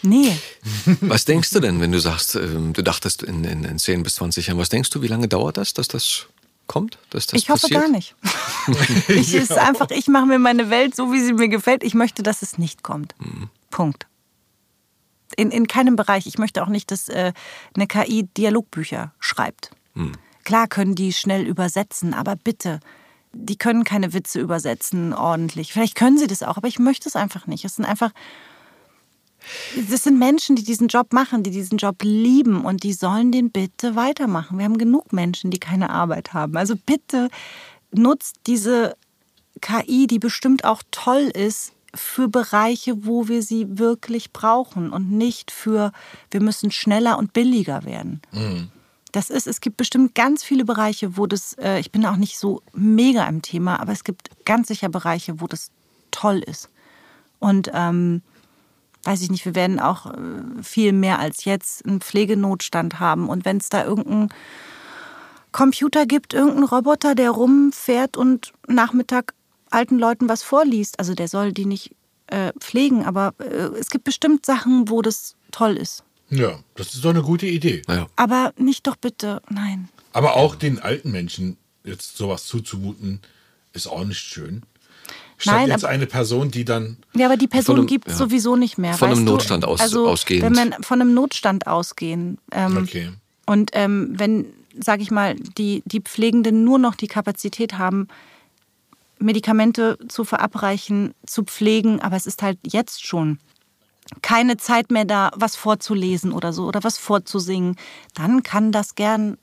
Nee, Was denkst du denn, wenn du sagst, ähm, du dachtest in, in, in 10 bis 20 Jahren, was denkst du, wie lange dauert das, dass das kommt? Dass das ich hoffe passiert? gar nicht. ich ist einfach, ich mache mir meine Welt so, wie sie mir gefällt. Ich möchte, dass es nicht kommt. Punkt. In, in keinem Bereich. Ich möchte auch nicht, dass äh, eine KI Dialogbücher schreibt. Klar können die schnell übersetzen, aber bitte, die können keine Witze übersetzen ordentlich. Vielleicht können sie das auch, aber ich möchte es einfach nicht. Es sind einfach, das sind Menschen, die diesen Job machen, die diesen Job lieben und die sollen den bitte weitermachen. Wir haben genug Menschen, die keine Arbeit haben. Also bitte nutzt diese KI, die bestimmt auch toll ist, für Bereiche, wo wir sie wirklich brauchen und nicht für, wir müssen schneller und billiger werden. Das ist, es gibt bestimmt ganz viele Bereiche, wo das, äh, ich bin auch nicht so mega im Thema, aber es gibt ganz sicher Bereiche, wo das toll ist. Und ähm, weiß ich nicht, wir werden auch äh, viel mehr als jetzt einen Pflegenotstand haben. Und wenn es da irgendeinen Computer gibt, irgendeinen Roboter, der rumfährt und Nachmittag alten Leuten was vorliest, also der soll die nicht äh, pflegen, aber äh, es gibt bestimmt Sachen, wo das toll ist. Ja, das ist doch eine gute Idee. Ja. Aber nicht doch bitte, nein. Aber auch den alten Menschen jetzt sowas zuzumuten, ist auch nicht schön. Statt Nein, jetzt eine Person, die dann. Ja, aber die Person gibt es ja. sowieso nicht mehr. Von einem du? Notstand aus- also, ausgehend. Wenn wir von einem Notstand ausgehen. Ähm, Okay. Und ähm, wenn, sage ich mal, die, die Pflegenden nur noch die Kapazität haben, Medikamente zu verabreichen, zu pflegen, aber es ist halt jetzt schon keine Zeit mehr da, was vorzulesen oder so oder was vorzusingen, dann kann das gern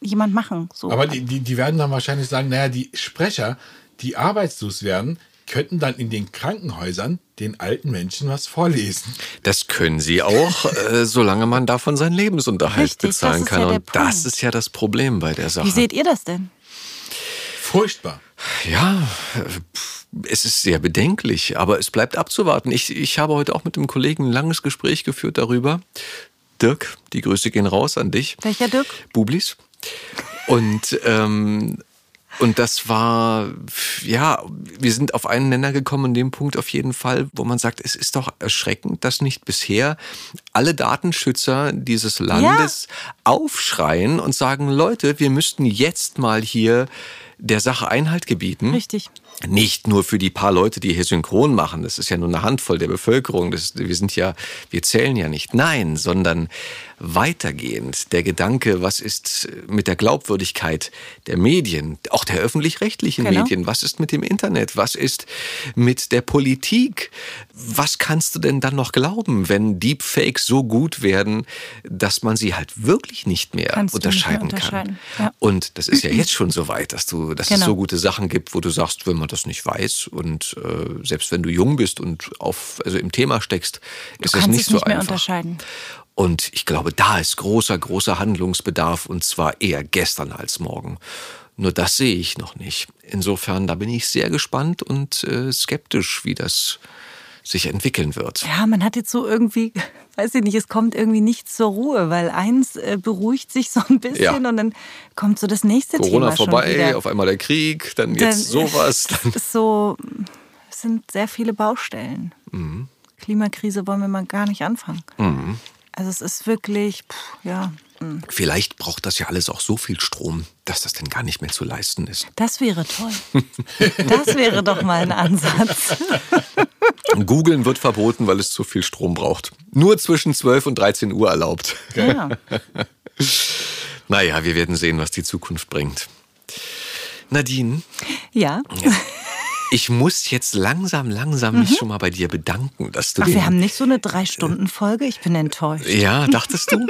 jemand machen. So. Aber die, die, die werden dann wahrscheinlich sagen, naja, die Sprecher, die arbeitslos werden, könnten dann in den Krankenhäusern den alten Menschen was vorlesen. Das können sie auch, äh, solange man davon seinen Lebensunterhalt Richtig, das bezahlen ist kann. ja der Und das ist ja das Problem bei der Sache. Wie seht ihr das denn? Furchtbar. Ja, es ist sehr bedenklich, aber es bleibt abzuwarten. Ich, ich habe heute auch mit einem Kollegen ein langes Gespräch geführt darüber. Dirk, die Grüße gehen raus an dich. Welcher Dirk? Bublis. Und, ähm, und das war, ja, wir sind auf einen Nenner gekommen in dem Punkt auf jeden Fall, wo man sagt, es ist doch erschreckend, dass nicht bisher alle Datenschützer dieses Landes aufschreien und sagen, Leute, wir müssten jetzt mal hier der Sache Einhalt gebieten. Richtig. Nicht nur für die paar Leute, die hier synchron machen. Das ist ja nur eine Handvoll der Bevölkerung. Das, wir sind ja, wir zählen ja nicht. Nein, sondern weitergehend der Gedanke, was ist mit der Glaubwürdigkeit der Medien, auch der öffentlich-rechtlichen Genau. Medien? Was ist mit dem Internet? Was ist mit der Politik? Was kannst du denn dann noch glauben, wenn Deepfakes so gut werden, dass man sie halt wirklich nicht mehr Kannst du nicht mehr unterscheiden, unterscheiden, kann? ja. Und das ist ja jetzt schon so weit, dass du, dass es Genau. so gute Sachen gibt, wo du sagst, wenn man das nicht weiß und äh, selbst wenn du jung bist und auf, also im Thema steckst, ist das nicht es so nicht einfach. Und ich glaube, da ist großer, großer Handlungsbedarf und zwar eher gestern als morgen. Nur das sehe ich noch nicht. Insofern, da bin ich sehr gespannt und äh, skeptisch, wie das sich entwickeln wird. Ja, man hat jetzt so irgendwie, weiß ich nicht, es kommt irgendwie nichts zur Ruhe, weil eins äh, beruhigt sich so ein bisschen Ja. und dann kommt so das nächste Corona Thema schon vorbei, auf einmal der Krieg, dann Dann- jetzt sowas. Es Dann so, es sind sehr viele Baustellen. Mhm. Klimakrise wollen wir mal gar nicht anfangen. Also es ist wirklich, pff, ja, mm. Vielleicht braucht das ja alles auch so viel Strom, dass das denn gar nicht mehr zu leisten ist. das wäre toll. Das wäre doch mal ein Ansatz. Googeln wird verboten, weil es zu viel Strom braucht. Nur zwischen 12 und 13 Uhr erlaubt. Ja. Naja, wir werden sehen, was die Zukunft bringt. Nadine, ja. Ich muss jetzt langsam, langsam mich schon mal bei dir bedanken, dass du Ach, den- wir haben nicht so eine Drei-Stunden-Folge? Ich bin enttäuscht. Ja, dachtest du?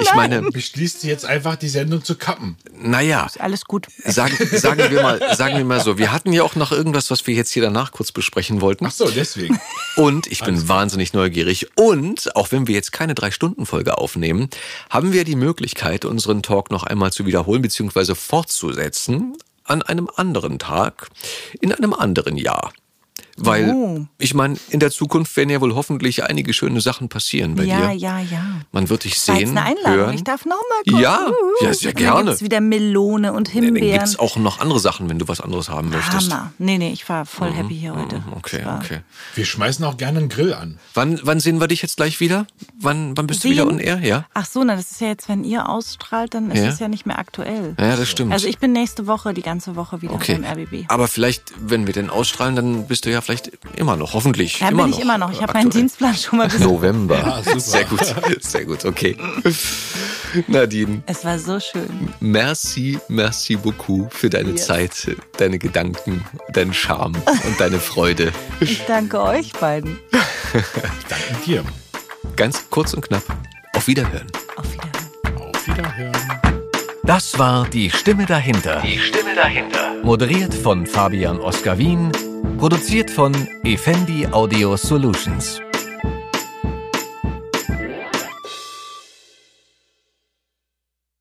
Ich meine, Beschließt sie jetzt einfach, die Sendung zu kappen. naja, Alles gut. sagen, sagen, wir mal, sagen wir mal so, wir hatten ja auch noch irgendwas, was wir jetzt hier danach kurz besprechen wollten. Ach so, deswegen. Und ich bin wahnsinnig neugierig. Und auch wenn wir jetzt keine Drei-Stunden-Folge aufnehmen, haben wir die Möglichkeit, unseren Talk noch einmal zu wiederholen bzw. fortzusetzen an einem anderen Tag, in einem anderen Jahr. Weil, Oh. ich meine, in der Zukunft werden ja wohl hoffentlich einige schöne Sachen passieren bei ja, dir. ja, ja. Man wird dich sehen, eine Einladung. hören. Ich darf noch mal kommen. Ja, ja, sehr Und Dann gerne. gibt's wieder Melone und Dann Himbeeren. gibt es auch noch andere Sachen, wenn du was anderes haben möchtest. Hammer. Nee, nee, ich war voll happy hier heute. Mhm, Okay, okay. Wir schmeißen auch gerne einen Grill an. Wann, wann sehen wir dich jetzt gleich wieder? Wann, wann bist du Sehen? wieder on air? Ja? Ach so, na, das ist ja jetzt, wenn ihr ausstrahlt, dann ist Ja. es ja nicht mehr aktuell. Ja, das stimmt. Also ich bin nächste Woche, die ganze Woche wieder Okay. beim RBB. Aber vielleicht, wenn wir den ausstrahlen, dann bist du ja vielleicht immer noch, hoffentlich. Da immer bin ich noch immer noch. Ich habe meinen. Dienstplan schon mal bis. November. Ah, super. Sehr gut, sehr gut, okay. Nadine, Es war so schön. merci, merci beaucoup für deine Yes. Zeit, deine Gedanken, deinen Charme und deine Freude. Ich danke euch beiden. Danke dir. Ganz kurz und knapp. Auf Wiederhören. Auf Wiedersehen. Auf Wiederhören. Das war die Stimme dahinter. Die Stimme dahinter. Moderiert von Fabian Oskar Wien. Produziert von Effendi Audio Solutions.